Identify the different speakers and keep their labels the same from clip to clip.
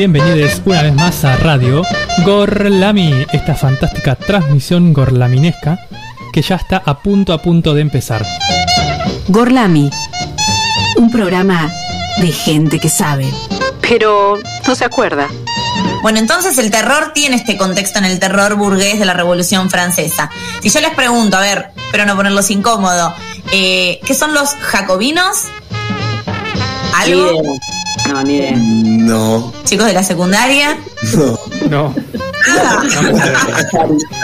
Speaker 1: bienvenidos una vez más a Radio Gorlami, esta fantástica transmisión gorlaminesca que ya está a punto a punto de empezar.
Speaker 2: Gorlami, un programa de gente que sabe, pero no se acuerda.
Speaker 3: Bueno, entonces el terror tiene este contexto en el terror burgués de la Revolución Francesa. Si yo les pregunto, a ver, pero no ponerlos incómodo, eh, ¿qué son los jacobinos? ¿Algo?
Speaker 4: No, ni idea.
Speaker 5: No,
Speaker 3: ¿Chicos de la secundaria?
Speaker 5: no.
Speaker 1: No,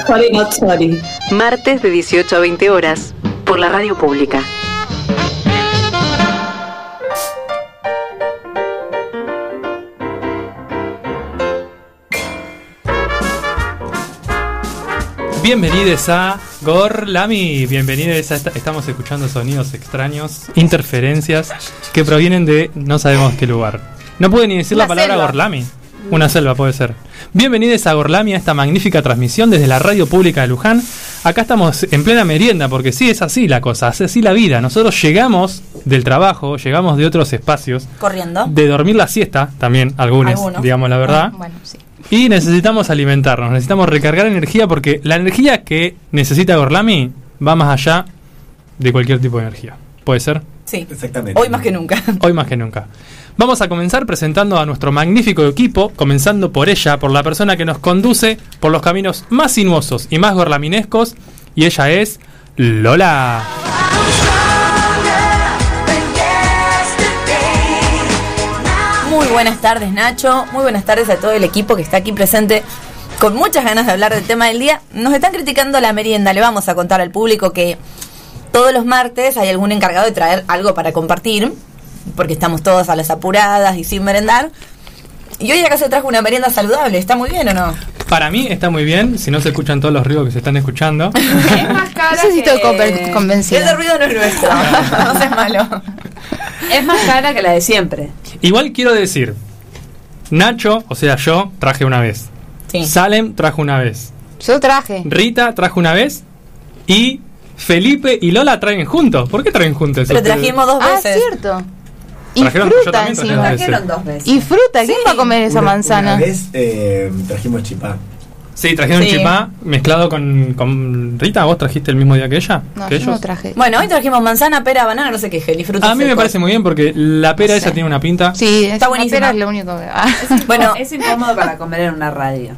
Speaker 4: Sorry, not sorry.
Speaker 2: Martes de 18 a 20 horas por la radio pública.
Speaker 1: Bienvenidos a Gorlami, bienvenidos a esta, estamos escuchando sonidos extraños, interferencias que provienen de no sabemos qué lugar. No puede ni decir la palabra
Speaker 3: selva.
Speaker 1: Gorlami. Una selva puede ser. Bienvenidos a Gorlami, a esta magnífica transmisión desde la radio pública de Luján. Acá estamos en plena merienda, porque sí es así la cosa, es así la vida. Nosotros llegamos del trabajo, llegamos de otros espacios,
Speaker 3: Corriendo.
Speaker 1: de dormir la siesta, también algunos, digamos la verdad.
Speaker 3: Bueno, sí.
Speaker 1: Y necesitamos alimentarnos, necesitamos recargar energía porque la energía que necesita Gorlami va más allá de cualquier tipo de energía. ¿Puede ser?
Speaker 3: Sí.
Speaker 5: Exactamente.
Speaker 3: Hoy más que nunca.
Speaker 1: Hoy más que nunca. Vamos a comenzar presentando a nuestro magnífico equipo, comenzando por ella, por la persona que nos conduce por los caminos más sinuosos y más gorlaminescos, y ella es Lola.
Speaker 3: Buenas tardes, Nacho. Muy buenas tardes a todo el equipo que está aquí presente con muchas ganas de hablar del tema del día. Nos están criticando la merienda. Le vamos a contar al público que todos los martes hay algún encargado de traer algo para compartir, porque estamos todos a las apuradas y sin merendar. Y hoy acá se trajo una merienda saludable. ¿Está muy bien o no?
Speaker 1: Para mí está muy bien, si no se escuchan todos los ruidos que se están escuchando.
Speaker 6: Es más cara
Speaker 7: No si
Speaker 6: que-
Speaker 7: estoy conven-
Speaker 3: Ese ruido no es nuestro. no seas malo.
Speaker 6: Es más cara que la de siempre.
Speaker 1: Igual quiero decir, Nacho, o sea yo, traje una vez.
Speaker 3: Sí.
Speaker 1: Salem trajo una vez.
Speaker 7: Yo traje.
Speaker 1: Rita trajo una vez. Y Felipe y Lola traen juntos. ¿Por qué traen juntos?
Speaker 3: Pero trajimos dos
Speaker 7: Ah,
Speaker 3: veces.
Speaker 7: cierto. Y
Speaker 1: Trajeron-
Speaker 7: fruta encima.
Speaker 1: una vez.
Speaker 6: Trajeron dos veces.
Speaker 7: Y fruta, ¿quién
Speaker 3: Sí.
Speaker 7: va a comer esa
Speaker 5: Una-
Speaker 7: manzana?
Speaker 5: Una vez eh, trajimos chipá.
Speaker 1: Sí, trajeron
Speaker 3: Sí.
Speaker 1: chipá mezclado con, con Rita. ¿Vos trajiste el mismo día que ella?
Speaker 7: No,
Speaker 1: ¿Que
Speaker 7: yo no traje.
Speaker 3: Bueno, hoy trajimos manzana, pera, banana, no sé qué, gel y
Speaker 1: A mí me parece muy bien porque la pera
Speaker 3: No
Speaker 1: esa
Speaker 3: sé.
Speaker 1: tiene una pinta.
Speaker 7: Sí,
Speaker 3: Está
Speaker 7: está
Speaker 3: buenísima.
Speaker 7: buenísima. es lo único que... Ah.
Speaker 3: Bueno,
Speaker 6: Es incómodo para comer en una radio.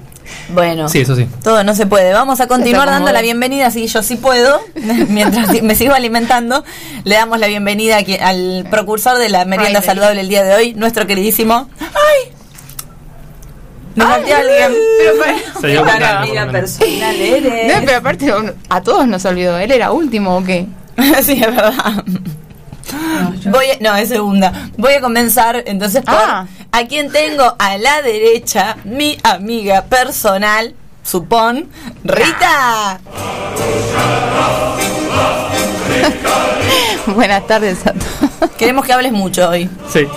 Speaker 3: bueno.
Speaker 1: Sí, eso sí.
Speaker 3: Todo no se puede. Vamos a continuar dando la bienvenida, si yo sí puedo, mientras me sigo alimentando. Le damos la bienvenida aquí al precursor de la merienda
Speaker 7: Friday.
Speaker 3: saludable el día de hoy, nuestro queridísimo. ¡Ay! Nos alguien.
Speaker 1: Se dio
Speaker 6: Qué
Speaker 1: cuenta,
Speaker 6: amiga
Speaker 1: por lo menos.
Speaker 6: personal eres.
Speaker 7: No, pero aparte a todos nos olvidó. ¿Él era último o qué?
Speaker 3: sí, es verdad. Voy a- no, es segunda. Voy a comenzar entonces por
Speaker 7: Ah.
Speaker 3: a quien tengo a la derecha, mi amiga personal, supón, Rita.
Speaker 7: Buenas tardes a todos.
Speaker 3: Queremos que hables mucho hoy.
Speaker 1: Sí. Hoy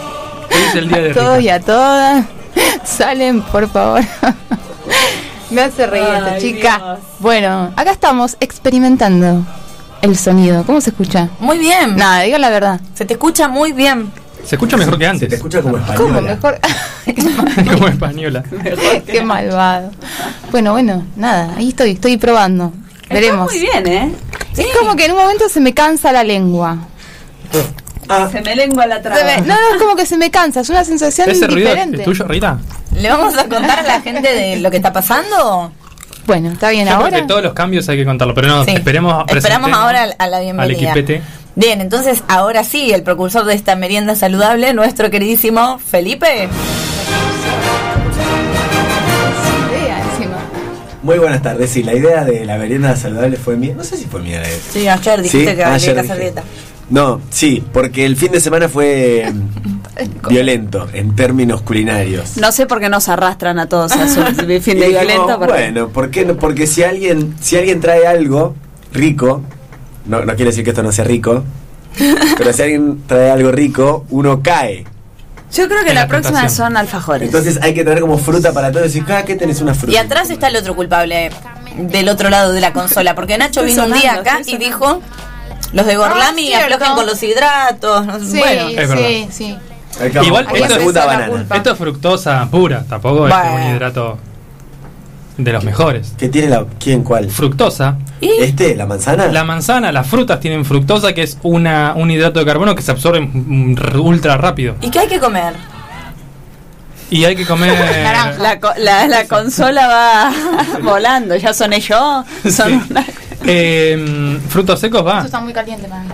Speaker 1: es el día de
Speaker 7: A todos y a todas. Salen, por favor. Me hace reír esta
Speaker 6: Ay,
Speaker 7: chica.
Speaker 6: Dios.
Speaker 7: Bueno, acá estamos experimentando el sonido. ¿Cómo se escucha?
Speaker 3: Muy bien.
Speaker 7: Nada, diga la verdad.
Speaker 3: Se te escucha muy bien.
Speaker 1: Se escucha mejor que
Speaker 5: Se
Speaker 1: antes.
Speaker 5: te escucha como española.
Speaker 7: ¿Cómo mejor?
Speaker 1: Como española.
Speaker 7: Qué malvado. Bueno, bueno, nada, ahí estoy, estoy probando. Veremos.
Speaker 6: Está muy bien, ¿eh?
Speaker 7: Es como que en un momento se me cansa la lengua.
Speaker 5: Ah,
Speaker 6: Se me lengua la traba.
Speaker 7: me- no, no, es como que se me cansa, es una sensación
Speaker 1: ¿Ese ruido
Speaker 7: diferente.
Speaker 1: es tuyo, Rita?
Speaker 3: ¿Le vamos a contar a la gente de lo que está pasando?
Speaker 7: Bueno, está bien
Speaker 1: Yo creo
Speaker 7: ahora.
Speaker 1: que todos los cambios hay que contarlo, pero no,
Speaker 3: Sí.
Speaker 1: esperemos
Speaker 3: Esperamos ahora a la
Speaker 1: al
Speaker 3: bienvenida.
Speaker 1: equipete.
Speaker 3: Bien, entonces ahora sí, el precursor de esta merienda saludable, nuestro queridísimo Felipe.
Speaker 7: Idea encima.
Speaker 5: muy buenas tardes. Sí, la idea de la merienda saludable fue mía. No sé si fue mía la idea.
Speaker 3: Sí, ayer dijiste
Speaker 5: Sí,
Speaker 3: que había que hacer dieta.
Speaker 5: No, sí, porque el fin de semana fue mm, violento en términos culinarios.
Speaker 6: No sé por qué nos arrastran a todos a su fin de
Speaker 5: dijimos,
Speaker 6: violento. porque-
Speaker 5: Bueno, ¿por qué no? Porque si alguien, si alguien trae algo rico, no, no quiere decir que esto no sea rico, pero si alguien trae algo rico, uno cae.
Speaker 6: Yo creo que la,
Speaker 1: la
Speaker 6: próxima son alfajores.
Speaker 5: Entonces hay que tener como fruta para todo y decir, ah, ¿qué tenés una fruta?
Speaker 3: Y atrás está el otro culpable del otro lado de la consola, porque Nacho
Speaker 6: Estoy
Speaker 3: vino un día acá y dijo, los de Gorlami
Speaker 7: Ah,
Speaker 3: aflojen con los hidratos. no sé,
Speaker 7: Sí,
Speaker 3: bueno,
Speaker 1: Es verdad.
Speaker 7: sí, sí.
Speaker 1: Igual esto es-
Speaker 5: banana.
Speaker 1: Esto fructosa pura, tampoco es un hidrato de los mejores.
Speaker 5: ¿Qué tiene la. ¿Quién cuál?
Speaker 1: Fructosa.
Speaker 3: ¿Y?
Speaker 5: ¿Este? ¿La manzana?
Speaker 1: La manzana, las frutas tienen fructosa, que es una, un hidrato de carbono que se absorbe mm, r- ultra rápido.
Speaker 3: ¿Y qué hay que comer?
Speaker 1: Y hay que comer.
Speaker 6: La, co- la, la consola va volando, ya soné yo. Son
Speaker 1: Sí.
Speaker 6: una-
Speaker 1: Eh, frutos secos va.
Speaker 7: Esto está muy caliente para mí.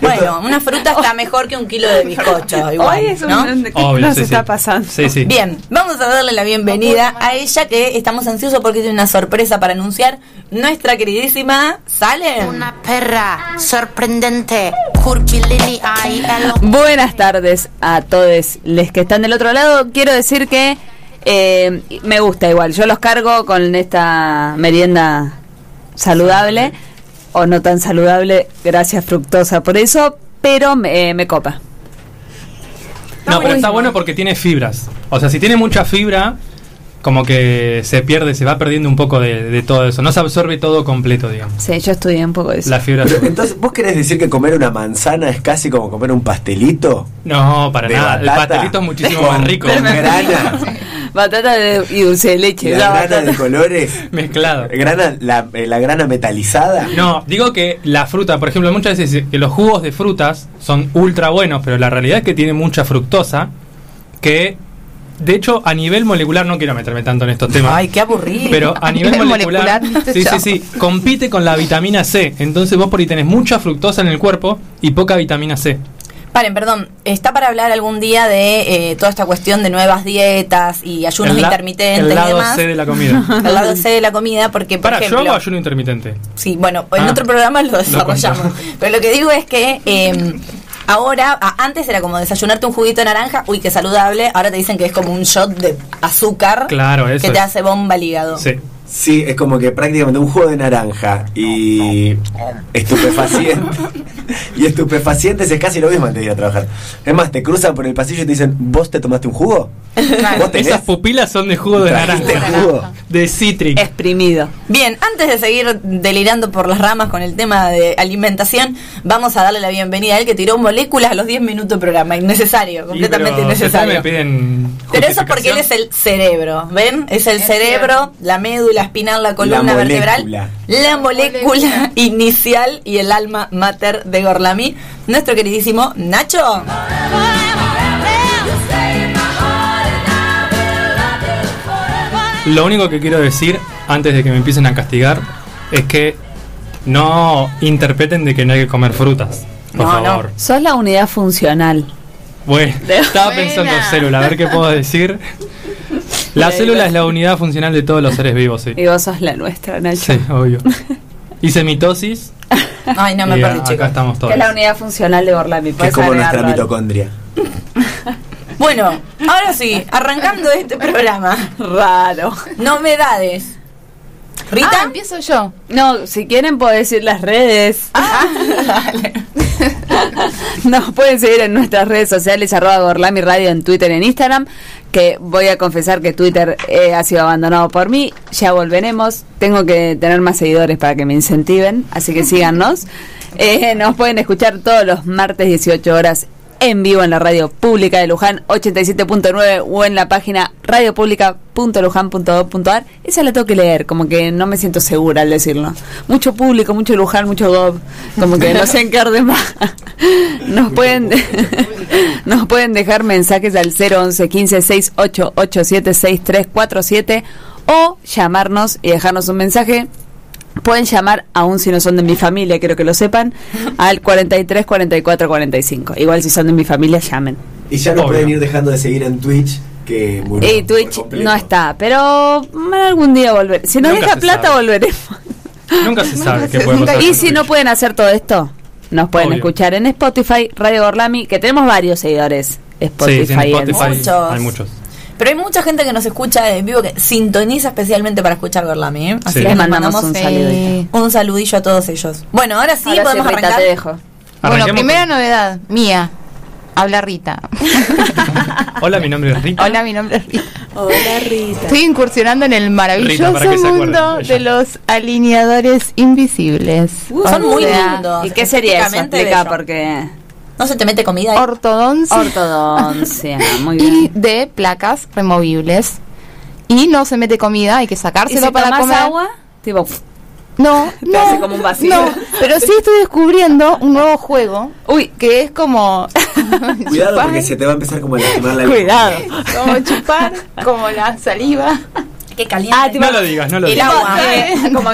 Speaker 3: Bueno, una fruta está mejor que un kilo de bizcocho, igual,
Speaker 6: Hoy es un
Speaker 3: ¿no?
Speaker 6: ¿qué
Speaker 1: Obvio,
Speaker 6: nos
Speaker 1: sí,
Speaker 6: está
Speaker 1: sí.
Speaker 6: pasando?
Speaker 1: Sí, sí.
Speaker 3: Bien, vamos a darle la bienvenida a ella que estamos ansiosos porque tiene una sorpresa para anunciar. Nuestra queridísima Sale.
Speaker 8: Una perra sorprendente, curvilínea y el
Speaker 6: Buenas tardes a todos los que están del otro lado. Quiero decir que eh, me gusta igual. Yo los cargo con esta merienda saludable o no tan saludable. Gracias, fructosa, por eso. Pero me, me copa.
Speaker 1: No, pero está bueno porque tiene fibras. O sea, si tiene mucha fibra, como que se pierde, se va perdiendo un poco de, de todo eso. No se absorbe todo completo, digamos.
Speaker 6: Sí, yo estudié un poco de eso.
Speaker 1: La fibra.
Speaker 5: Pero, entonces, ¿vos querés decir que comer una manzana es casi como comer un pastelito?
Speaker 1: No, para
Speaker 5: de
Speaker 1: nada. El pastelito es muchísimo
Speaker 5: con-
Speaker 1: más rico.
Speaker 5: Con grana.
Speaker 6: Batata de- y dulce de leche.
Speaker 5: la
Speaker 6: la
Speaker 5: grana
Speaker 6: batata.
Speaker 5: de colores.
Speaker 1: Mezclado.
Speaker 5: Grana, la, eh, la grana metalizada.
Speaker 1: No, digo que la fruta, por ejemplo, muchas veces dicen que los jugos de frutas son ultra buenos, pero la realidad es que tiene mucha fructosa, que de hecho a nivel molecular, no quiero meterme tanto en estos temas,
Speaker 3: Ay, qué aburrido.
Speaker 1: pero a nivel
Speaker 7: nivel
Speaker 1: molecular,
Speaker 7: molecular,
Speaker 1: sí, sí, sí, compite con la vitamina C, entonces vos por ahí tenés mucha fructosa en el cuerpo y poca vitamina C.
Speaker 3: Paren, perdón, ¿está para hablar algún día de eh, toda esta cuestión de nuevas dietas y ayunos
Speaker 1: la-
Speaker 3: intermitentes
Speaker 1: el
Speaker 3: y
Speaker 1: lado
Speaker 3: demás?
Speaker 1: C de la comida.
Speaker 3: El lado C de la comida, porque, por
Speaker 1: Para, yo hago ayuno intermitente.
Speaker 3: Sí, bueno, en
Speaker 1: Ah,
Speaker 3: otro programa lo desarrollamos. Pero lo que digo es que eh, ahora, antes era como desayunarte un juguito de naranja, uy, qué saludable. Ahora te dicen que es como un shot de azúcar
Speaker 1: Claro, eso
Speaker 3: que te
Speaker 1: es.
Speaker 3: hace bomba al hígado.
Speaker 1: Sí.
Speaker 5: Sí, es como que prácticamente un jugo de naranja y estupefaciente. y estupefacientes es casi lo mismo antes de ir a trabajar. Es más, te cruzan por el pasillo y te dicen, ¿vos te tomaste un jugo? ¿Vos tenés?
Speaker 1: Esas pupilas son de jugo de
Speaker 5: ¿Trajiste
Speaker 1: naranja.
Speaker 5: jugo?
Speaker 1: De citric.
Speaker 6: Exprimido.
Speaker 3: Bien, antes de seguir delirando por las ramas con el tema de alimentación, vamos a darle la bienvenida a él que tiró moléculas a los 10 minutos de programa. Innecesario,
Speaker 1: Sí,
Speaker 3: completamente
Speaker 1: pero
Speaker 3: innecesario.
Speaker 1: me piden
Speaker 3: Pero eso porque él es el cerebro, ¿ven? Es el cerebro, la médula espinal, la columna
Speaker 5: La
Speaker 3: vertebral,
Speaker 5: molécula.
Speaker 3: la molécula inicial y el alma mater de Gorlami. Nuestro queridísimo Nacho.
Speaker 1: Lo único que quiero decir antes de que me empiecen a castigar es que no interpreten de que no hay que comer frutas. Por
Speaker 3: No, no.
Speaker 1: favor.
Speaker 6: Sos la unidad funcional.
Speaker 1: Bueno, estaba pensando en célula, a ver qué puedo decir. La célula es la unidad funcional de todos los seres vivos, sí.
Speaker 6: Y vos sos la nuestra, Nacho.
Speaker 1: Sí, obvio. Hice mitosis
Speaker 3: Ay, no me
Speaker 1: y
Speaker 3: perdí,
Speaker 1: acá
Speaker 3: chicos.
Speaker 1: estamos
Speaker 6: Que
Speaker 1: todos.
Speaker 6: es la unidad funcional de Borlami.
Speaker 5: Que es como nuestra mitocondria.
Speaker 3: Bueno, ahora sí, arrancando este programa.
Speaker 6: Raro.
Speaker 3: Novedades.
Speaker 7: Ah,
Speaker 3: Rita,
Speaker 7: empiezo yo.
Speaker 6: No, si quieren puedo decir las redes. Nos pueden seguir en nuestras redes sociales, arroba Gorlami Radio en Twitter y en Instagram, que voy a confesar que Twitter eh, ha sido abandonado por mí, ya volveremos, tengo que tener más seguidores para que me incentiven, así que síganos. Eh, nos pueden escuchar todos los martes 18 horas en vivo en la radio pública de Luján 87.9 o en la página radiopublica.luján.gov.ar. Esa la tengo que leer, como que no me siento segura al decirlo. Mucho público, mucho Luján, mucho gov, como que no sé en qué orden más. Nos pueden nos pueden dejar mensajes al 011 15 68 6347 o llamarnos y dejarnos un mensaje Pueden llamar, aún si no son de mi familia, quiero que lo sepan, al 43 44 45. Igual si son de mi familia, llamen.
Speaker 5: Y ya no pueden ir dejando de seguir en Twitch, que murió
Speaker 6: Y Twitch no está, pero algún día volver. Si nos
Speaker 1: Nunca
Speaker 6: deja
Speaker 1: se
Speaker 6: plata,
Speaker 1: sabe.
Speaker 6: volveremos.
Speaker 1: Nunca se sabe qué puede pasar.
Speaker 6: Y
Speaker 1: con
Speaker 6: si no
Speaker 1: Twitch.
Speaker 6: pueden hacer todo esto, nos pueden
Speaker 1: Obvio.
Speaker 6: escuchar en Spotify, Radio Gorlami, que tenemos varios seguidores. Spotify,
Speaker 1: Sí, sí, en
Speaker 6: en-
Speaker 1: Spotify
Speaker 3: Muchos.
Speaker 1: hay muchos.
Speaker 3: Pero hay mucha gente que nos escucha en vivo que sintoniza especialmente para escuchar Gorlami. ¿eh? Así
Speaker 1: Sí.
Speaker 3: que
Speaker 6: Les mandamos
Speaker 3: mandamos
Speaker 6: un
Speaker 7: Sí.
Speaker 6: saludito.
Speaker 3: un saludillo a todos ellos. Bueno, ahora sí
Speaker 6: Ahora
Speaker 3: podemos
Speaker 6: Rita,
Speaker 3: arrancar.
Speaker 6: te dejo.
Speaker 7: Bueno, primera
Speaker 1: con-
Speaker 7: novedad, mía. Habla Rita.
Speaker 1: Hola, mi nombre es Rita.
Speaker 7: Hola, mi nombre es Rita.
Speaker 6: Hola, Rita.
Speaker 7: Estoy incursionando en el maravilloso
Speaker 1: Rita,
Speaker 7: mundo de los alineadores invisibles.
Speaker 3: Uh, son muy lindos.
Speaker 6: ¿Y qué sería eso? Explica, porque
Speaker 3: ¿No se te mete comida ahí?
Speaker 7: ortodoncia
Speaker 6: Ortodoncia, muy
Speaker 7: y
Speaker 6: bien.
Speaker 7: de placas removibles. Y no se mete comida, hay que
Speaker 6: ¿Y
Speaker 7: sacárselo
Speaker 6: si
Speaker 7: para
Speaker 6: tomas
Speaker 7: comer.
Speaker 6: agua? Tipo,
Speaker 7: No,
Speaker 6: Te
Speaker 7: no,
Speaker 6: hace como un vacío.
Speaker 7: no, pero sí estoy descubriendo un nuevo juego.
Speaker 6: Uy.
Speaker 7: que es como
Speaker 5: Cuidado
Speaker 7: chupar,
Speaker 5: porque se te va a empezar como a lastimar la
Speaker 6: cuidado.
Speaker 7: como chupar, como la saliva.
Speaker 3: Qué caliente.
Speaker 6: Ah,
Speaker 1: No lo digas, no lo
Speaker 3: El
Speaker 1: digas.
Speaker 3: agua.
Speaker 6: Eh, como,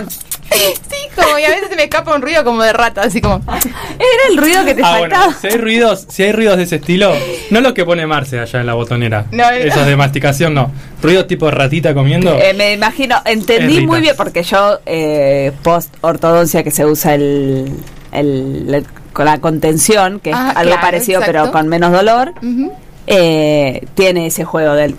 Speaker 7: Sí, como y a veces se me escapa un ruido como de rata, así como
Speaker 6: era el ruido que te
Speaker 1: Ah,
Speaker 6: faltaba.
Speaker 1: bueno, si hay ruidos, si hay ruidos de ese estilo, no los que pone Marce allá en la botonera.
Speaker 7: No, no.
Speaker 1: Esos de masticación no. Ruidos tipo ratita comiendo.
Speaker 6: Eh, me imagino, entendí muy bien, porque yo, eh, post ortodoncia, que se usa el, el- el- con la contención, que es
Speaker 7: Ah,
Speaker 6: algo
Speaker 7: claro,
Speaker 6: parecido
Speaker 7: exacto.
Speaker 6: pero con menos dolor, eh, tiene ese juego del...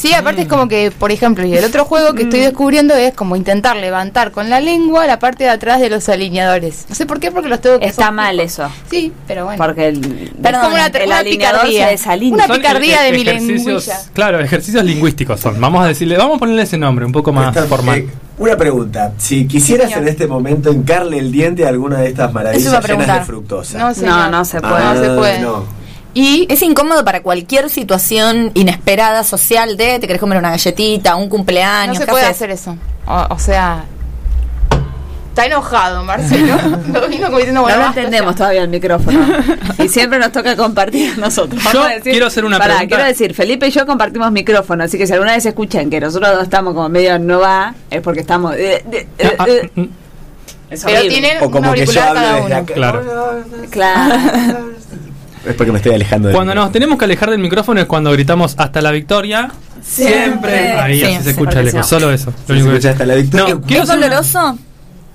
Speaker 7: Sí, aparte es como que, por ejemplo, y el otro juego que estoy descubriendo es como intentar levantar con la lengua la parte de atrás de los alineadores. No sé por qué, porque los tengo que
Speaker 6: Está mal eso,
Speaker 7: Sí, pero bueno.
Speaker 6: porque el,
Speaker 7: es como una,
Speaker 6: el
Speaker 7: una
Speaker 6: alineador
Speaker 7: picardía.
Speaker 6: se desalinea.
Speaker 7: Una
Speaker 1: Son
Speaker 7: picardía
Speaker 1: e-
Speaker 7: de mi lengüilla.
Speaker 1: Claro, ejercicios lingüísticos son. Vamos a decirle, vamos a ponerle ese nombre un poco más
Speaker 5: Está-
Speaker 1: formal.
Speaker 5: eh, una pregunta. Si quisieras en este momento hincarle el diente a alguna de estas maravillas llenas de fructosa.
Speaker 7: No,
Speaker 6: No, se puede.
Speaker 5: Ah,
Speaker 7: no se puede.
Speaker 5: no.
Speaker 7: Y
Speaker 3: Es incómodo para cualquier situación inesperada social de te querés comer una galletita, un
Speaker 7: no
Speaker 3: cumpleaños.
Speaker 7: se
Speaker 3: ¿qué
Speaker 7: puede
Speaker 3: haces?
Speaker 7: hacer eso. O, o sea, está enojado, Marcelo. lo vino como diciendo,
Speaker 6: No lo
Speaker 7: basta
Speaker 6: entendemos
Speaker 7: ya.
Speaker 6: todavía el micrófono. y siempre nos toca compartir a nosotros.
Speaker 1: Yo
Speaker 6: Vamos a decir-
Speaker 1: quiero hacer una
Speaker 6: Pará,
Speaker 1: pregunta.
Speaker 6: quiero decir, Felipe y yo compartimos micrófono, así que si alguna vez escuchan que nosotros dos estamos como medio no va, es porque estamos... eh, eh, eh,
Speaker 1: Ah,
Speaker 6: eh.
Speaker 1: mm,
Speaker 6: Es
Speaker 7: Pero tienen
Speaker 5: O
Speaker 7: un
Speaker 5: como que yo
Speaker 7: auricular
Speaker 5: hablo
Speaker 7: cada
Speaker 5: desde acá.
Speaker 1: Claro.
Speaker 6: Claro.
Speaker 5: Es porque me estoy alejando de
Speaker 1: Cuando nos tenemos que alejar del micrófono es cuando gritamos hasta la victoria. Siempre. Ahí así
Speaker 3: Sí,
Speaker 1: se escucha el eco.
Speaker 6: porque
Speaker 1: Solo eso.
Speaker 5: Se escucha hasta la victoria.
Speaker 3: ¿Es doloroso?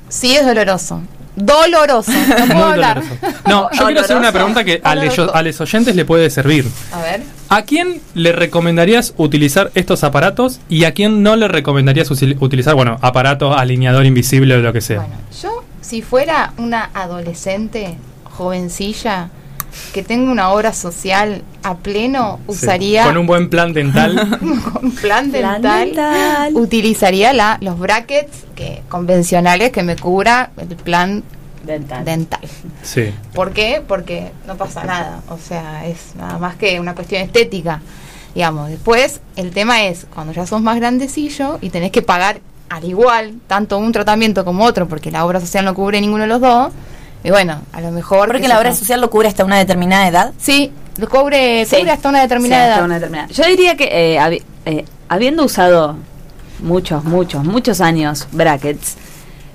Speaker 7: Sí, es doloroso. Doloroso. No puedo hablar.
Speaker 1: doloroso. No, yo quiero hacer una pregunta que a, los oyentes le puede servir.
Speaker 7: A ver.
Speaker 1: ¿A quién le recomendarías utilizar estos aparatos y a quién no le recomendarías utilizar, bueno, aparatos, alineador invisible o lo que sea?
Speaker 7: Bueno, yo, si fuera una adolescente, jovencilla, que tenga una obra social a pleno,
Speaker 1: Sí.
Speaker 7: usaría
Speaker 1: Con un buen plan dental.
Speaker 7: con plan
Speaker 6: Plan
Speaker 7: dental,
Speaker 6: dental.
Speaker 7: utilizaría la, los brackets que, convencionales que me cubra el plan
Speaker 6: Dental.
Speaker 7: dental.
Speaker 1: sí.
Speaker 7: ¿Por qué? Porque no pasa nada. O sea, es nada más que una cuestión estética. Digamos, después el tema es cuando ya sos más grandecillo y tenés que pagar al igual tanto un tratamiento como otro, porque la obra social no cubre ninguno de los dos. Y bueno, a lo mejor.
Speaker 3: Porque la obra social lo cubre hasta una determinada edad.
Speaker 7: Sí, lo cubre,
Speaker 6: Sí.
Speaker 7: cubre hasta una determinada
Speaker 6: Sí,
Speaker 7: edad.
Speaker 6: hasta una determinada. Yo diría que eh, habi- eh, habiendo usado muchos, muchos, muchos años brackets,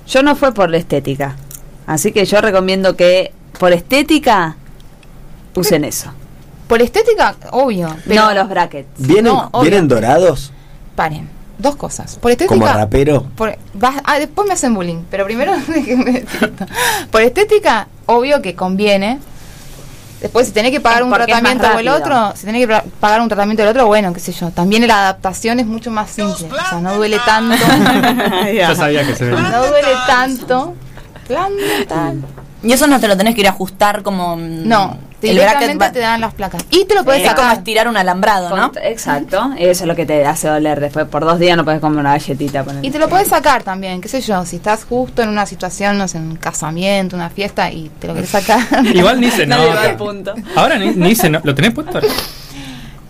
Speaker 6: yo no fue por la estética. Así que yo recomiendo que por estética usen eso.
Speaker 7: Por estética, obvio. Pero
Speaker 6: no los brackets.
Speaker 5: ¿Vienen,
Speaker 7: No.
Speaker 5: ¿Vienen dorados?
Speaker 7: Paren, dos cosas. Por estética.
Speaker 5: Como rapero.
Speaker 7: Por, vas- ah, después me hacen bullying, pero primero déjenme. Por estética, obvio que conviene. Después, si tenés que pagar
Speaker 6: Es
Speaker 7: un tratamiento o el otro, si tenés que pagar un tratamiento del otro, bueno, qué sé yo. También la adaptación es mucho más simple. O sea, no duele tanto.
Speaker 1: Ya sabía que se venía.
Speaker 7: no duele tanto. Plan dental.
Speaker 3: Y eso no te lo tenés que ir a ajustar como. mm,
Speaker 7: No,
Speaker 3: el bracket
Speaker 7: directamente
Speaker 3: va-
Speaker 7: te dan las placas. Y te lo puedes
Speaker 3: es como
Speaker 7: sacar.
Speaker 3: estirar un alambrado, ¿no?
Speaker 6: Exacto. Eso es lo que te hace doler después. Por dos días no puedes comer una galletita.
Speaker 7: Y te lo puedes sacar también, qué sé yo, si estás justo en una situación, no sé, un casamiento, una fiesta y te lo quieres sacar.
Speaker 1: Igual ni se nota.
Speaker 6: punto.
Speaker 1: Ahora ni, ni se no- ¿Lo tenés puesto?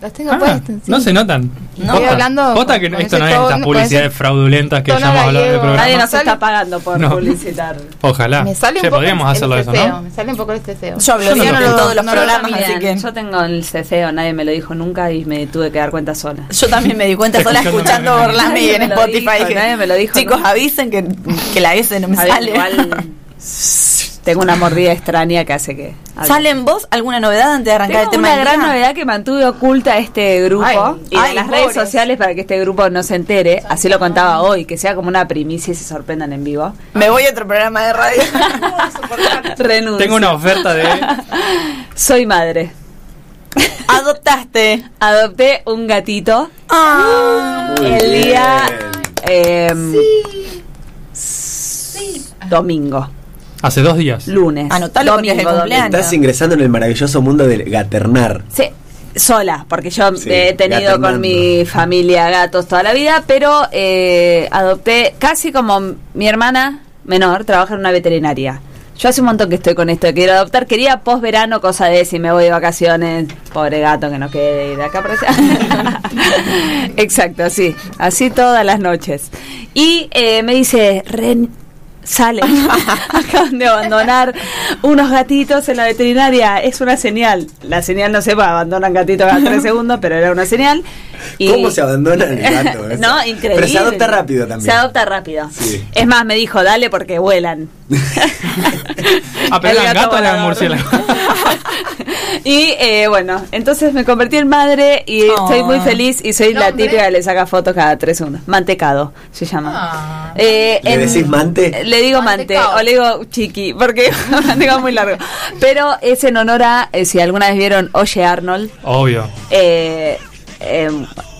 Speaker 7: Los tengo
Speaker 1: Ah,
Speaker 7: puestos. sí.
Speaker 1: No se notan.
Speaker 3: No.
Speaker 7: Estoy hablando
Speaker 1: Posta que esto no es estas publicidades fraudulentas que ya hemos hablado del programa.
Speaker 6: Nadie nos está pagando por
Speaker 1: No.
Speaker 6: publicitar.
Speaker 1: Ojalá.
Speaker 7: Me sale un
Speaker 1: Che,
Speaker 7: poco
Speaker 1: podríamos
Speaker 7: el,
Speaker 1: hacerlo
Speaker 7: el
Speaker 1: eso, ¿no?
Speaker 7: Me sale un poco el cefeo.
Speaker 3: Yo hablo
Speaker 1: Yo no
Speaker 3: en todos los programas, así que.
Speaker 6: Yo tengo el cefeo, nadie me lo dijo nunca y me tuve que dar cuenta sola.
Speaker 3: Yo también me di cuenta sola
Speaker 1: Escuchando
Speaker 3: Borlami
Speaker 6: me
Speaker 3: en Spotify.
Speaker 6: nadie me lo dijo,
Speaker 3: Chicos, avisen que, que la S no me sale.
Speaker 6: igual tengo una mordida extraña que hace que...
Speaker 3: ¿Sale en vos alguna novedad antes de arrancar
Speaker 6: Tengo
Speaker 3: el tema
Speaker 6: una
Speaker 3: del
Speaker 6: gran
Speaker 3: día?
Speaker 6: novedad que mantuve oculta este grupo
Speaker 7: Ay,
Speaker 6: y
Speaker 3: ay,
Speaker 6: las redes sociales para que este grupo no se entere. Así lo contaba hoy, que sea como una primicia y se sorprendan en vivo.
Speaker 3: Me voy a otro programa de radio.
Speaker 6: Renuncio.
Speaker 1: Tengo una oferta de.
Speaker 6: Soy madre.
Speaker 3: Adoptaste.
Speaker 6: Adopté un gatito
Speaker 3: Ah.
Speaker 5: Muy
Speaker 6: el
Speaker 5: bien.
Speaker 6: día em, domingo,
Speaker 1: Hace dos días.
Speaker 6: lunes.
Speaker 3: Anotalo porque es el
Speaker 6: domingo,
Speaker 3: cumpleaños.
Speaker 5: Estás ingresando en el maravilloso mundo del gaternar.
Speaker 6: Sí, sola, porque yo
Speaker 5: Sí,
Speaker 6: he tenido
Speaker 5: gaternando.
Speaker 6: con mi familia gatos toda la vida, pero eh, adopté casi como mi hermana menor, trabaja en una veterinaria. Yo hace un montón que estoy con esto de quiero adoptar. Quería post verano, cosa de si me voy de vacaciones. Pobre gato que no quede de acá para allá. Exacto, así. Así todas las noches. Y eh, me dice, Ren, sale. Acaban de abandonar unos gatitos en la veterinaria. Es una señal. La señal no se va, abandonan gatitos cada tres segundos, pero era una señal. Y-
Speaker 5: ¿Cómo se abandona el gato? Eso.
Speaker 6: no, increíble.
Speaker 5: Pero se adopta rápido también.
Speaker 6: Se adopta rápido.
Speaker 5: Sí.
Speaker 6: Es más, me dijo, dale porque vuelan.
Speaker 1: Ah, pero
Speaker 6: El gato
Speaker 1: gato o eran
Speaker 6: volador.
Speaker 1: murciélagos.
Speaker 6: y eh, bueno, entonces me convertí en madre y
Speaker 3: Oh.
Speaker 6: estoy muy feliz y soy la típica que le saca fotos cada tres segundos. Mantecado se llama.
Speaker 7: Ah.
Speaker 6: Eh,
Speaker 5: ¿Le
Speaker 6: en-
Speaker 5: decís mante?
Speaker 6: Le digo mante o le digo chiqui, porque mantecado es muy largo. Pero es en honor a, eh, si alguna vez vieron Oye Arnold,
Speaker 1: Obvio.
Speaker 6: eh, eh,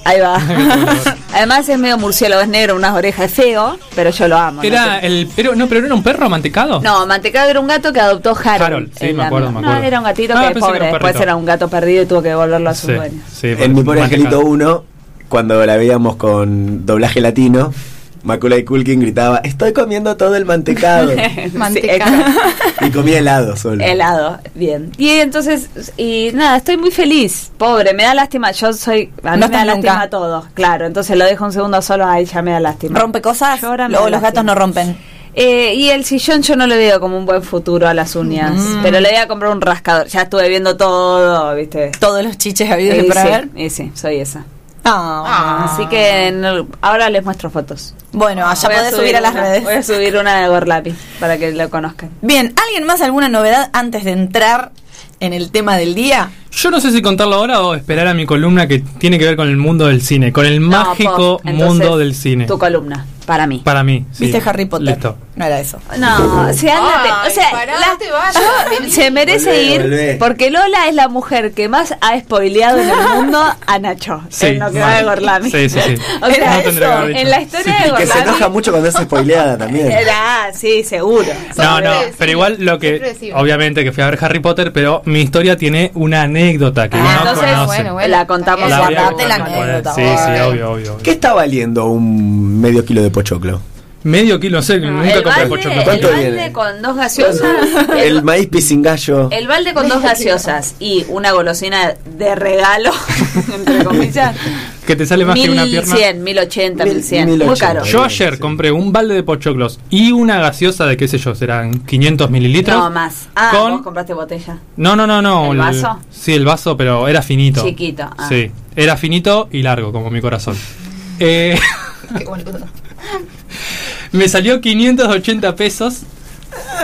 Speaker 6: ahí va. Además es medio murciélago, es negro, unas orejas, es feo, pero yo lo amo. ¿no?
Speaker 1: Era el. Pero, no, pero no era un perro mantecado.
Speaker 6: No, Mantecado era un gato que adoptó Harold.
Speaker 1: Harold, sí, me acuerdo, me
Speaker 6: No,
Speaker 1: acuerdo.
Speaker 6: era un gatito
Speaker 1: Ah,
Speaker 6: que pobre,
Speaker 1: era
Speaker 6: después era un gato perdido y tuvo que devolverlo a sus
Speaker 1: Sí,
Speaker 6: dueños.
Speaker 1: sí,
Speaker 5: En mi pobre angelito 1, cuando la veíamos con doblaje latino, Macaulay Culkin gritaba, estoy comiendo todo el mantecado.
Speaker 7: Mantecado.
Speaker 5: y comía helado solo.
Speaker 6: Helado, bien. Y entonces, y nada, estoy muy feliz. Pobre, me da lástima. Yo soy. A mí
Speaker 3: No
Speaker 6: me da lástima
Speaker 3: nunca.
Speaker 6: a todos, claro. Entonces lo dejo un segundo solo, ahí ya me da lástima.
Speaker 3: ¿Rompe cosas?
Speaker 6: Llora,
Speaker 3: Luego los gatos no rompen.
Speaker 6: Eh, y el sillón yo no le veo como un buen futuro a las uñas.
Speaker 3: Mm.
Speaker 6: Pero le voy a comprar un rascador. Ya estuve viendo todo, ¿viste?
Speaker 3: Todos los chiches habidos
Speaker 6: Y
Speaker 3: y por
Speaker 6: sí,
Speaker 3: haber.
Speaker 6: y sí, soy esa.
Speaker 3: Ah.
Speaker 6: Así que ahora les muestro fotos.
Speaker 3: Bueno, allá
Speaker 6: Voy a
Speaker 3: podés subir a las
Speaker 6: una-
Speaker 3: redes.
Speaker 6: Voy a subir una de Gorlapi para que lo conozcan.
Speaker 3: Bien, ¿alguien más alguna novedad antes de entrar en el tema del día?
Speaker 1: Yo no sé si contarlo ahora o esperar a mi columna que tiene que ver con el mundo del cine, con el mágico
Speaker 6: entonces,
Speaker 1: mundo del cine.
Speaker 6: Tu columna, para mí.
Speaker 1: Para mí. sí.
Speaker 3: ¿Viste Harry Potter?
Speaker 1: Listo.
Speaker 3: No era eso.
Speaker 6: No, andate,
Speaker 7: Ay,
Speaker 6: o sea,
Speaker 7: pará,
Speaker 6: la-
Speaker 7: te vayas,
Speaker 6: yo-
Speaker 7: vení.
Speaker 6: se merece ir porque Lola es la mujer que más ha spoileado en el mundo a Nacho
Speaker 1: Sí,
Speaker 6: en lo que
Speaker 1: mal.
Speaker 6: va de Gorlami.
Speaker 1: Sí, sí, sí.
Speaker 6: O sea,
Speaker 1: No
Speaker 6: eso, en la historia
Speaker 1: Sí.
Speaker 6: de
Speaker 5: Y que se
Speaker 6: Gorlami
Speaker 5: enoja mucho cuando es spoileada también.
Speaker 6: era, sí, seguro.
Speaker 1: No, no, pero igual lo que. Obviamente que fui a ver Harry Potter, pero mi historia tiene una anécdota que
Speaker 6: Ah,
Speaker 1: no
Speaker 6: entonces,
Speaker 1: conoce.
Speaker 7: bueno, bueno.
Speaker 6: La contamos
Speaker 1: La voy a
Speaker 3: Guardate la anécdota,
Speaker 1: Sí, sí, obvio. obvio.
Speaker 5: ¿Qué está valiendo un medio kilo de pochoclo?
Speaker 1: Medio kilo, no sé,
Speaker 6: No,
Speaker 1: nunca
Speaker 6: el
Speaker 1: compré pochoclo.
Speaker 6: el
Speaker 5: ¿Cuánto
Speaker 6: balde
Speaker 5: viene?
Speaker 6: con dos gaseosas.
Speaker 5: El maíz pisingallo.
Speaker 6: El balde con dos gaseosas y una golosina de regalo, entre comillas.
Speaker 1: Que te sale más que una pierna.
Speaker 6: 1100, 1080,
Speaker 5: Mil-
Speaker 6: 1100. Muy
Speaker 5: 1080.
Speaker 6: caro.
Speaker 1: Yo ayer compré un balde de pochoclos y una gaseosa de qué sé yo, serán 500 mililitros.
Speaker 6: No, más. Ah,
Speaker 1: con-
Speaker 6: vos compraste botella.
Speaker 1: No, no, no, no.
Speaker 6: ¿El vaso?
Speaker 1: Sí, el vaso, pero era finito.
Speaker 6: Chiquito, ah.
Speaker 1: Sí, era finito y largo, como mi corazón. Eh,
Speaker 7: Qué boludo.
Speaker 1: Me salió 580 pesos.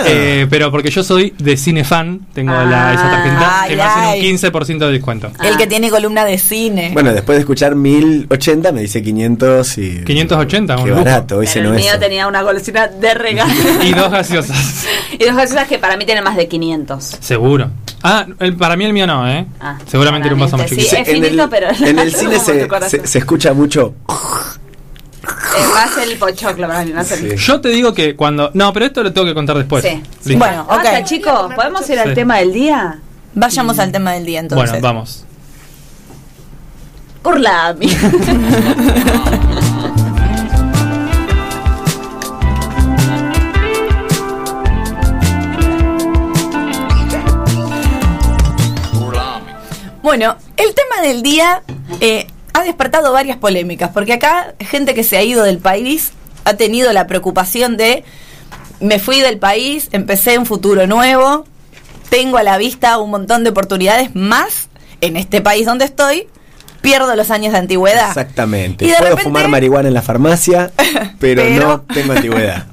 Speaker 1: eh, pero porque yo soy de cine fan, tengo la, esa tarjeta
Speaker 3: Ay,
Speaker 1: que me hacen un 15% de descuento.
Speaker 3: El
Speaker 6: Ah.
Speaker 3: que tiene columna de cine.
Speaker 5: Bueno, después de escuchar 1080 me dice 500 y...
Speaker 1: 580, un
Speaker 5: Qué
Speaker 1: lujo.
Speaker 5: barato, ese
Speaker 6: Pero
Speaker 5: no
Speaker 6: el mío tenía una golosina de regalo.
Speaker 1: Y dos gaseosas.
Speaker 6: y dos gaseosas que para mí tienen más de 500.
Speaker 1: Seguro. Ah, el- para mí el mío no, ¿eh?
Speaker 6: Ah,
Speaker 1: Seguramente era un vaso más
Speaker 6: claramente,
Speaker 1: chiquito.
Speaker 6: sí. es finito, pero
Speaker 5: en el cine se,
Speaker 6: tu corazón.
Speaker 5: se, se escucha mucho.
Speaker 6: Es más el pochoclo para mí, el-.
Speaker 1: Yo te digo que cuando. No, pero esto lo tengo que contar después.
Speaker 6: Sí.
Speaker 1: Listo.
Speaker 3: Bueno, ok.
Speaker 6: Basta, chicos, ¿podemos ir al
Speaker 1: Sí.
Speaker 6: tema del día?
Speaker 3: Vayamos al tema del día entonces.
Speaker 1: Bueno, vamos.
Speaker 6: Urlami.
Speaker 3: Bueno, el tema del día eh, ha despertado varias polémicas, porque acá gente que se ha ido del país ha tenido la preocupación de me fui del país, empecé un futuro nuevo, tengo a la vista un montón de oportunidades más en este país donde estoy, pierdo los años de antigüedad.
Speaker 5: Exactamente.
Speaker 3: Y de
Speaker 5: Puedo
Speaker 3: repente-
Speaker 5: fumar marihuana en la farmacia, pero,
Speaker 3: Pero-
Speaker 5: no tengo antigüedad.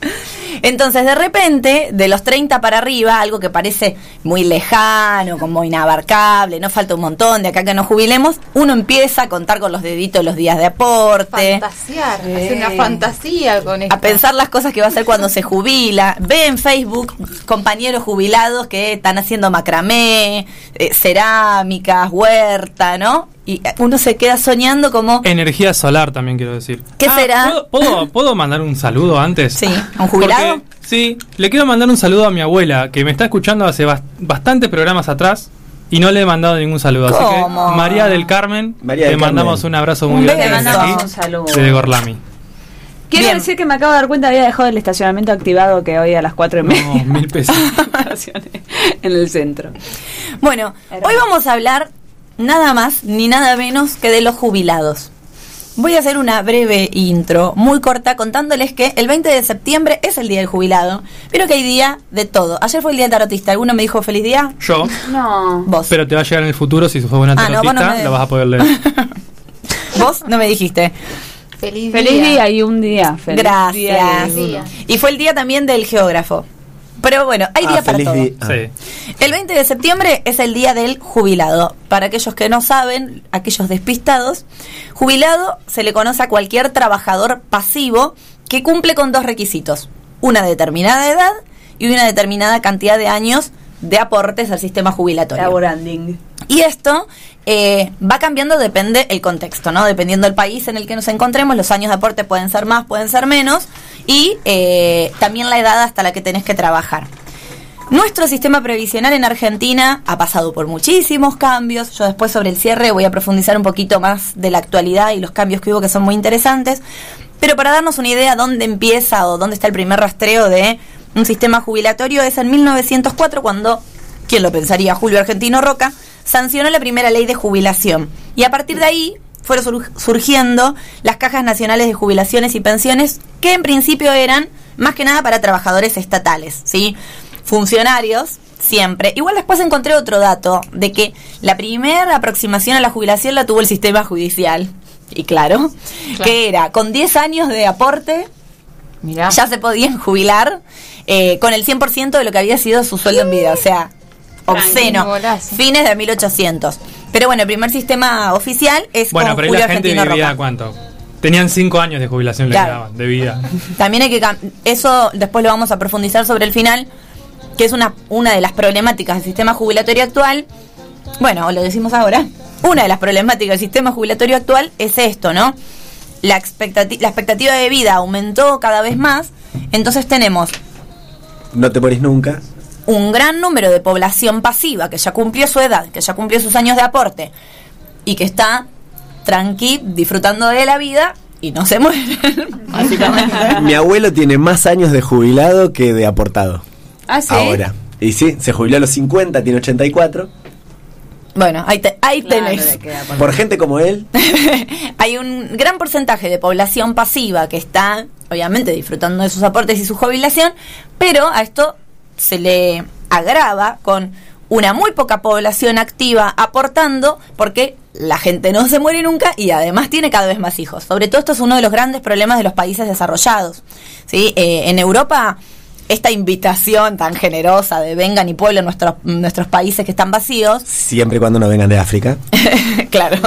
Speaker 3: Entonces, de repente, de los 30 para arriba, algo que parece muy lejano, como inabarcable, no falta un montón de acá que nos jubilemos, uno empieza a contar con los deditos los días de aporte.
Speaker 7: Fantasear,
Speaker 3: Eh.
Speaker 7: hacer una fantasía con esto.
Speaker 3: a pensar las cosas que va a hacer cuando se jubila. Ve en Facebook compañeros jubilados que están haciendo macramé, eh, cerámicas, huerta, ¿no? Y uno se queda soñando como,
Speaker 1: Energía solar también quiero decir.
Speaker 3: ¿Qué será?
Speaker 1: ¿puedo, puedo, puedo mandar un saludo antes?
Speaker 3: Sí, ¿a un jubilado?
Speaker 1: Porque, sí, le quiero mandar un saludo a mi abuela, que me está escuchando hace bas- bastantes programas atrás y no le he mandado ningún saludo. Así que, María del Carmen,
Speaker 5: María
Speaker 1: le
Speaker 5: del
Speaker 1: mandamos
Speaker 5: Carmen.
Speaker 1: un abrazo muy
Speaker 3: Un
Speaker 1: grande
Speaker 6: Le mandamos
Speaker 1: aquí,
Speaker 6: un saludo.
Speaker 1: desde Gorlami.
Speaker 6: Quiero
Speaker 3: Bien.
Speaker 6: decir que me acabo de dar cuenta, había dejado el estacionamiento activado que hoy a las cuatro y
Speaker 1: No,
Speaker 6: media.
Speaker 1: mil pesos.
Speaker 6: En el centro.
Speaker 3: Bueno, hoy vamos a hablar nada más ni nada menos que de los jubilados. Voy a hacer una breve intro, muy corta, contándoles que el 20 de septiembre es el día del jubilado, pero que hay día de todo. Ayer fue el día del tarotista. ¿Alguno me dijo feliz día?
Speaker 1: Yo.
Speaker 6: No.
Speaker 3: Vos.
Speaker 1: Pero te va a llegar en el futuro, si sos buena
Speaker 3: Ah, no,
Speaker 1: tarotista,
Speaker 3: no me-
Speaker 1: lo vas a poder leer.
Speaker 3: Vos no me dijiste.
Speaker 7: Feliz,
Speaker 6: Feliz día y un día. Feliz
Speaker 3: Gracias.
Speaker 6: y
Speaker 7: día.
Speaker 3: Y fue el día también del geógrafo. Pero bueno, hay
Speaker 5: Ah,
Speaker 3: día para todo.
Speaker 5: día. Ah.
Speaker 1: Sí.
Speaker 3: El 20 de septiembre es el día del jubilado. Para aquellos que no saben, aquellos despistados, jubilado se le conoce a cualquier trabajador pasivo que cumple con dos requisitos. Una determinada edad y una determinada cantidad de años de aportes al sistema jubilatorio.
Speaker 6: Laboranding.
Speaker 3: Y esto eh, va cambiando, depende el contexto, ¿no? Dependiendo del país en el que nos encontremos, los años de aporte pueden ser más, pueden ser menos, y eh, también la edad hasta la que tenés que trabajar. Nuestro sistema previsional en Argentina ha pasado por muchísimos cambios. Yo después sobre el cierre voy a profundizar un poquito más de la actualidad y los cambios que hubo que son muy interesantes. Pero para darnos una idea dónde empieza o dónde está el primer rastreo de un sistema jubilatorio es en 1904 cuando, ¿quién lo pensaría? Julio Argentino Roca sancionó la primera ley de jubilación. Y a partir de ahí fueron sur- surgiendo las cajas nacionales de jubilaciones y pensiones que en principio eran más que nada para trabajadores estatales, ¿sí? Funcionarios, siempre. Igual después encontré otro dato de que la primera aproximación a la jubilación la tuvo el sistema judicial. Y claro, que era con 10 años de aporte
Speaker 7: Mirá.
Speaker 3: ya se podían jubilar eh, con el 100% de lo que había sido su sueldo en vida. O sea, obsceno. Fines de 1800. Pero bueno, el primer sistema oficial es
Speaker 1: Bueno,
Speaker 3: con
Speaker 1: pero ahí
Speaker 3: Julio
Speaker 1: la gente
Speaker 3: Argentino
Speaker 1: vivía
Speaker 3: Roca.
Speaker 1: cuánto? Tenían cinco años de jubilación, le quedaban, de vida.
Speaker 3: También hay que eso después lo vamos a profundizar sobre el final, que es una una de las problemáticas del sistema jubilatorio actual. Bueno, lo decimos ahora. Una de las problemáticas del sistema jubilatorio actual es esto, ¿no? La, expectati- la expectativa de vida aumentó cada vez más, entonces tenemos
Speaker 5: No te morís nunca.
Speaker 3: Un gran número de población pasiva que ya cumplió su edad, que ya cumplió sus años de aporte y que está tranqui disfrutando de la vida y no se muere, básicamente.
Speaker 5: Mi abuelo tiene más años de jubilado que de aportado.
Speaker 6: Ah, sí.
Speaker 5: Ahora. Y sí, se jubiló a los 50, tiene 84.
Speaker 3: Bueno, ahí, te- ahí
Speaker 6: Claro,
Speaker 3: tenés.
Speaker 6: le queda por-
Speaker 5: Por gente como él,
Speaker 3: Hay un gran porcentaje de población pasiva que está, obviamente, disfrutando de sus aportes y su jubilación, pero a esto se le agrava con una muy poca población activa aportando porque la gente no se muere nunca y además tiene cada vez más hijos. Sobre todo esto es uno de los grandes problemas de los países desarrollados. ¿sí? Eh, en Europa esta invitación tan generosa de vengan y pueblen nuestros, nuestros países que están vacíos,
Speaker 5: siempre y cuando no vengan de África.
Speaker 3: claro,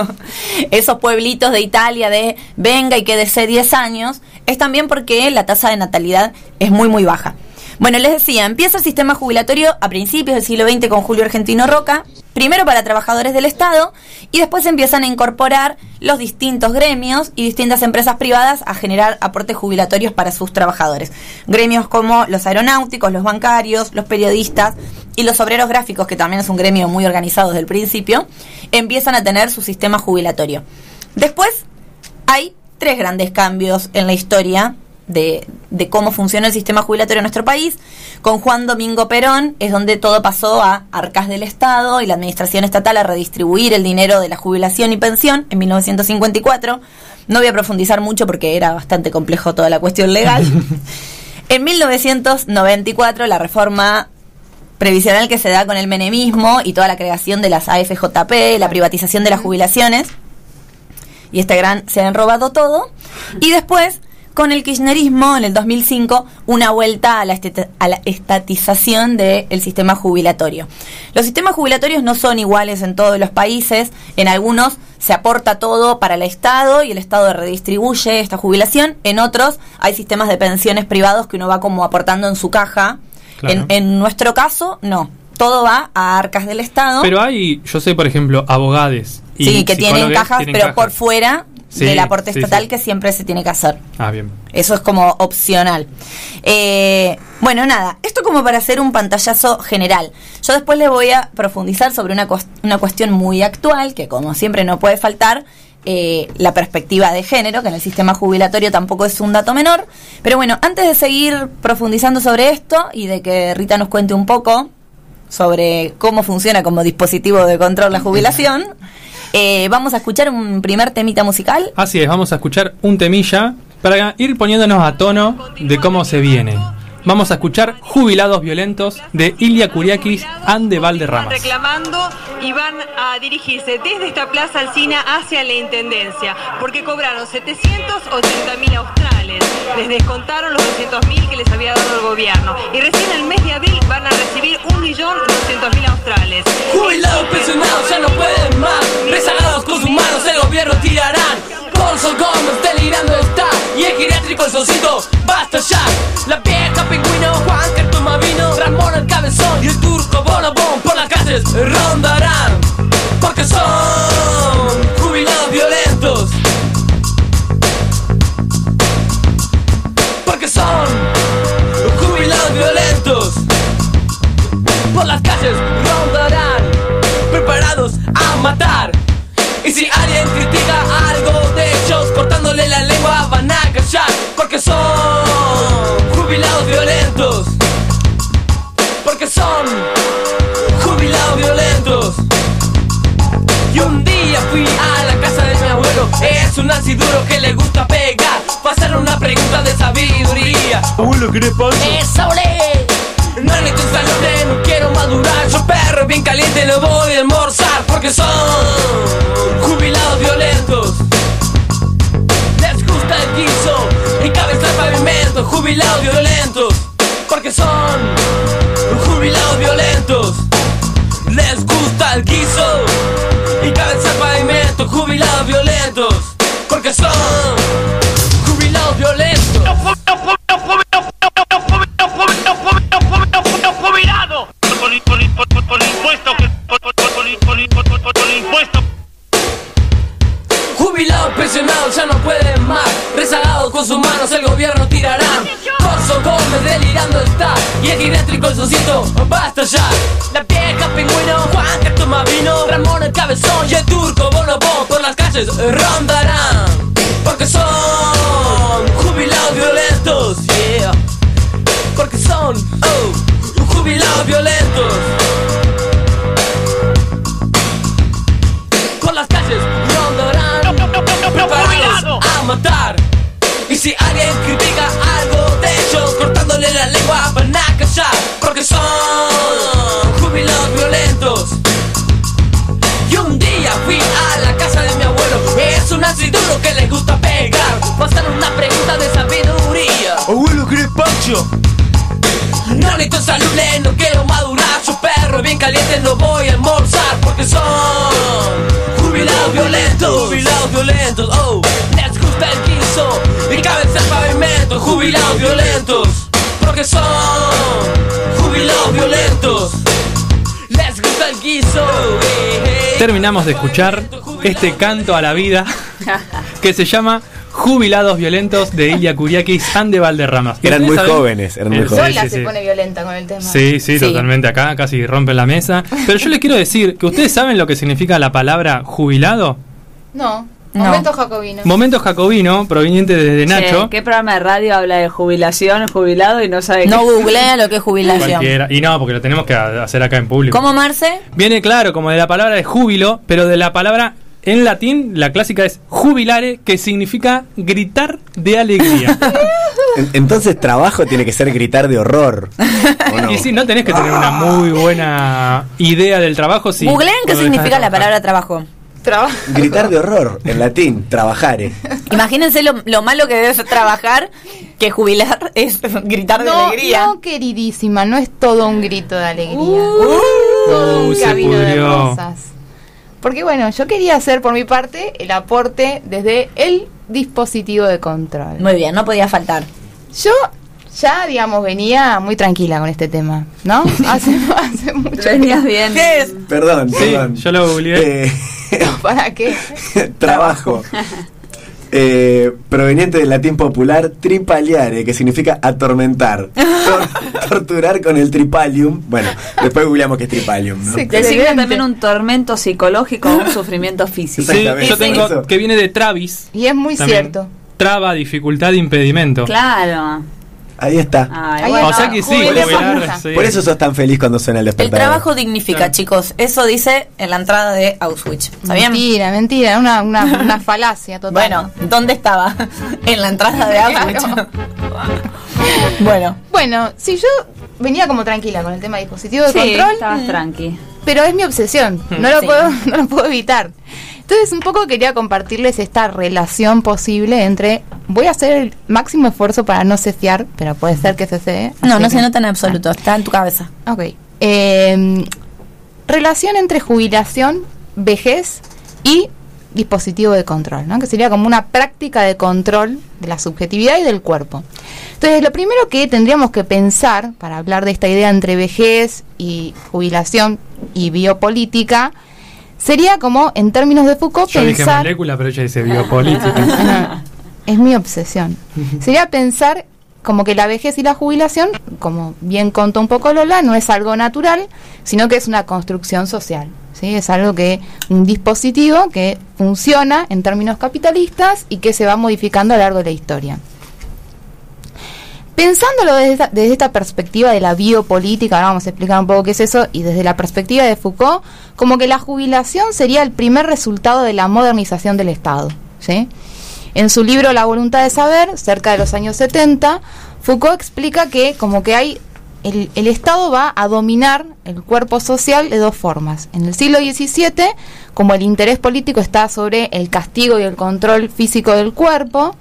Speaker 3: esos pueblitos de Italia de venga y quédese 10 años, es también porque la tasa de natalidad es muy, muy baja. Bueno, les decía, empieza el sistema jubilatorio a principios del siglo XX con Julio Argentino Roca, primero para trabajadores del Estado y después empiezan a incorporar los distintos gremios y distintas empresas privadas a generar aportes jubilatorios para sus trabajadores. Gremios como los aeronáuticos, los bancarios, los periodistas y los obreros gráficos, que también es un gremio muy organizado desde el principio, empiezan a tener su sistema jubilatorio. Después hay tres grandes cambios en la historia de, de cómo funciona el sistema jubilatorio en nuestro país. Con Juan Domingo Perón es donde todo pasó a arcas del Estado y la administración estatal a redistribuir el dinero de la jubilación y pensión en 1954. No voy a profundizar mucho porque era bastante complejo toda la cuestión legal. en 1994 la reforma previsional que se da con el menemismo y toda la creación de las AFJP, la privatización de las jubilaciones y este gran se han robado todo. Y después, con el kirchnerismo, en el 2005, una vuelta a la, a la estatización del sistema jubilatorio. Los sistemas jubilatorios no son iguales en todos los países. En algunos se aporta todo para el Estado y el Estado redistribuye esta jubilación. En otros hay sistemas de pensiones privados que uno va como aportando en su caja.
Speaker 1: Claro.
Speaker 3: En, en nuestro caso, no. Todo va a arcas del Estado.
Speaker 1: Pero hay, yo sé, por ejemplo, abogades. y
Speaker 3: Sí, que tienen cajas,
Speaker 1: tienen
Speaker 3: pero
Speaker 1: cajas.
Speaker 3: por fuera
Speaker 1: Sí,
Speaker 3: del aporte
Speaker 1: sí,
Speaker 3: estatal
Speaker 1: sí.
Speaker 3: que siempre se tiene que hacer.
Speaker 1: Ah, bien.
Speaker 3: Eso es como opcional. Eh, bueno, nada, esto como para hacer un pantallazo general. Yo después les voy a profundizar sobre una, una cuestión muy actual, que como siempre no puede faltar, eh, la perspectiva de género, que en el sistema jubilatorio tampoco es un dato menor. Pero bueno, antes de seguir profundizando sobre esto y de que Rita nos cuente un poco sobre cómo funciona como dispositivo de control la jubilación, eh, vamos a escuchar un primer temita musical.
Speaker 1: Así es, vamos a escuchar un temilla para ir poniéndonos a tono de cómo se viene. Vamos a escuchar Jubilados Violentos de Ilia Kuriakis and de Valderramas.
Speaker 9: reclamando y van a dirigirse desde esta plaza Alcina hacia la Intendencia, porque cobraron 780 mil les descontaron los 200 mil que les había dado el gobierno, y recién el mes de abril van a recibir 1.200.000 australes.
Speaker 10: Jubilados pensionados ya no pueden más. Rezagados con sus manos el gobierno tirarán. Corso Gómez delirando está. Y el geriátrico el socito basta ya. La vieja pingüino Juan Cartón Mavino Ramón el cabezón y el turco Bonobón Por las calles rondarán. Porque son rondarán, preparados a matar. Y si alguien critica algo de ellos, cortándole la lengua van a callar, porque son jubilados violentos. Porque son jubilados violentos. Y un día fui a la casa de mi abuelo, es un así duro que le gusta pegar. Pasar una pregunta de sabiduría.
Speaker 5: Abuelo, ¿querés pan?
Speaker 10: ¡Esa olé! No caliente no voy a almorzar Porque son jubilados violentos. Les gusta el guiso y cabeza al pavimento Jubilados violentos Porque son
Speaker 11: Por
Speaker 10: las calles pregunta de sabiduría.
Speaker 5: Abuelo, ¿querés pancho?
Speaker 10: No necesito saludar, no quiero madurar. Yo perro bien caliente, no voy a almorzar porque son jubilados violentos. Jubilados violentos, oh. Les gusta el guiso y cabeza al pavimento. Jubilados violentos, porque son jubilados violentos. Les gusta el guiso. eh, eh.
Speaker 1: Terminamos de escuchar este canto a la vida que se llama Jubilados Violentos de Ilia Kuriakis and de Valderramas.
Speaker 5: Eran
Speaker 1: ¿Ustedes
Speaker 5: muy
Speaker 1: saben?
Speaker 5: jóvenes, eran muy jóvenes.
Speaker 7: Sola
Speaker 1: sí,
Speaker 7: se
Speaker 1: sí.
Speaker 7: pone violenta con el tema.
Speaker 1: Sí, sí, totalmente acá, casi rompen la mesa. Pero yo les quiero decir que ustedes saben lo que significa la palabra jubilado.
Speaker 7: No,
Speaker 3: No.
Speaker 7: momento jacobino.
Speaker 1: Momento jacobino, proveniente desde Nacho.
Speaker 6: Che, ¿Qué programa de radio habla de jubilación, jubilado y no sabe
Speaker 3: No
Speaker 6: qué?
Speaker 3: googlea lo que es jubilación.
Speaker 1: Cualquiera. Y no, porque lo tenemos que hacer acá en público.
Speaker 3: ¿Cómo, Marce?
Speaker 1: Viene claro como de la palabra de júbilo, pero de la palabra en latín, la clásica es jubilare, que significa gritar de alegría.
Speaker 5: En- Entonces trabajo tiene que ser gritar de horror.
Speaker 1: Y si no tenés que tener una muy buena idea del trabajo, sí.
Speaker 3: Googleen qué significa
Speaker 1: de
Speaker 3: la palabra trabajo.
Speaker 7: Trabajo.
Speaker 5: Gritar de horror, en latín, trabajare.
Speaker 3: Imagínense lo, lo malo que debe ser trabajar, que jubilar es gritar de alegría.
Speaker 7: no, queridísima, no es todo un grito de alegría.
Speaker 3: Uh.
Speaker 7: todo un
Speaker 1: se
Speaker 7: camino de rosas. Porque bueno, yo quería hacer por mi parte el aporte desde el dispositivo de control.
Speaker 3: Muy bien, no podía faltar.
Speaker 7: Yo ya, digamos, venía muy tranquila con este tema, ¿no? Hace, hace mucho
Speaker 6: Venías bien.
Speaker 3: ¿Qué es?
Speaker 5: Perdón,
Speaker 1: Sí,
Speaker 5: perdón.
Speaker 1: yo lo googleé.
Speaker 5: Eh,
Speaker 7: ¿Para qué?
Speaker 5: trabajo. Eh, proveniente del latín popular tripaliare, que significa atormentar, tor- torturar con el tripalium. Bueno, después googleamos qué es tripalium, ¿no?
Speaker 6: Designa también un tormento psicológico o un sufrimiento físico.
Speaker 1: Sí, yo tengo que viene de Travis.
Speaker 7: Y es muy
Speaker 1: También.
Speaker 7: cierto.
Speaker 1: Traba, dificultad, impedimento.
Speaker 6: Claro.
Speaker 5: Ahí está.
Speaker 6: Ay,
Speaker 1: O sea que sí, jubilar.
Speaker 5: Por eso sos tan feliz cuando suena el
Speaker 3: El
Speaker 5: despertador.
Speaker 3: trabajo dignifica, chicos. Eso dice en la entrada de Auschwitz. ¿Está bien?
Speaker 7: Mentira, mentira, una, una, una falacia total.
Speaker 3: Bueno, ¿dónde estaba? en la entrada de Auschwitz. bueno.
Speaker 7: Bueno, si yo venía como tranquila con el tema de dispositivo de
Speaker 6: Sí,
Speaker 7: control,
Speaker 6: estabas tranqui.
Speaker 7: pero es mi obsesión, no lo
Speaker 3: Sí.
Speaker 7: puedo, no lo puedo evitar. Entonces un poco quería compartirles esta relación posible entre voy a hacer el máximo esfuerzo para no cefiar, pero puede ser que.
Speaker 3: No,
Speaker 7: así
Speaker 3: no
Speaker 7: que-
Speaker 3: se nota en absoluto. Está en tu cabeza.
Speaker 7: Ok. Eh, relación entre jubilación, vejez y dispositivo de control, ¿no? que sería como una práctica de control de la subjetividad y del cuerpo. Entonces, lo primero que tendríamos que pensar para hablar de esta idea entre vejez y jubilación y biopolítica sería como, en términos de Foucault,
Speaker 1: Yo dije molécula, pero ella dice biopolítica.
Speaker 7: Es mi obsesión. Sería pensar como que la vejez y la jubilación, como bien contó un poco Lola, no es algo natural, sino que es una construcción social. ¿sí? Es algo que, un dispositivo que funciona en términos capitalistas y que se va modificando a lo largo de la historia. Pensándolo desde esta, perspectiva de la biopolítica, ahora vamos a explicar un poco qué es eso, y desde la perspectiva de Foucault, como que la jubilación sería el primer resultado de la modernización del Estado. ¿sí? En su libro La voluntad de saber, cerca de los años 70, Foucault explica que como que hay el, el Estado va a dominar el cuerpo social de dos formas. En el siglo XVII, como el interés político está sobre el castigo y el control físico del cuerpo,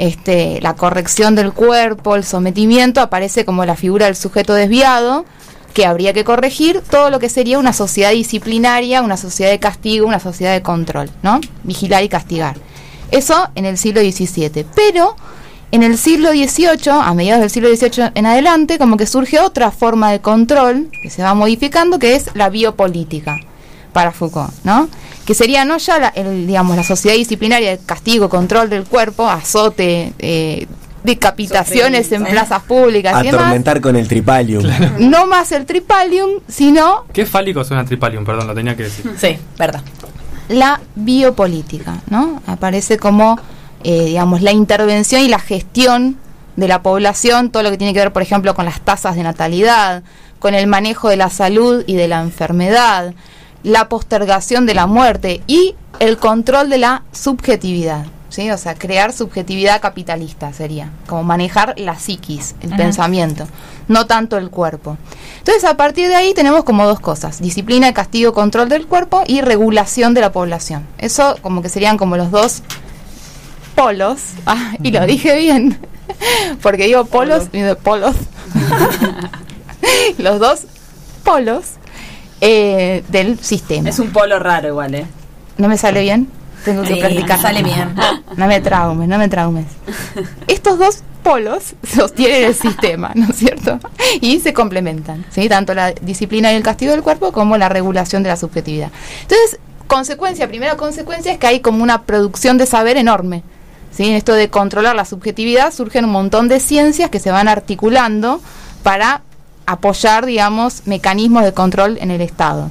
Speaker 7: este, la corrección del cuerpo, el sometimiento, aparece como la figura del sujeto desviado, que habría que corregir todo lo que sería una sociedad disciplinaria, una sociedad de castigo, una sociedad de control, ¿no? Vigilar y castigar. Eso en el siglo XVII. Pero en el siglo XVIII, a mediados del siglo XVIII en adelante, como que surge otra forma de control que se va modificando, que es la biopolítica para Foucault, ¿no? Que sería no ya la, el, digamos, la sociedad disciplinaria de castigo, control del cuerpo, azote, eh, decapitaciones en plazas públicas y demás.
Speaker 5: Atormentar con el tripalium.
Speaker 7: No más el tripalium, sino
Speaker 1: Qué fálico suena tripalium, perdón, lo tenía que decir.
Speaker 3: Sí, verdad.
Speaker 7: la biopolítica, ¿no? Aparece como, eh, digamos, la intervención y la gestión de la población, todo lo que tiene que ver, por ejemplo, con las tasas de natalidad, con el manejo de la salud y de la enfermedad, la postergación de la muerte y el control de la subjetividad. ¿Sí? O sea, crear subjetividad capitalista sería, como manejar la psiquis, el
Speaker 3: Ajá.
Speaker 7: pensamiento, no tanto el cuerpo. Entonces, a partir de ahí tenemos como dos cosas, disciplina, castigo, control del cuerpo y regulación de la población. Eso como que serían como los dos polos, ah, y lo dije bien, porque digo polos y de polos, los dos polos eh, del sistema.
Speaker 6: Es un polo raro igual, ¿eh?
Speaker 7: ¿No me sale bien? Tengo que practicar.
Speaker 3: sale bien.
Speaker 7: No me traumes, no me traumes. Estos dos polos sostienen el sistema, ¿no es cierto? Y se complementan, ¿sí? Tanto la disciplina y el castigo del cuerpo como la regulación de la subjetividad. Entonces, consecuencia, primera consecuencia es que hay como una producción de saber enorme. ¿sí? En esto de controlar la subjetividad surgen un montón de ciencias que se van articulando para apoyar, digamos, mecanismos de control en el Estado.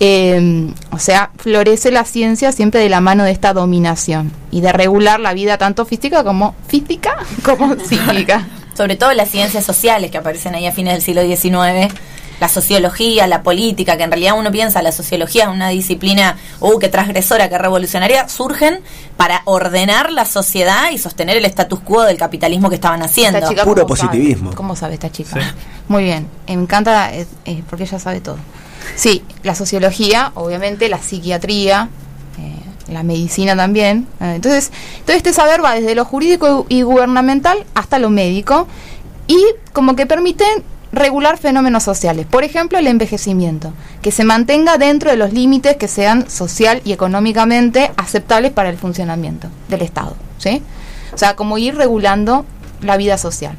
Speaker 7: Eh, o sea, florece la ciencia siempre de la mano de esta dominación y de regular la vida tanto física como física como psíquica.
Speaker 3: Sobre todo las ciencias sociales que aparecen ahí a fines del siglo XIX, la sociología, la política, que en realidad uno piensa la sociología es una disciplina, uh, qué transgresora, qué revolucionaria, surgen para ordenar la sociedad y sostener el status quo del capitalismo que estaban haciendo.
Speaker 7: Esta chica,
Speaker 5: Puro
Speaker 7: ¿cómo sabe?
Speaker 5: positivismo.
Speaker 7: ¿Cómo sabe esta chica? Muy bien, me encanta eh, eh, porque ella sabe todo. Sí, la sociología, obviamente, la psiquiatría, eh, la medicina también. Eh, entonces, todo este saber va desde lo jurídico y gubernamental hasta lo médico y como que permiten regular fenómenos sociales. Por ejemplo, el envejecimiento, que se mantenga dentro de los límites que sean social y económicamente aceptables para el funcionamiento del Estado. ¿sí? O sea, como ir regulando la vida social.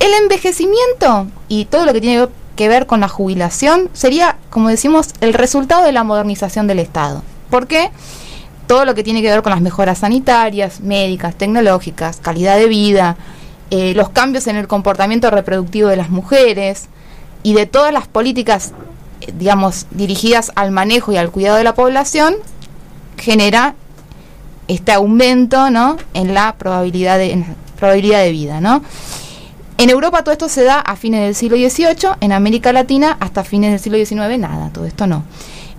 Speaker 7: El envejecimiento y todo lo que tiene que ver con la jubilación sería, como decimos, el resultado de la modernización del Estado. ¿Por qué? todo lo que tiene que ver con las mejoras sanitarias, médicas, tecnológicas, calidad de vida, eh, los cambios en el comportamiento reproductivo de las mujeres y de todas las políticas, eh, digamos, dirigidas al manejo y al cuidado de la población, genera este aumento ¿no? en la probabilidad de, en probabilidad de vida. ¿no? En Europa todo esto se da a fines del siglo XVIII, en América Latina hasta fines del siglo XIX nada, todo esto no.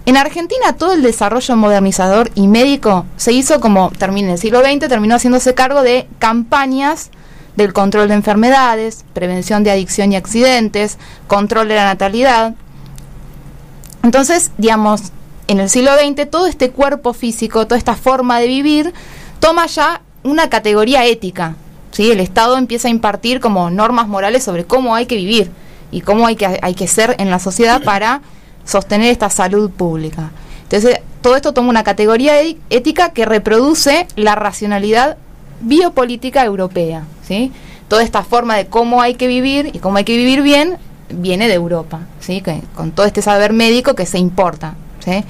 Speaker 7: En Argentina todo el desarrollo modernizador y médico se hizo como termina el siglo XX, terminó haciéndose cargo de campañas del control de enfermedades, prevención de adicción y accidentes, control de la natalidad. Entonces, digamos, en el siglo XX todo este cuerpo físico, toda esta forma de vivir, toma ya una categoría ética. ¿sí? El Estado empieza a impartir como normas morales sobre cómo hay que vivir y cómo hay que, hay que ser en la sociedad para sostener esta salud pública. Entonces, todo esto toma una categoría é- ética que reproduce la racionalidad biopolítica europea. ¿sí? Toda esta forma de cómo hay que vivir y cómo hay que vivir bien viene de Europa, ¿sí? Que- con todo este saber médico que se importa. ¿sí?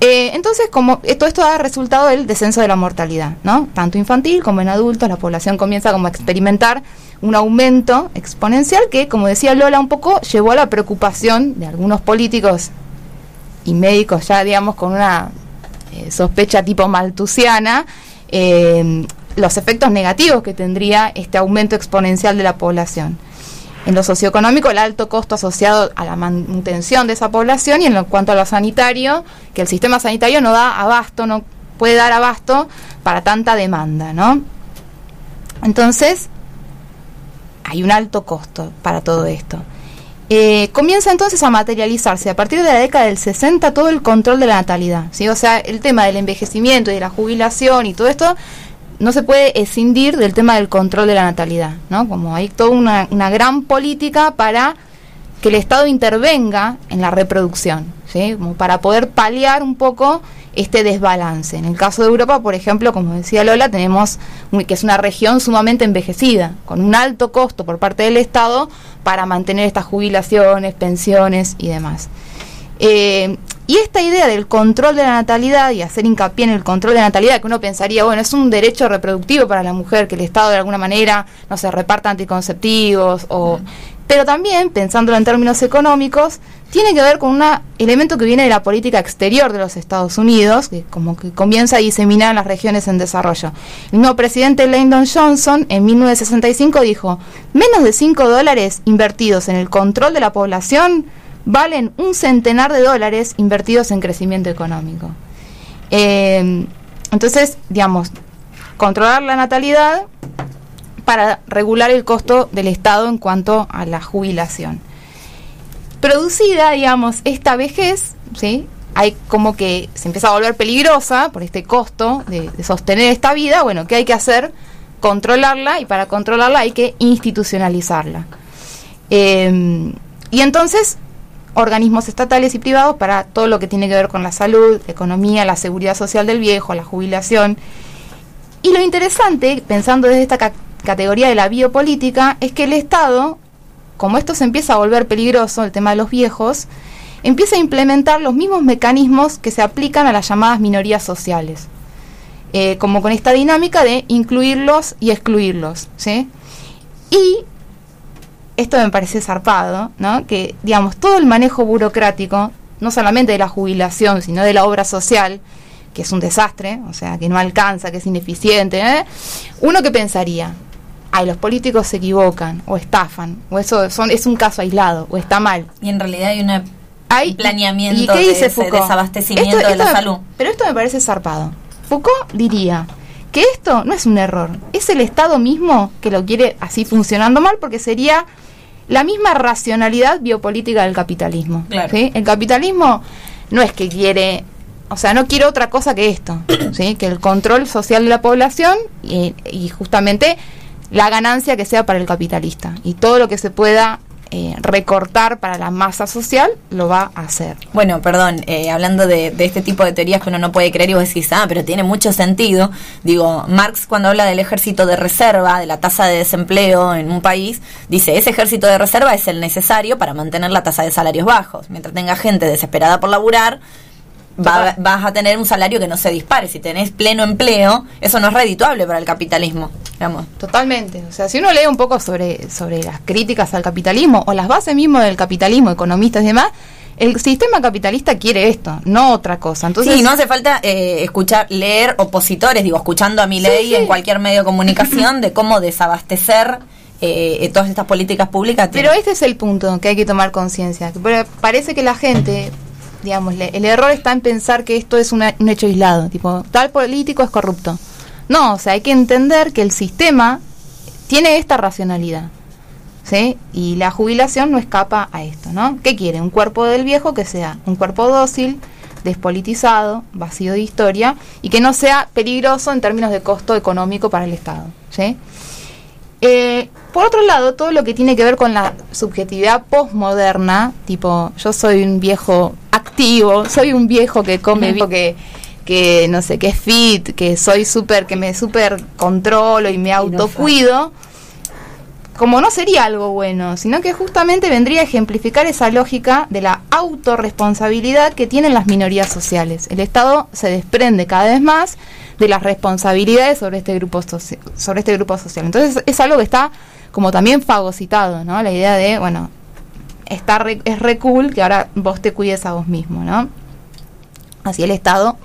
Speaker 7: Eh, entonces, como todo esto da resultado del descenso de la mortalidad, ¿no? Tanto infantil como en adultos, la población comienza como a experimentar un aumento exponencial que, como decía Lola un poco, llevó a la preocupación de algunos políticos y médicos ya, digamos, con una eh, sospecha tipo maltusiana, eh, los efectos negativos que tendría este aumento exponencial de la población. En lo socioeconómico, el alto costo asociado a la manutención de esa población y en lo cuanto a lo sanitario, que el sistema sanitario no da abasto, no puede dar abasto para tanta demanda, ¿no? Entonces, hay un alto costo para todo esto. Eh, comienza entonces a materializarse a partir de la década del 60 todo el control de la natalidad, ¿sí? O sea, el tema del envejecimiento y de la jubilación y todo esto no se puede escindir del tema del control de la natalidad, ¿no? Como hay toda una, una gran política para que el Estado intervenga en la reproducción, ¿sí? Como para poder paliar un poco este desbalance. En el caso de Europa, por ejemplo, como decía Lola, tenemos que es una región sumamente envejecida, con un alto costo por parte del Estado para mantener estas jubilaciones, pensiones y demás. Eh, y esta idea del control de la natalidad y hacer hincapié en el control de la natalidad, que uno pensaría, bueno, es un derecho reproductivo para la mujer, que el Estado de alguna manera, no se reparta anticonceptivos, o, pero también, pensándolo en términos económicos, tiene que ver con un elemento que viene de la política exterior de los Estados Unidos, que como que comienza a diseminar en las regiones en desarrollo. El nuevo presidente Lyndon Johnson en 1965 dijo, menos de 5 dólares invertidos en el control de la población valen un centenar de dólares invertidos en crecimiento económico. Eh, entonces, digamos, controlar la natalidad para regular el costo del Estado en cuanto a la jubilación. Producida, digamos, esta vejez, ¿sí? Hay como que se empieza a volver peligrosa por este costo de, sostener esta vida. Bueno, ¿qué hay que hacer? Controlarla y para controlarla hay que institucionalizarla. Eh, y entonces, organismos estatales y privados para todo lo que tiene que ver con la salud, economía, la seguridad social del viejo, la jubilación. Y lo interesante, pensando desde esta categoría de la biopolítica, es que el Estado, como esto se empieza a volver peligroso, el tema de los viejos, empieza a implementar los mismos mecanismos que se aplican a las llamadas minorías sociales. Eh, como con esta dinámica de incluirlos y excluirlos. ¿sí? Y esto me parece zarpado, ¿no? Que, digamos, todo el manejo burocrático, no solamente de la jubilación, sino de la obra social, que es un desastre, o sea, que no alcanza, que es ineficiente, ¿eh? uno que pensaría, ay, los políticos se equivocan, o estafan, o eso son, es un caso aislado, o está mal.
Speaker 3: Y en realidad hay una
Speaker 7: Hay
Speaker 3: un planeamiento
Speaker 7: ¿Y qué
Speaker 3: de ese
Speaker 7: Foucault?
Speaker 3: desabastecimiento
Speaker 7: Esto-
Speaker 3: de la
Speaker 7: me-
Speaker 3: salud.
Speaker 7: Pero esto me parece zarpado. Foucault diría que esto no es un error, es el Estado mismo que lo quiere así funcionando mal porque sería la misma racionalidad biopolítica del capitalismo. ¿sí? El capitalismo no es que quiere, o sea, no quiere otra cosa que esto, ¿sí? que el control social de la población y, y justamente la ganancia que sea para el capitalista y todo lo que se pueda eh, recortar para la masa social lo va a hacer.
Speaker 3: Bueno, perdón, eh, hablando de, de este tipo de teorías que uno no puede creer y vos decís, ah, pero tiene mucho sentido. Digo, Marx cuando habla del ejército de reserva, de la tasa de desempleo en un país, dice, ese ejército de reserva es el necesario para mantener la tasa de salarios bajos. Mientras tenga gente desesperada por laburar, va- vas a tener un salario que no se dispare. Si tenés pleno empleo, eso no es redituable para el capitalismo. Digamos.
Speaker 7: Totalmente. O sea, si uno lee un poco sobre, sobre las críticas al capitalismo o las bases mismo del capitalismo, economistas y demás, el sistema capitalista quiere esto, no otra cosa. Entonces,
Speaker 3: sí, no hace falta eh, escuchar, leer opositores, digo, escuchando a mi ley en cualquier medio de comunicación de cómo desabastecer eh, eh, todas estas políticas públicas.
Speaker 7: Pero este es el punto que hay que tomar conciencia. Parece que la gente, digamos, el error está en pensar que esto es un hecho aislado, tipo, tal político es corrupto. No, o sea, hay que entender que el sistema tiene esta racionalidad. ¿Sí? Y la jubilación no escapa a esto, ¿no? ¿Qué quiere? Un cuerpo del viejo que sea un cuerpo dócil, despolitizado, vacío de historia y que no sea peligroso en términos de costo económico para el Estado, ¿sí? Eh, por otro lado, todo lo que tiene que ver con la subjetividad postmoderna, tipo, yo soy un viejo activo, soy un viejo que come bien, que, que no sé, que es fit, que soy súper, que me súper controlo y me autocuido, como no sería algo bueno, sino que justamente vendría a ejemplificar esa lógica de la autorresponsabilidad que tienen las minorías sociales. El Estado se desprende cada vez más de las responsabilidades sobre este grupo sobre este grupo social. Entonces es algo que está como también fagocitado, ¿no? La idea de, bueno, está re- es re cool que ahora vos te cuides a vos mismo, ¿no? Así el Estado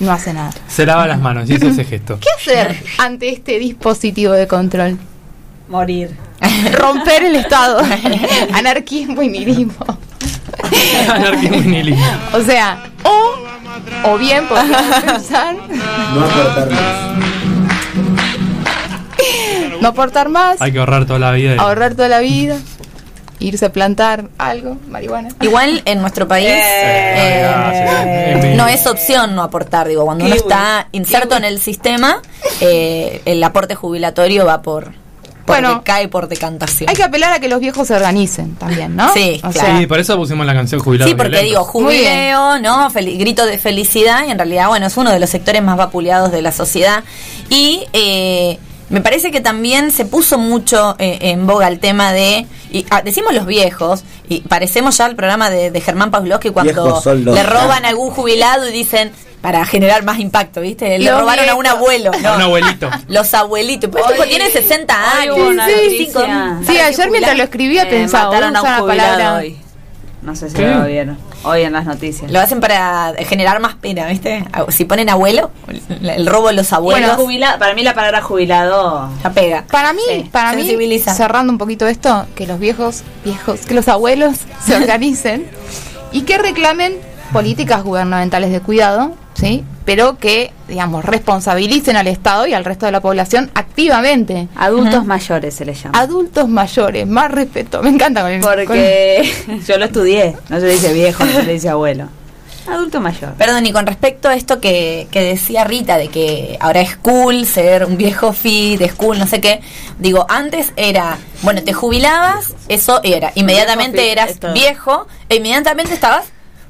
Speaker 7: no hace nada.
Speaker 1: Se lava las manos y hizo ese gesto.
Speaker 7: ¿Qué hacer ante este dispositivo de control?
Speaker 6: Morir.
Speaker 7: Romper el Estado. Anarquismo y nihilismo.
Speaker 1: Anarquismo y nihilismo.
Speaker 7: O sea, o, o bien podríamos pensar
Speaker 5: No aportar más.
Speaker 7: no aportar más,
Speaker 1: Hay que ahorrar toda la vida.
Speaker 7: ahorrar toda la vida, irse a plantar algo, marihuana.
Speaker 3: Igual en nuestro país eh,
Speaker 1: gracias.
Speaker 3: no es opción no aportar. Digo, cuando uno está inserto en el sistema, eh, el aporte jubilatorio va por,
Speaker 7: Bueno,
Speaker 3: cae por decantación.
Speaker 7: Hay que apelar a que los viejos se organicen también, ¿no?
Speaker 3: Sí,
Speaker 7: O
Speaker 3: claro.
Speaker 1: Sí, por eso pusimos la canción jubilado.
Speaker 3: Sí, porque digo, jubileo, ¿no? Fel- grito de felicidad y en realidad, bueno, es uno de los sectores más vapuleados de la sociedad. Y eh, me parece que también se puso mucho eh, en boga el tema de, y, ah, decimos los viejos, y parecemos ya el programa de, de Germán Pavlovsky cuando
Speaker 5: los-
Speaker 3: le roban a algún jubilado y dicen, para generar más impacto, ¿viste? Le
Speaker 7: Los
Speaker 3: robaron a un abuelo.
Speaker 1: A un abuelito.
Speaker 3: Los abuelitos. Pues tipo,
Speaker 6: Hoy-
Speaker 3: tiene 60
Speaker 6: hoy
Speaker 3: años.
Speaker 6: hubo una
Speaker 3: 65.
Speaker 6: noticia.
Speaker 7: sí, ayer mientras lo escribía
Speaker 6: Eh,
Speaker 7: pensaba, la palabra.
Speaker 6: hoy. No sé si
Speaker 1: ¿Qué?
Speaker 6: lo vieron. Hoy en las noticias.
Speaker 3: Lo hacen para generar más pena, ¿viste? Si ponen abuelo, el, robo de los abuelos,
Speaker 6: Bueno, jubila- para mí la palabra jubilado
Speaker 3: ya pega.
Speaker 7: Para mí,
Speaker 6: Sí,
Speaker 7: para mí, cerrando un poquito esto, que los viejos, viejos, que los abuelos se organicen y que reclamen políticas gubernamentales de cuidado, ¿sí? Pero que, digamos, responsabilicen al Estado y al resto de la población activamente.
Speaker 6: adultos mayores se les llama.
Speaker 7: Adultos mayores, más respeto. Me encanta con el
Speaker 6: Porque yo lo estudié, no se le dice viejo, no se le dice abuelo. Adulto mayor.
Speaker 3: Perdón, y con respecto a esto que, que decía Rita, de que ahora es cool ser un viejo fit, es cool, no sé qué. Digo, antes era, bueno, te jubilabas, eso era. Inmediatamente eras viejo e inmediatamente estabas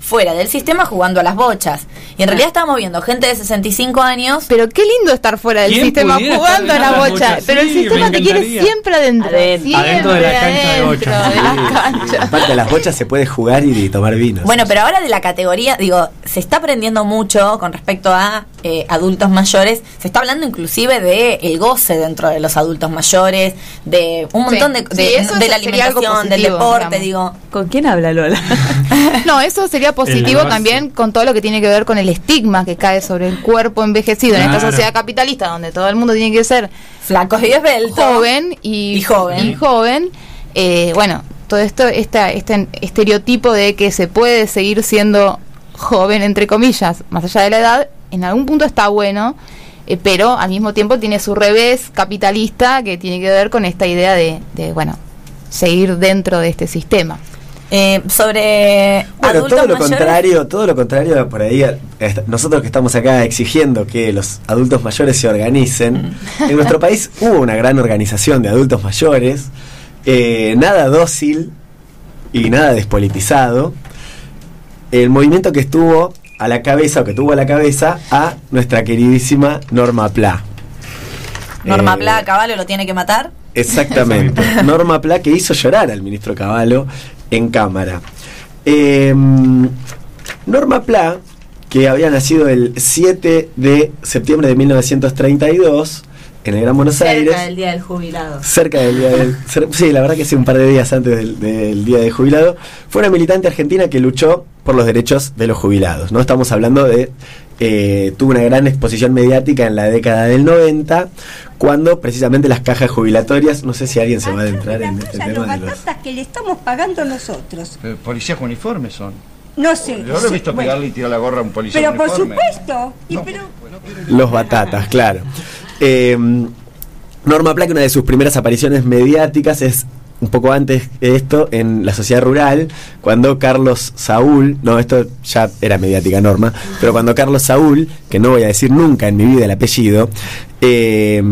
Speaker 3: fuera del sistema jugando a las bochas. Y en realidad estábamos viendo gente de 65 años
Speaker 7: Pero qué lindo estar fuera del
Speaker 1: ¿Quién
Speaker 7: sistema jugando a
Speaker 1: las
Speaker 7: bocha.
Speaker 1: bochas?
Speaker 7: Pero el sistema te quiere siempre adentro.
Speaker 6: Adentro.
Speaker 7: siempre
Speaker 1: Adentro de la cancha de bocha.
Speaker 7: adentro de la cancha.
Speaker 5: Aparte de las bochas se puede jugar y tomar vino.
Speaker 3: Bueno, pero ahora de la categoría, digo, se está aprendiendo mucho con respecto a eh, adultos mayores. Se está hablando inclusive de el goce dentro de los adultos mayores, de un montón
Speaker 7: Sí,
Speaker 3: de,
Speaker 7: sí,
Speaker 3: de,
Speaker 7: eso
Speaker 3: de la alimentación, del deporte,
Speaker 7: digamos.
Speaker 3: digo.
Speaker 6: ¿Con quién habla Lola?
Speaker 7: No, eso sería positivo también con todo lo que tiene que ver con el estigma que cae sobre el cuerpo envejecido en esta sociedad capitalista donde todo el mundo tiene que ser
Speaker 3: Flacos y esbeltos.
Speaker 7: joven y,
Speaker 3: Y joven.
Speaker 7: y joven, eh, bueno, todo esto, esta, este estereotipo de que se puede seguir siendo joven, entre comillas, más allá de la edad, en algún punto está bueno, eh, pero al mismo tiempo tiene su revés capitalista que tiene que ver con esta idea de, de bueno, seguir dentro de este sistema.
Speaker 3: Eh, sobre
Speaker 5: Bueno,
Speaker 3: adultos
Speaker 5: todo lo
Speaker 3: mayores.
Speaker 5: contrario, todo lo contrario por ahí, nosotros que estamos acá exigiendo que los adultos mayores se organicen, en nuestro país hubo una gran organización de adultos mayores, eh, nada dócil y nada despolitizado. El movimiento que estuvo a la cabeza, o que tuvo a la cabeza, a nuestra queridísima Norma Pla.
Speaker 3: Norma
Speaker 5: Eh,
Speaker 3: Pla, Caballo lo tiene que matar.
Speaker 5: Exactamente. Norma Pla que hizo llorar al ministro Cavallo en cámara. Eh, Norma Pla, que había nacido el 7 de septiembre de 1932 en el Gran Buenos Aires.
Speaker 3: Cerca del día del jubilado.
Speaker 5: Cerca del día del. Sí, la verdad que sí, un par de días antes del, del día de jubilado. Fue una militante argentina que luchó por los derechos de los jubilados. No estamos hablando de. Eh, tuvo una gran exposición mediática en la década del 90, cuando precisamente las cajas jubilatorias. No sé si alguien se va a adentrar en este
Speaker 12: los
Speaker 5: tema de los.
Speaker 12: batatas que le estamos pagando nosotros.
Speaker 13: Eh, Policías con uniformes son.
Speaker 12: No sé.
Speaker 13: Yo lo he visto
Speaker 12: Bueno,
Speaker 13: pegarle y tirar la gorra a un policía
Speaker 12: pero
Speaker 13: con
Speaker 12: por supuesto. Y pero,
Speaker 5: Los batatas, claro. Eh, Norma Plaque, una de sus primeras apariciones mediáticas es un poco antes de esto en la sociedad rural, cuando Carlos Saúl, no, esto ya era mediática Norma, pero cuando Carlos Saúl, que no voy a decir nunca en mi vida el apellido, eh,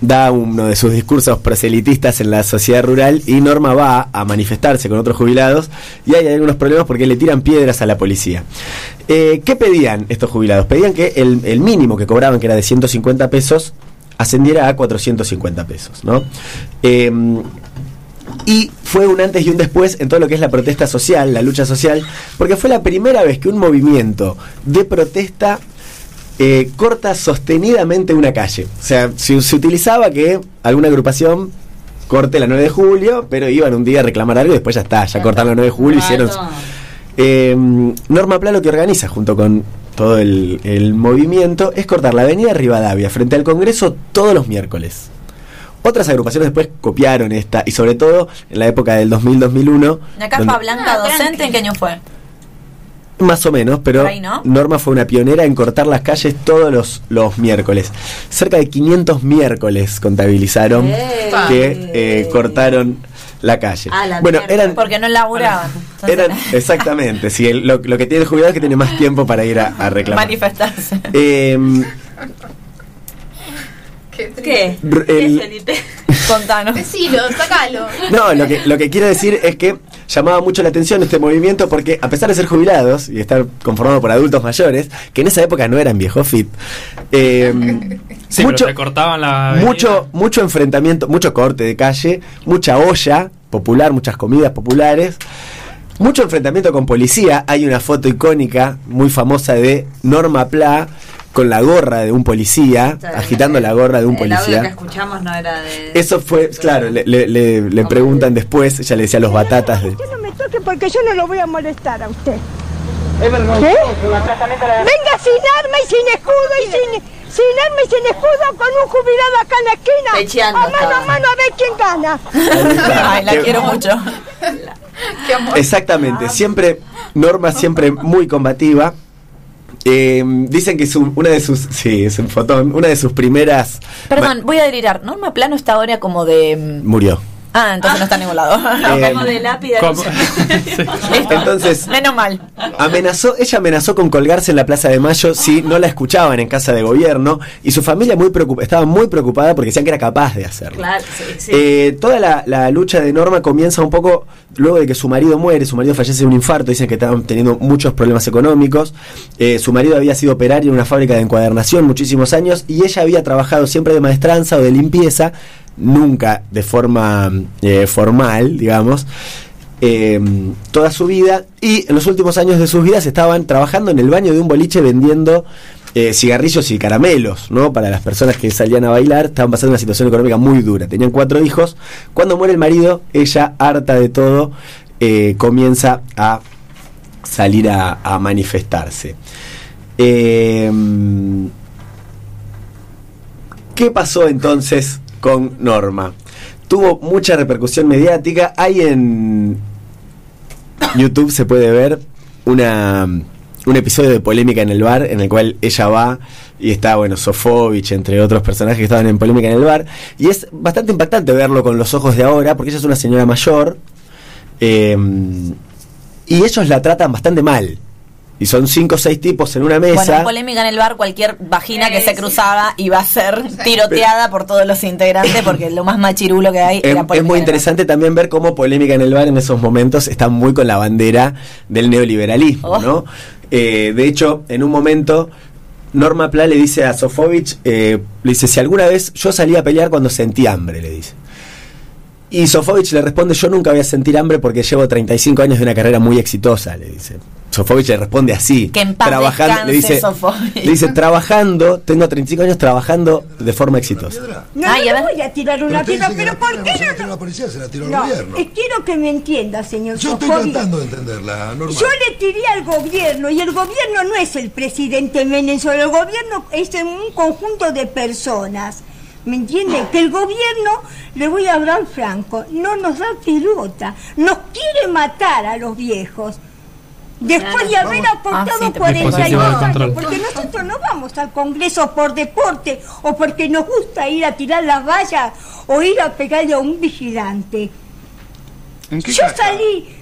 Speaker 5: da uno de sus discursos proselitistas en la sociedad rural y Norma va a manifestarse con otros jubilados y hay algunos problemas porque le tiran piedras a la policía. Eh, ¿Qué pedían estos jubilados? Pedían que el, mínimo que cobraban, que era de 150 pesos, ascendiera a 450 pesos, ¿no? Eh, y fue un antes y un después en todo lo que es la protesta social, la lucha social, porque fue la primera vez que un movimiento de protesta eh, corta sostenidamente una calle. O sea, se, se utilizaba que alguna agrupación corte la 9 de julio, pero iban un día a reclamar algo y después ya está, ya cortaron la 9 de julio, hicieron... Eh, Norma Pla lo que organiza junto con todo el, el movimiento es cortar la avenida Rivadavia frente al Congreso todos los miércoles. Otras agrupaciones después copiaron esta y sobre todo en la época del 2000-2001
Speaker 3: ¿La capa
Speaker 5: donde-
Speaker 3: blanca docente en qué año fue?
Speaker 5: más o menos, pero
Speaker 3: Por ahí, ¿no?
Speaker 5: Norma fue una pionera en cortar las calles todos los, los miércoles. Cerca de 500 miércoles contabilizaron
Speaker 3: ¡Eh!
Speaker 5: que eh, cortaron la calle.
Speaker 3: A la
Speaker 5: bueno,
Speaker 3: mierda.
Speaker 5: eran
Speaker 3: Porque no laburaban. Entonces,
Speaker 5: eran exactamente, sí, el- lo, lo que tiene el jubilado es que tiene más tiempo para ir a, a reclamar.
Speaker 3: manifestarse.
Speaker 5: Eh,
Speaker 3: ¿Qué?
Speaker 5: R- el-
Speaker 3: Contanos.
Speaker 7: Decilo, sacalo.
Speaker 5: no, lo que, lo que quiero decir es que llamaba mucho la atención este movimiento porque a pesar de ser jubilados y estar conformado por adultos mayores, que en esa época no eran viejos fit, eh,
Speaker 1: Sí,
Speaker 5: mucho,
Speaker 1: pero te cortaban la.
Speaker 5: mucho, mucho enfrentamiento, mucho corte de calle, mucha olla popular, muchas comidas populares, mucho enfrentamiento con policía. Hay una foto icónica muy famosa de Norma Pla con la gorra de un policía, agitando la gorra de un
Speaker 6: El audio que
Speaker 5: policía.
Speaker 6: escuchamos no era de.
Speaker 5: Eso fue, claro, le, le- le- le preguntan después, ella le decía los batatas de...
Speaker 12: usted no me toque porque yo no lo voy a molestar a usted.
Speaker 14: Es.
Speaker 12: Venga sin arma y sin escudo y sin, sin arma y sin escudo con un jubilado acá en la esquina.
Speaker 6: Pecheando
Speaker 12: a mano a mano a ver quién gana.
Speaker 3: Ay, la
Speaker 5: Qué-
Speaker 3: quiero mucho.
Speaker 7: Qué amor.
Speaker 5: Exactamente, siempre, Norma siempre muy combativa. Eh, dicen que su, una de sus, sí, es un fotón, una de sus primeras
Speaker 3: Perdón, voy a delirar. Norma Plano está ahora como de. mm,
Speaker 5: murió.
Speaker 3: Ah, entonces no está en ningún lado.
Speaker 5: Eh,
Speaker 3: como de lápida.
Speaker 1: ¿Cómo?
Speaker 5: Entonces,
Speaker 3: Menos mal.
Speaker 5: amenazó, ella amenazó con colgarse en la Plaza de Mayo si no la escuchaban en casa de gobierno y su familia muy preocup- estaba muy preocupada porque decían que era capaz de hacerlo.
Speaker 6: Claro, sí, sí.
Speaker 5: Eh, toda la, la lucha de Norma comienza un poco luego de que su marido muere, su marido fallece de un infarto, dicen que estaban teniendo muchos problemas económicos, Eh, su marido había sido operario en una fábrica de encuadernación muchísimos años y ella había trabajado siempre de maestranza o de limpieza, nunca de forma eh, formal, digamos. eh, toda su vida y en los últimos años de sus vidas estaban trabajando en el baño de un boliche vendiendo eh, cigarrillos y caramelos, ¿no? Para las personas que salían a bailar, estaban pasando una situación económica muy dura. Tenían cuatro hijos. Cuando muere el marido, ella, harta de todo, eh, comienza a salir a, manifestarse. Eh, ¿Qué pasó entonces con Norma? Tuvo mucha repercusión mediática. Hay en YouTube, se puede ver, una, un episodio de polémica en el bar en el cual ella va y está, bueno, Sofovich, entre otros personajes que estaban en polémica en el bar. Y es bastante impactante verlo con los ojos de ahora, porque ella es una señora mayor. eh, y ellos la tratan bastante mal. Y son cinco o seis tipos en una mesa.
Speaker 3: Bueno, polémica en el bar, cualquier vagina que se cruzaba iba a ser tiroteada por todos los integrantes porque lo más machirulo que hay
Speaker 5: Es,
Speaker 3: era
Speaker 5: es muy interesante también ver cómo polémica en el bar en esos momentos está muy con la bandera del neoliberalismo,
Speaker 3: Oh.
Speaker 5: ¿no? Eh, de hecho, en un momento, Norma Pla le dice a Sofovich, eh, le dice, si alguna vez yo salí a pelear cuando sentí hambre, le dice. Y Sofovich le responde, yo nunca voy a sentir hambre porque llevo 35 años de una carrera muy exitosa, le dice. Sofovich le responde así.
Speaker 3: Que en paz
Speaker 5: trabajando, le dice,
Speaker 3: Sofovich.
Speaker 5: le dice, trabajando, tengo 35 años trabajando de forma exitosa.
Speaker 12: No,
Speaker 3: Ay,
Speaker 12: no voy a tirar una piedra, pero ¿por qué
Speaker 13: no se la
Speaker 12: no?
Speaker 13: tiró a la policía, se la tiró al
Speaker 12: No,
Speaker 13: gobierno.
Speaker 12: eh, quiero que me entienda, señor
Speaker 13: Yo estoy tratando de entenderla, normal.
Speaker 12: Yo le tiré al gobierno y el gobierno no es el presidente Menem solo, el gobierno es un conjunto de personas. ¿Me entiende? Que el gobierno, le voy a hablar franco, no nos da pelota, nos quiere matar a los viejos. Después de haber aportado
Speaker 1: Ah, sí,
Speaker 12: 42
Speaker 1: dispositivo de control.
Speaker 12: años, porque nosotros no vamos al Congreso por deporte o porque nos gusta ir a tirar las vallas o ir a pegarle a un vigilante.
Speaker 15: ¿En qué
Speaker 12: Yo
Speaker 15: casa?
Speaker 12: salí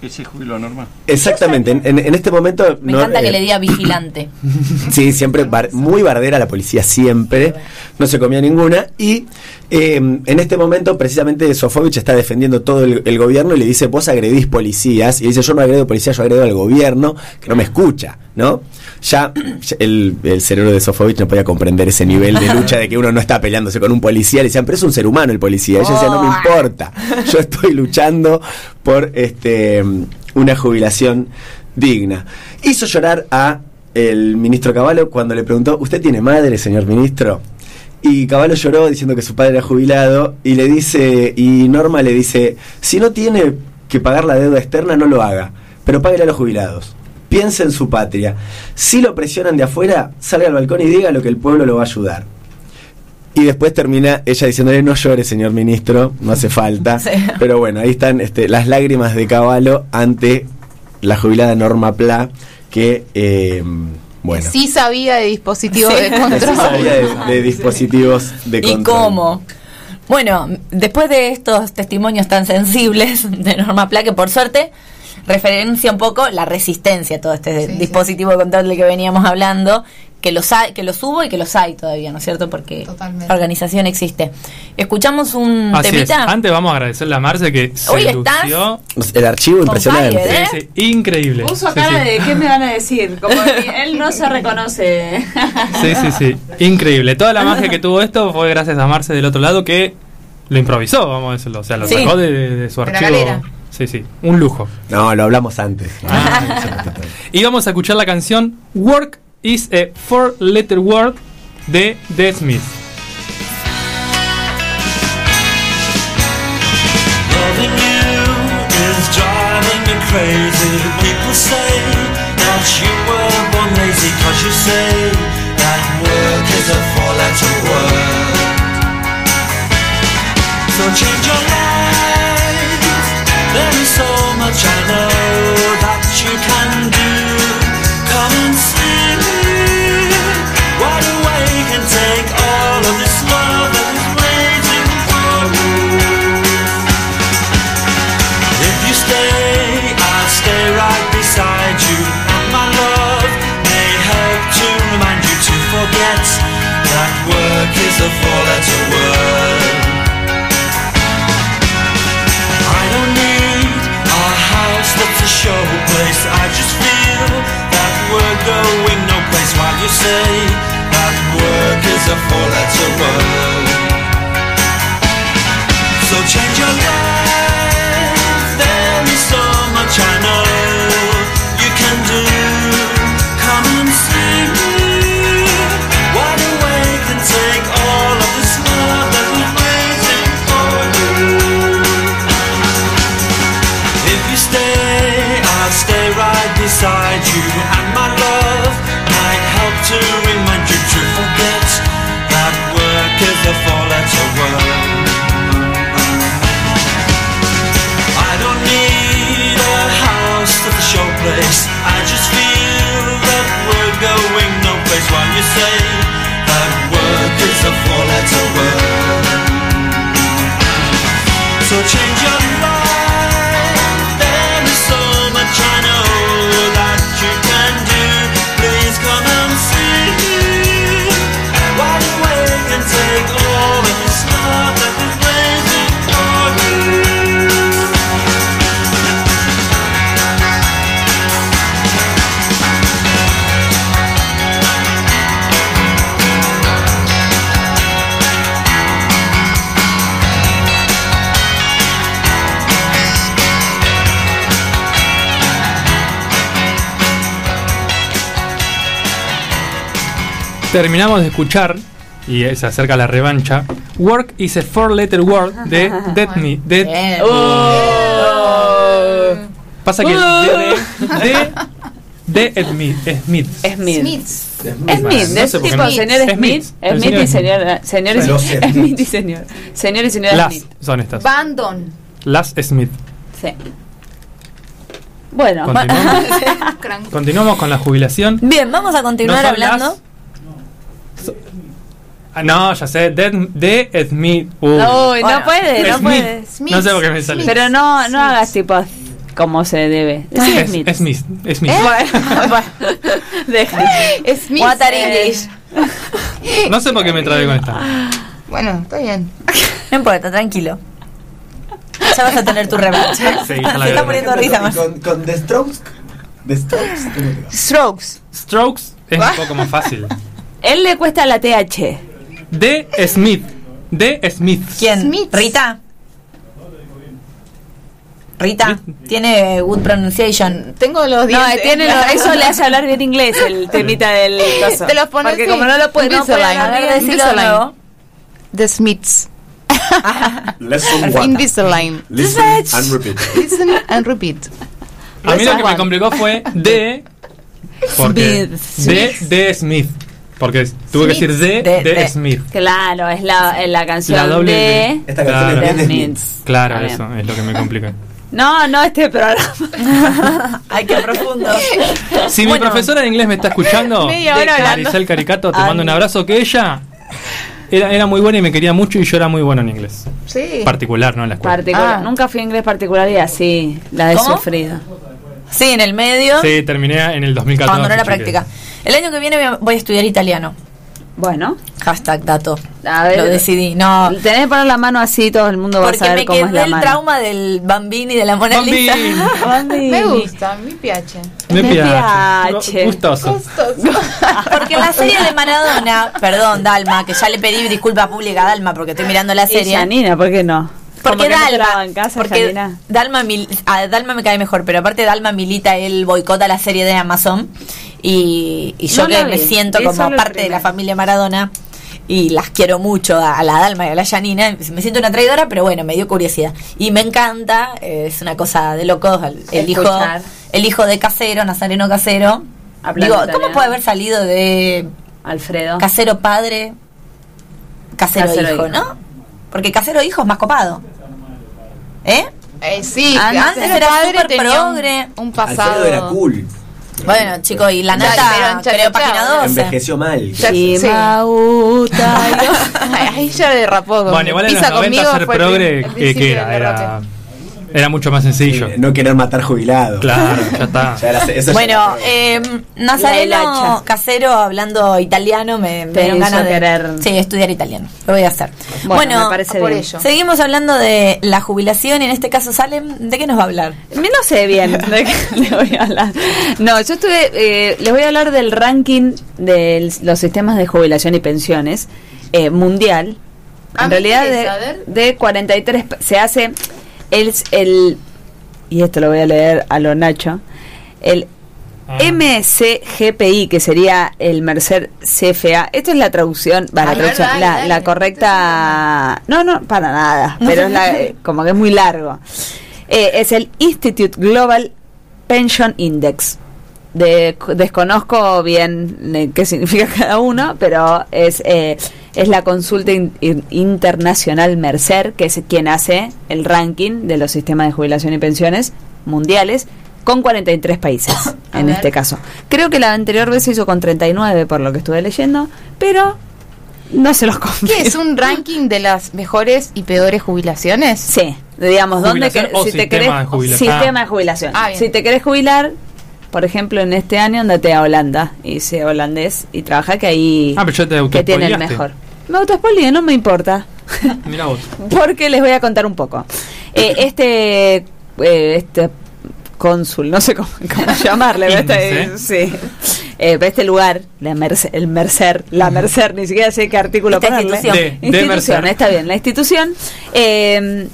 Speaker 15: que se jubiló normal.
Speaker 5: Exactamente, en, en- en este momento...
Speaker 3: Me
Speaker 5: no,
Speaker 3: encanta que
Speaker 5: eh,
Speaker 3: le diga vigilante.
Speaker 5: Sí, siempre bar- muy bardera la policía, siempre. No se comía ninguna. Y eh, en este momento, precisamente, Sofovich está defendiendo todo el, el gobierno y le dice: Vos agredís policías. Y dice: Yo no agredo policías, yo agredo al gobierno, que no me escucha, ¿no? Ya, ya el, el cerebro de Sofovich no podía comprender ese nivel de lucha de que uno no está peleándose con un policía. Le decían: Pero es un ser humano el policía. Ella decía: No me importa. Yo estoy luchando por este una jubilación digna. Hizo llorar a el ministro Caballo cuando le preguntó, ¿usted tiene madre, señor ministro? Y Caballo lloró diciendo que su padre era jubilado y le dice, y Norma le dice, si no tiene que pagar la deuda externa, no lo haga, pero páguele a los jubilados. Piense en su patria. Si lo presionan de afuera, salga al balcón y diga lo que el pueblo lo va a ayudar. Y después termina ella diciéndole, no llore, señor ministro, no hace falta.
Speaker 3: Sí.
Speaker 5: Pero bueno, ahí están este, las lágrimas de Caballo ante la jubilada Norma Pla, que, eh, bueno,
Speaker 7: Sí sabía de dispositivos
Speaker 3: Sí.
Speaker 7: de control.
Speaker 5: sí sabía de, de dispositivos de
Speaker 3: ¿Y
Speaker 5: control.
Speaker 3: cómo? Bueno, después de estos testimonios tan sensibles de Norma Pla, que por suerte referencia un poco la resistencia a todo este dispositivo de control del que veníamos hablando, que los hay, que los hubo y que los hay todavía, ¿no es cierto? Porque la organización existe. Escuchamos un
Speaker 1: Así es.
Speaker 3: temita.
Speaker 1: Antes vamos a agradecerle a Marce que se
Speaker 3: Hoy
Speaker 1: lució.
Speaker 5: El archivo impresionante.
Speaker 3: fire,
Speaker 1: Sí, sí, increíble.
Speaker 6: Puso
Speaker 1: Sí,
Speaker 6: cara
Speaker 1: sí.
Speaker 6: de qué me van a decir, como que él no se reconoce.
Speaker 1: Sí, sí, sí. Increíble. Toda la magia que tuvo esto fue gracias a Marce del otro lado que lo improvisó, vamos a decirlo. O sea, lo
Speaker 3: Sí.
Speaker 1: sacó de, de su
Speaker 3: De la
Speaker 1: archivo. Sí, sí. Un lujo.
Speaker 5: No, lo hablamos antes.
Speaker 1: Y vamos a escuchar la canción Work is a Four Letter Word de The Smith.
Speaker 16: Loving you is driving me crazy. People say that you were born lazy cause you say that work is a four letter word. So change know
Speaker 1: terminamos de escuchar, y se acerca la revancha, Work is a four letter word de Dead Me. Dead-
Speaker 3: Bien.
Speaker 1: Pasa que de, de, de, de Smith. Smith.
Speaker 6: Smith. Smith,
Speaker 1: No sé
Speaker 6: tipo señor
Speaker 1: Smith.
Speaker 6: Smith, y
Speaker 1: señor
Speaker 6: señor, Smith y señor, señor y señora
Speaker 1: Las
Speaker 6: Smith.
Speaker 1: son estas.
Speaker 7: Bandon.
Speaker 1: Las Smith.
Speaker 6: Sí. Bueno,
Speaker 1: Continuamos, continuamos con la jubilación.
Speaker 3: Bien, vamos a continuar hablando.
Speaker 1: Ah, no, ya sé. De, de Smith. Uh.
Speaker 6: Uy, no
Speaker 3: Bueno,
Speaker 6: puede, no
Speaker 1: Smith.
Speaker 6: puede.
Speaker 1: No sé por qué me sale.
Speaker 6: Pero no, no hagas tipo como se debe. Decí
Speaker 1: Es-
Speaker 6: Smith.
Speaker 1: es Smith. Es Smith.
Speaker 6: Bueno, bueno, deja.
Speaker 7: Smith.
Speaker 3: Water
Speaker 7: eh,
Speaker 3: English.
Speaker 1: No sé por qué me trae con esta.
Speaker 7: Bueno, está bien.
Speaker 3: No importa, tranquilo. Ya vas a tener tu revancha.
Speaker 1: Sí, la
Speaker 3: Se está poniendo risa más.
Speaker 5: Con, con The Strokes. The Strokes.
Speaker 7: Strokes.
Speaker 1: Strokes es un poco más fácil.
Speaker 6: Él le cuesta la TH.
Speaker 1: De Smith. De Smith.
Speaker 3: ¿Quién?
Speaker 7: Smiths.
Speaker 3: Rita. Rita, tiene good pronunciation.
Speaker 7: Tengo los
Speaker 6: No,
Speaker 7: dientes.
Speaker 6: tiene lo- eso le hace hablar bien inglés el temita del coso.
Speaker 7: Te los pones
Speaker 6: Porque como no lo puede, no puede
Speaker 7: Invisalign.
Speaker 6: hablar
Speaker 3: A ver,
Speaker 6: bien.
Speaker 3: decilo de
Speaker 7: Invisalign.
Speaker 3: nuevo.
Speaker 7: The Smiths.
Speaker 5: Lesson one.
Speaker 7: Invisalign.
Speaker 5: Listen and repeat.
Speaker 7: Listen and repeat.
Speaker 1: A mí lo que me complicó fue de. Porque.
Speaker 6: Smith.
Speaker 1: De, de Smith. Porque tuve que decir de,
Speaker 3: De-
Speaker 1: de,
Speaker 3: de.
Speaker 1: Smith.
Speaker 6: Claro, es la, es la canción
Speaker 1: La doble
Speaker 6: de...
Speaker 1: de-
Speaker 5: Esta canción
Speaker 1: Claro.
Speaker 5: es de.
Speaker 6: Smiths.
Speaker 1: Claro, eso es lo que me complica.
Speaker 6: No, no este programa.
Speaker 3: Ay, qué profundo.
Speaker 1: Si mi
Speaker 3: Bueno.
Speaker 1: profesora de inglés me está escuchando. Maricel Caricato, te
Speaker 3: Ay.
Speaker 1: mando un abrazo. Que ella era, era muy buena y me quería mucho y yo era muy bueno en inglés.
Speaker 7: Sí.
Speaker 1: Particular, ¿no? En la escuela.
Speaker 6: Particular.
Speaker 7: Ah.
Speaker 6: Nunca fui a inglés particular y así la he
Speaker 3: ¿Cómo?
Speaker 6: sufrido.
Speaker 3: Sí, en el medio.
Speaker 1: Sí, terminé en el 2014.
Speaker 3: Abandoné la
Speaker 1: chiques.
Speaker 3: práctica. El año que viene voy a- voy a estudiar italiano.
Speaker 6: Bueno,
Speaker 3: Hashtag dato.
Speaker 6: a ver.
Speaker 3: Lo decidí. No.
Speaker 6: Tenés que poner la mano así, todo el mundo va a saber cómo es
Speaker 3: quedé
Speaker 6: la
Speaker 3: el
Speaker 6: mano.
Speaker 3: trauma del Bambini de la Mona Lisa.
Speaker 1: Bambini.
Speaker 7: Me gusta, mi piace.
Speaker 1: Me
Speaker 6: Me
Speaker 1: piace.
Speaker 6: piace.
Speaker 1: Gustoso.
Speaker 3: Porque en la serie de Maradona, perdón, Dalma, que ya le pedí disculpa pública a Dalma porque estoy mirando la
Speaker 6: Y
Speaker 3: serie.
Speaker 6: Janina, ¿por qué no?
Speaker 3: Porque
Speaker 6: Como que no te la
Speaker 3: Dalma, porque. Dalma, mil- a Dalma me cae mejor, pero aparte Dalma milita, él boicota la serie de Amazon y, y yo
Speaker 6: No
Speaker 3: que me
Speaker 6: vi,
Speaker 3: siento como
Speaker 6: el
Speaker 3: parte de la familia Maradona y las quiero mucho a, a la Dalma y a la Janina, me siento una traidora, pero bueno, me dio curiosidad y me encanta, es una cosa de locos, el, el hijo, el hijo de Casero, Nazareno Casero. Digo, ¿cómo
Speaker 6: italiano.
Speaker 3: puede haber salido de
Speaker 6: Alfredo.
Speaker 3: Casero padre, Casero,
Speaker 6: Casero
Speaker 3: hijo,
Speaker 6: hijo.
Speaker 3: ¿no? Porque Casero hijo es más copado. ¿Eh?
Speaker 7: Eh, sí,
Speaker 3: Antes era súper
Speaker 7: un-
Speaker 3: progre.
Speaker 7: un, pasado.
Speaker 5: Alfredo era cool.
Speaker 3: Bueno, chicos, y la
Speaker 7: Ya, pero
Speaker 3: nata,
Speaker 7: en
Speaker 3: creo,
Speaker 7: Chachachá,
Speaker 3: página 12.
Speaker 5: Envejeció mal.
Speaker 7: Ya- sí. Ahí ya derrapó. con-
Speaker 1: Bueno, igual en los
Speaker 7: Pisa
Speaker 1: 90
Speaker 7: conmigo
Speaker 1: ser progre,
Speaker 7: del
Speaker 1: era? Era, era mucho más sencillo.
Speaker 5: No querer matar jubilados.
Speaker 1: Claro, ya está.
Speaker 5: Ya era- eso
Speaker 3: Bueno, eh, Nazareno. Casero hablando italiano me, me dieron ganas de
Speaker 6: querer.
Speaker 3: sí, estudiar italiano. Lo voy a hacer.
Speaker 6: Bueno,
Speaker 3: Bueno,
Speaker 6: me parece
Speaker 7: por
Speaker 6: bien.
Speaker 7: ello.
Speaker 3: seguimos hablando de la jubilación y en este caso Salem, ¿de qué nos va a hablar?
Speaker 6: No sé bien de qué le voy a hablar. No, yo estuve, eh, les voy a hablar del ranking de los sistemas de jubilación y pensiones eh, mundial.
Speaker 7: A
Speaker 6: En realidad de, de 43 pa- se hace el, el y esto lo voy a leer a lo Nacho, el
Speaker 1: Ah.
Speaker 6: MCGPI, que sería el Mercer CFA. Esto es la traducción, va, la,
Speaker 7: A ver,
Speaker 6: traducción,
Speaker 7: dale,
Speaker 6: la,
Speaker 7: dale,
Speaker 6: la
Speaker 7: te
Speaker 6: correcta. No, no, para nada, pero es la, como que es muy largo. Eh, es el Institute Global Pension Index. De, desconozco bien eh, qué significa cada uno, pero es, eh, es la consulta in- in- internacional Mercer, que es quien hace el ranking de los sistemas de jubilación y pensiones mundiales con 43 países
Speaker 7: A
Speaker 6: en
Speaker 7: ver.
Speaker 6: este caso. Creo que la anterior vez se hizo con 39 por lo que estuve leyendo, pero no se los confío.
Speaker 7: ¿Qué es un ranking de las mejores y peores jubilaciones?
Speaker 6: Sí, digamos, ¿dónde que-
Speaker 1: o
Speaker 6: si te
Speaker 1: sistema
Speaker 6: querés
Speaker 1: de jubilación.
Speaker 6: sistema de jubilación.
Speaker 7: Ah,
Speaker 6: si te querés jubilar, por ejemplo, en este año andate a Holanda y sé holandés y trabaja que ahí
Speaker 1: Ah, pero te
Speaker 6: que tiene el mejor. Me autoespolié, no me importa.
Speaker 1: Mira vos.
Speaker 6: Porque les voy a contar un poco. Eh, este eh, este cónsul, no sé cómo, cómo llamarle, este, sí. Eh, este lugar, la Merce- el Mercer, la Mercer, ni siquiera sé qué artículo
Speaker 3: Esta
Speaker 6: ponerle.
Speaker 3: institución.
Speaker 1: De- de
Speaker 6: institución,
Speaker 1: Mercer.
Speaker 6: está bien, la institución eh,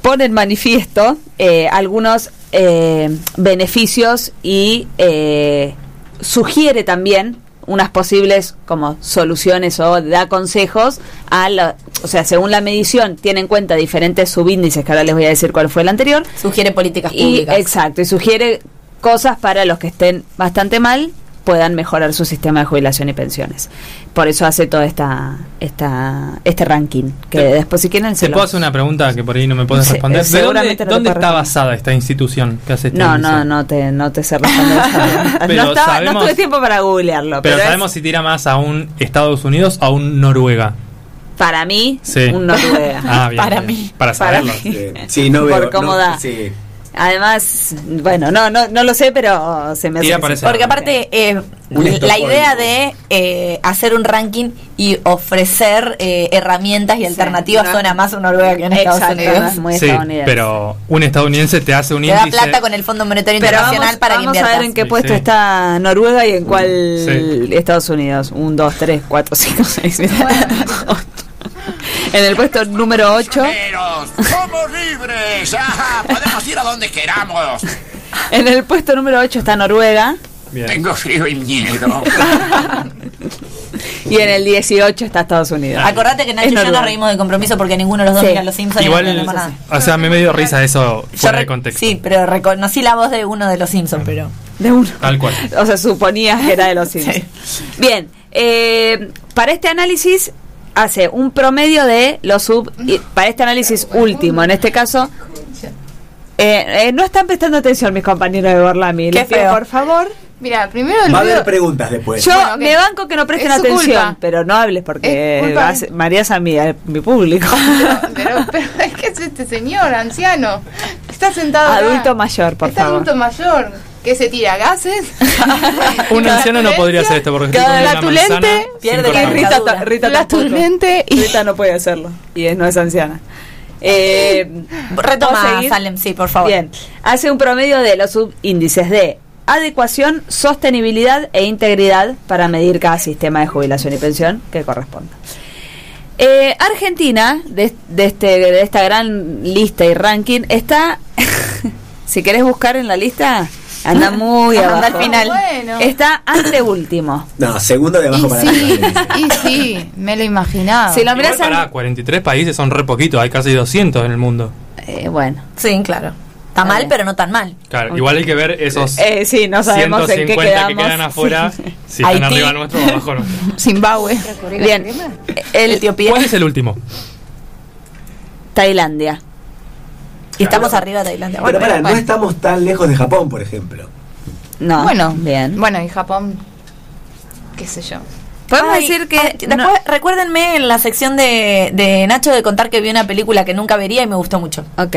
Speaker 6: pone en manifiesto eh, algunos eh, beneficios y eh, sugiere también unas posibles como soluciones o da consejos a la, o sea, según la medición tiene en cuenta diferentes subíndices, que ahora les voy a decir cuál fue el anterior.
Speaker 3: Sugiere políticas
Speaker 6: Y,
Speaker 3: públicas.
Speaker 6: exacto, y sugiere cosas para los que estén bastante mal puedan mejorar su sistema de jubilación y pensiones. Por eso hace todo esta, esta este ranking, que
Speaker 1: Te-
Speaker 6: después si quieren se
Speaker 1: ¿Te
Speaker 6: lo-
Speaker 1: puedo hacer una pregunta que por ahí no me puedes
Speaker 6: Sí,
Speaker 1: responder? ¿De dónde,
Speaker 6: no
Speaker 1: está
Speaker 6: responder.
Speaker 1: basada esta institución que hace este
Speaker 6: No, no, no te, no te sé responder.
Speaker 1: Pero
Speaker 6: no, estaba- no
Speaker 1: sabemos-
Speaker 6: tuve tiempo para googlearlo.
Speaker 1: Pero
Speaker 6: Pero, es-
Speaker 1: sabemos si tira más a un Estados Unidos o a un Noruega.
Speaker 6: para mí,
Speaker 1: Sí.
Speaker 6: un Noruega.
Speaker 1: Ah, bien,
Speaker 6: para
Speaker 1: bien.
Speaker 6: mí.
Speaker 1: Para saberlo.
Speaker 6: mí.
Speaker 5: Sí,
Speaker 6: Por cómo
Speaker 5: no,
Speaker 6: da.
Speaker 5: sí.
Speaker 6: Además, bueno, no, no, no lo sé, pero se me hace. Sí.
Speaker 3: Porque aparte, eh, la idea de eh, hacer un ranking y ofrecer eh, herramientas y alternativas
Speaker 6: no.
Speaker 3: suena más a Noruega que en Estados
Speaker 6: Exacto,
Speaker 3: Unidos.
Speaker 6: es muy
Speaker 1: Sí,
Speaker 6: estadounidense.
Speaker 1: pero un estadounidense te hace un
Speaker 3: Te da
Speaker 1: índice.
Speaker 3: plata con el Fondo Monetario Internacional
Speaker 6: vamos,
Speaker 3: para que
Speaker 6: vamos a ver en qué
Speaker 1: Sí,
Speaker 6: puesto
Speaker 1: sí.
Speaker 6: está Noruega y en cuál
Speaker 1: Sí.
Speaker 6: Estados Unidos. Un, dos, tres, cuatro, cinco, seis, siete, ocho. En el puesto número 8,
Speaker 17: ¡Somos libres! ¡Podemos ir a donde queramos!
Speaker 6: en el puesto número 8 está Noruega
Speaker 1: Bien.
Speaker 17: Tengo frío y miedo.
Speaker 6: y en el 18 está Estados Unidos.
Speaker 3: Acordate que Nacho y yo nos reímos de compromiso porque ninguno de los dos
Speaker 6: Sí.
Speaker 3: mira los Simpsons y
Speaker 1: Igual,
Speaker 3: no
Speaker 1: el-
Speaker 3: nada.
Speaker 1: o sea, me dio risa eso fuera de contexto.
Speaker 3: Sí, pero reconocí la voz de uno de los Simpsons, pero...
Speaker 6: De uno.
Speaker 1: Tal cual.
Speaker 6: O sea, suponías que era de los Simpsons. Bien, eh, para este análisis hace un promedio de los sub... y para este análisis último, en este caso... eh, eh, no están prestando atención mis compañeros de Borlami.
Speaker 3: Qué
Speaker 6: Les pido,
Speaker 3: feo.
Speaker 6: por favor.
Speaker 7: Mira, primero el
Speaker 5: Va a haber preguntas después.
Speaker 6: Yo
Speaker 7: Bueno,
Speaker 6: me banco que no presten atención,
Speaker 7: culpa.
Speaker 6: pero no hables porque María es a mi, público.
Speaker 7: Pero, pero es que es este señor anciano. Está sentado acá.
Speaker 6: Adulto mayor, por
Speaker 7: Está
Speaker 6: favor.
Speaker 7: adulto mayor. Que se tira gases?
Speaker 1: Un anciano no podría hacer esto porque
Speaker 6: Cada latulente pierde la Rita, ta- Rita.
Speaker 7: Latulente y-
Speaker 6: Rita no puede hacerlo. Y es- no es anciana. Eh,
Speaker 3: Retoma. Salem, sí, por favor.
Speaker 6: Bien. Hace un promedio de los subíndices de adecuación, sostenibilidad e integridad para medir cada sistema de jubilación y pensión que corresponda. Eh, Argentina, de, de este, de esta gran lista y ranking, está, si querés buscar en la lista, anda muy
Speaker 3: Anda
Speaker 6: abajo.
Speaker 3: al final.
Speaker 7: Bueno.
Speaker 6: Está anteúltimo.
Speaker 5: No, segundo de abajo
Speaker 7: Y
Speaker 5: para
Speaker 7: sí,
Speaker 5: arriba.
Speaker 7: y sí, me lo imaginaba.
Speaker 6: Si lo
Speaker 1: Igual
Speaker 6: mirás al-
Speaker 1: pará, 43 países son re poquitos, hay casi 200 en el mundo.
Speaker 6: eh, bueno.
Speaker 3: Sí, claro. Está mal, pero no tan mal.
Speaker 1: Claro, igual hay que ver esos
Speaker 6: Eh, sí, no sabemos en qué
Speaker 1: 150
Speaker 6: quedamos.
Speaker 1: que quedan afuera,
Speaker 6: Sí.
Speaker 1: si están
Speaker 3: Haití.
Speaker 1: arriba nuestro o abajo nuestro.
Speaker 7: Zimbabue.
Speaker 6: Bien. El,
Speaker 3: Etiopía.
Speaker 1: ¿Cuál es el último?
Speaker 6: Tailandia.
Speaker 3: Y estamos arriba de Tailandia.
Speaker 5: Pero
Speaker 3: Bueno,
Speaker 5: pará, no
Speaker 7: bueno.
Speaker 5: estamos tan lejos de Japón, por ejemplo.
Speaker 6: No.
Speaker 7: Bueno,
Speaker 6: bien.
Speaker 7: Bueno, y Japón, qué sé yo.
Speaker 6: Podemos
Speaker 3: Ay,
Speaker 6: decir que
Speaker 3: después recuérdenme en la sección de, de Nacho de contar que vi una película que nunca vería y me gustó mucho.
Speaker 6: Ok.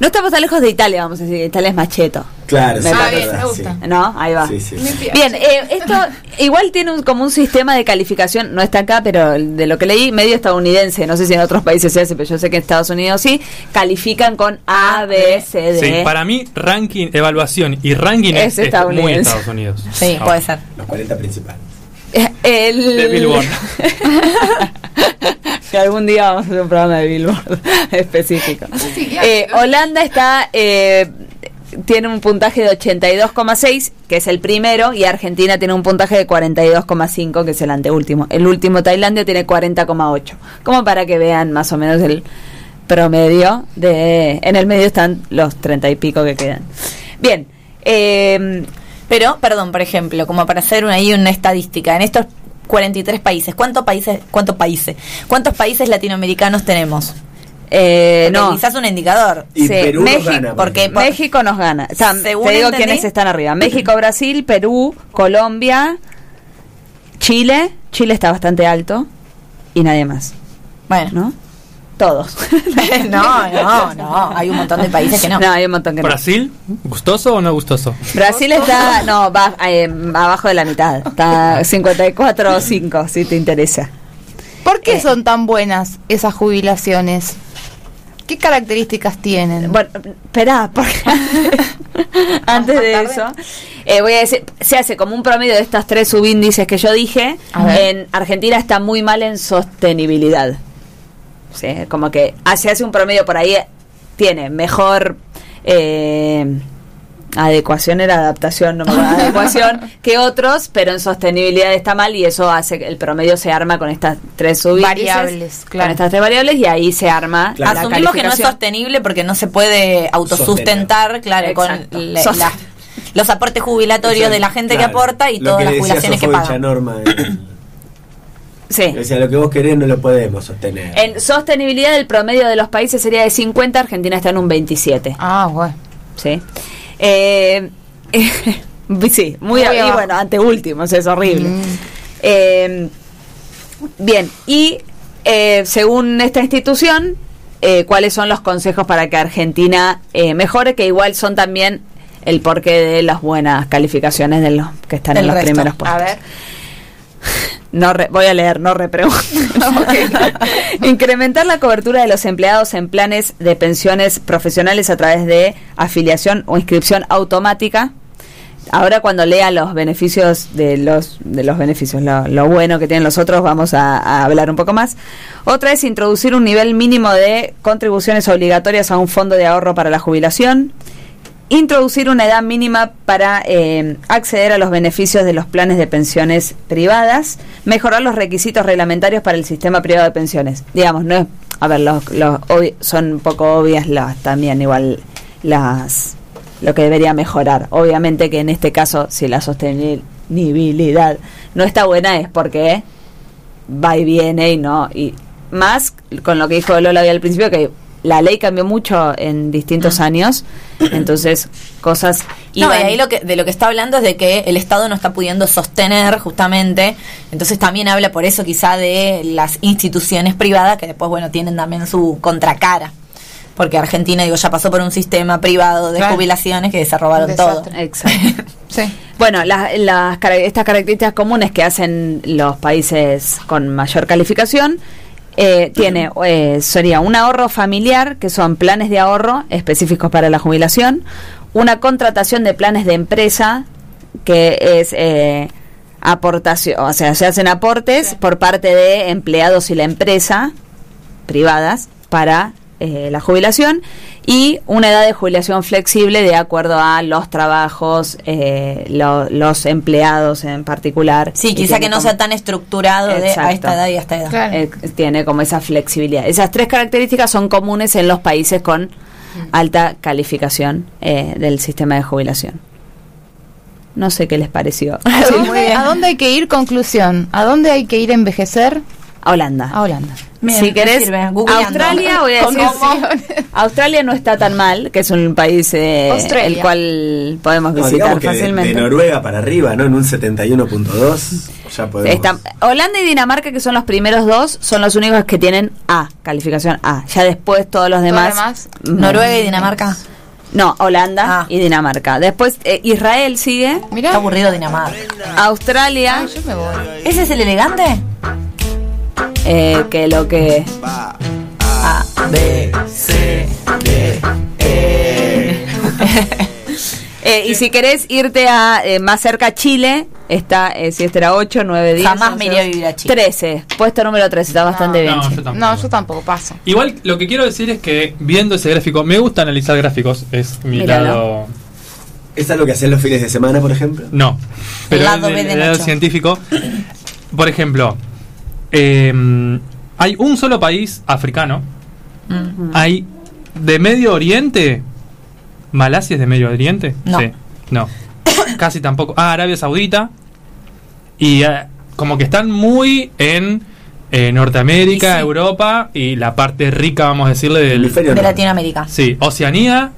Speaker 6: No estamos tan lejos de Italia, vamos a decir. Italia es macheto.
Speaker 5: Claro,
Speaker 6: Me
Speaker 5: sí,
Speaker 7: Ah, bien, me gusta.
Speaker 5: sí.
Speaker 6: ¿No? Ahí va.
Speaker 5: Sí, sí.
Speaker 6: Bien, eh, esto igual tiene un- como un sistema de calificación, no está acá, pero de lo que leí, medio estadounidense, no sé si en otros países se hace, pero yo sé que en Estados Unidos sí, califican con A, B, C, D.
Speaker 1: Sí, para mí ranking, evaluación y ranking
Speaker 6: Es
Speaker 1: es, muy. Estados Unidos.
Speaker 3: Sí,
Speaker 1: Ah,
Speaker 3: puede ser.
Speaker 5: Los 40 principales.
Speaker 6: El...
Speaker 1: De Billboard.
Speaker 6: que algún día vamos a hacer un programa de Billboard específico.
Speaker 7: Sí.
Speaker 6: Eh, Holanda está eh, tiene un puntaje de 82,6, que es el primero, y Argentina tiene un puntaje de 42,5, que es el anteúltimo. El último, Tailandia, tiene 40,8. Como para que vean más o menos el promedio. de En el medio están los 30 y pico que quedan. Bien. Eh,
Speaker 3: Pero, perdón, por ejemplo, como para hacer una, ahí una estadística, en estos 43 países, ¿cuántos países, cuántos países, cuántos países latinoamericanos tenemos?
Speaker 6: eh, no.
Speaker 3: Quizás un indicador.
Speaker 5: Y
Speaker 6: Sí,
Speaker 5: Perú
Speaker 6: México-
Speaker 5: nos gana. por
Speaker 3: porque-.
Speaker 6: México nos gana. O sea,
Speaker 3: Según
Speaker 6: te digo
Speaker 3: entendí-
Speaker 6: quiénes están arriba. México, Brasil, Perú, Colombia, Chile. Chile está bastante alto. Y nadie más,
Speaker 3: Bueno,
Speaker 6: ¿no? Todos.
Speaker 3: no, no, no, hay un montón de países que no.
Speaker 6: No, hay un montón que no.
Speaker 1: ¿Brasil? ¿Gustoso o no gustoso?
Speaker 6: Brasil está, no, va eh, abajo de la mitad. Está 54 o 5, si te interesa.
Speaker 7: ¿Por qué son tan buenas esas jubilaciones? ¿Qué características tienen?
Speaker 6: Bueno, espera, porque antes de eso, eh, voy a decir, se hace como un promedio de estos tres subíndices que yo dije. En Argentina está muy mal en sostenibilidad. Sí, como que se hace un promedio por ahí, tiene mejor, eh, adecuación era adaptación, no me acuerdo, adecuación que otros, pero en sostenibilidad está mal y eso hace que el promedio se arma con estas tres subíndices,
Speaker 7: Variables, claro.
Speaker 6: con estas tres variables y ahí se arma la
Speaker 3: Asumimos que no es sostenible porque no se puede autosustentar, claro, con
Speaker 6: Exacto.
Speaker 3: la- los aportes jubilatorios de la gente que aporta y todas las jubilaciones que
Speaker 5: Sofovich a
Speaker 3: pagan.
Speaker 5: Norma, eh,
Speaker 6: Sí.
Speaker 5: decía, lo que vos querés no lo podemos sostener.
Speaker 6: En sostenibilidad el promedio de los países sería de 50, Argentina está en un 27.
Speaker 7: Ah, bueno.
Speaker 6: Sí. Eh, sí, muy,
Speaker 7: Muy
Speaker 6: y bueno, ante últimos, es horrible.
Speaker 7: Mm.
Speaker 6: Eh, bien, y eh, según esta institución, eh, ¿cuáles son los consejos para que Argentina eh, mejore? Que igual son también el porqué de las buenas calificaciones de los que están en los
Speaker 3: resto.
Speaker 6: primeros puestos.
Speaker 7: A ver.
Speaker 6: No re- voy a leer, no repregunten. Incrementar la cobertura de los empleados en planes de pensiones profesionales a través de afiliación o inscripción automática. Ahora cuando lea los beneficios de los de los beneficios, lo, lo bueno que tienen los otros, vamos a, a hablar un poco más. Otra es introducir un nivel mínimo de contribuciones obligatorias a un fondo de ahorro para la jubilación introducir una edad mínima para eh, acceder a los beneficios de los planes de pensiones privadas, mejorar los requisitos reglamentarios para el sistema privado de pensiones. Digamos, no es, a ver, los, los son un poco obvias las también igual las lo que debería mejorar. Obviamente que en este caso, si la sostenibilidad no está buena es porque va y viene y no y más con lo que dijo Lola al principio que la ley cambió mucho en distintos años entonces cosas
Speaker 3: No,
Speaker 6: iban-
Speaker 3: y ahí lo que, de lo que está hablando es de que el Estado no está pudiendo sostener justamente, entonces también habla por eso quizá de las instituciones privadas que después, bueno, tienen también su contracara. Porque Argentina, digo, ya pasó por un sistema privado de
Speaker 6: Claro.
Speaker 3: jubilaciones que se robaron todo.
Speaker 6: Exacto. Bueno, las, las cara- estas características comunes que hacen los países con mayor calificación eh, tiene eh, sería un ahorro familiar, que son planes de ahorro específicos para la jubilación, una contratación de planes de empresa, que es eh, aportación, o sea, se hacen aportes por parte de empleados y la empresa privadas para eh, la jubilación y una edad de jubilación flexible de acuerdo a los trabajos, eh, lo- los empleados en particular.
Speaker 3: Sí, quizá que no
Speaker 6: como-
Speaker 3: sea tan estructurado de a esta edad y a esta edad.
Speaker 6: Eh, tiene como esa flexibilidad. Esas tres características son comunes en los países con alta calificación eh, del sistema de jubilación. No sé qué les pareció.
Speaker 7: ¿A dónde, a dónde hay que ir? Conclusión. ¿A dónde hay que ir a envejecer?
Speaker 6: A Holanda.
Speaker 7: A Holanda.
Speaker 6: si querés, Australia, voy a decir, Australia no está tan mal, que es un país eh,
Speaker 5: Australia.
Speaker 6: el cual podemos visitar
Speaker 5: de-
Speaker 6: fácilmente.
Speaker 5: De, Noruega para arriba, ¿no? En un 71.2 ya podemos.
Speaker 6: Está- Holanda y Dinamarca, que son los primeros dos, son los únicos que tienen A, calificación A. Ya después todos los demás.
Speaker 3: demás?
Speaker 6: mm,
Speaker 3: Noruega y Dinamarca.
Speaker 6: No, Holanda y Dinamarca. Después eh, Israel sigue.
Speaker 3: Está aburrido Dinamarca.
Speaker 6: Australia.
Speaker 3: ¿Ese es el elegante?
Speaker 6: Eh, que lo que.
Speaker 3: A, B, C, D,
Speaker 6: Eh, y si querés irte a eh, más cerca a Chile, está, eh, si este era 8, 9, 10.
Speaker 3: Jamás
Speaker 6: 11,
Speaker 3: me iría a
Speaker 6: 12,
Speaker 3: vivir a Chile.
Speaker 6: 13, puesto número 13, está bastante bien.
Speaker 1: no, yo tampoco.
Speaker 7: No, yo tampoco paso.
Speaker 1: Igual lo que quiero decir es que viendo ese gráfico, me gusta analizar gráficos, es mi
Speaker 5: Míralo.
Speaker 1: lado...
Speaker 5: ¿Es algo que hacen los fines de semana, por ejemplo?
Speaker 1: No, pero
Speaker 5: lado
Speaker 1: en
Speaker 5: B
Speaker 1: el,
Speaker 5: de
Speaker 1: el lado científico. Por ejemplo, eh, hay un solo país africano, hay de Medio Oriente, Malasia es de Medio Oriente,
Speaker 3: No.
Speaker 1: Sí, no, casi tampoco. Ah, Arabia Saudita y eh, como que están muy en eh, Norteamérica, Europa y la parte rica, vamos a decirle, del
Speaker 3: De. Latinoamérica.
Speaker 1: Sí, Oceanía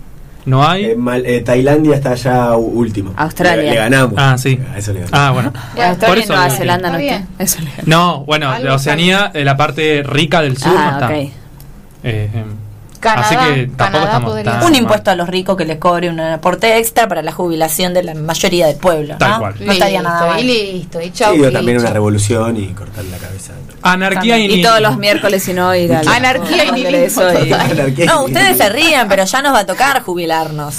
Speaker 1: no hay.
Speaker 5: Eh, mal- eh, Tailandia está ya último.
Speaker 6: Australia.
Speaker 5: Le, le ganamos.
Speaker 1: Ah, sí.
Speaker 5: A eso le ganamos.
Speaker 1: Ah, bueno.
Speaker 6: Bueno, Australia
Speaker 1: Por
Speaker 6: y
Speaker 1: eso
Speaker 6: Nueva Zelanda no
Speaker 7: Está.
Speaker 6: Eso le-
Speaker 1: No, bueno, de Oceanía, eh, la parte rica del sur
Speaker 6: Ah,
Speaker 1: no está.
Speaker 6: ok.
Speaker 1: Eh, eh,
Speaker 3: Canadá,
Speaker 1: así que tampoco estamos tan
Speaker 3: un
Speaker 1: mal.
Speaker 3: impuesto a los ricos que les cobre un aporte extra para la jubilación de la mayoría del pueblo.
Speaker 1: Tal
Speaker 3: ¿no?
Speaker 1: cual.
Speaker 3: No estaría nada
Speaker 7: Listo,
Speaker 3: mal.
Speaker 7: y listo, y chau.
Speaker 5: Sí,
Speaker 7: y
Speaker 5: también una revolución y cortar la cabeza.
Speaker 1: Anarquía y,
Speaker 6: Y todos los miércoles, si no, ir al
Speaker 7: Anarquía y nihilismo
Speaker 6: y-
Speaker 5: y
Speaker 3: No, ustedes se ríen, pero ya nos va a tocar jubilarnos.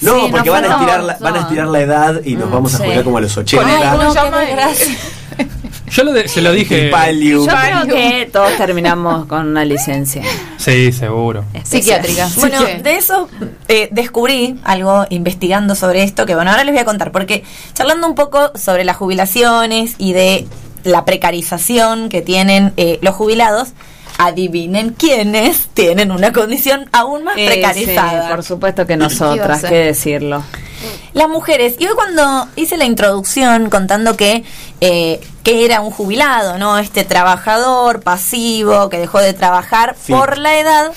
Speaker 5: No,
Speaker 3: Sí,
Speaker 5: porque
Speaker 3: no
Speaker 5: van, a estirar la, van a estirar la edad y nos vamos a
Speaker 3: sí.
Speaker 5: jubilar como a los 80.
Speaker 3: Ay, no.
Speaker 1: Yo lo de- se lo dije.
Speaker 6: Yo creo que todos terminamos con una licencia.
Speaker 1: Sí, seguro.
Speaker 3: Psiquiátrica. Bueno, de eso eh, descubrí algo investigando sobre esto que bueno, ahora les voy a contar, porque charlando un poco sobre las jubilaciones y de la precarización que tienen eh, los jubilados, adivinen quiénes tienen una condición aún más
Speaker 6: Eh,
Speaker 3: precarizada.
Speaker 6: sí, por supuesto que
Speaker 3: ¿Qué iba a
Speaker 6: nosotras, qué decirlo.
Speaker 3: Las mujeres, y hoy cuando hice la introducción contando que, eh, que era un jubilado, ¿no? Este trabajador pasivo que dejó de trabajar
Speaker 6: Sí.
Speaker 3: por la edad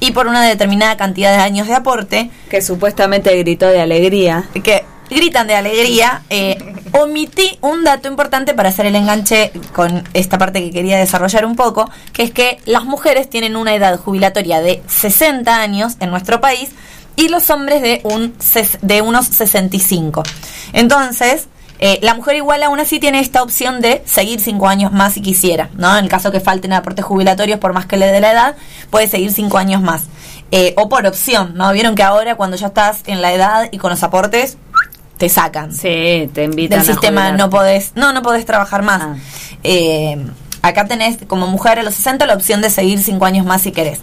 Speaker 3: y por una determinada cantidad de años de aporte.
Speaker 6: Que supuestamente gritó de alegría.
Speaker 3: Que gritan de alegría. eh, omití un dato importante para hacer el enganche con esta parte que quería desarrollar un poco, que es que las mujeres tienen una edad jubilatoria de 60 años en nuestro país y los hombres de, un, ses- de unos 65. Entonces, eh, la mujer igual aún así tiene esta opción de seguir cinco años más si quisiera, ¿no? En el caso que falten aportes jubilatorios, por más que le dé la edad, puede seguir cinco años más. Eh, o por opción, ¿no? Vieron que ahora cuando ya estás en la edad y con los aportes, te sacan.
Speaker 6: Sí, te invitan
Speaker 3: Del
Speaker 6: a
Speaker 3: sistema
Speaker 6: jubilarte.
Speaker 3: no podés, no, no podés trabajar más. Eh, acá tenés como mujer a los 60 la opción de seguir cinco años más si querés.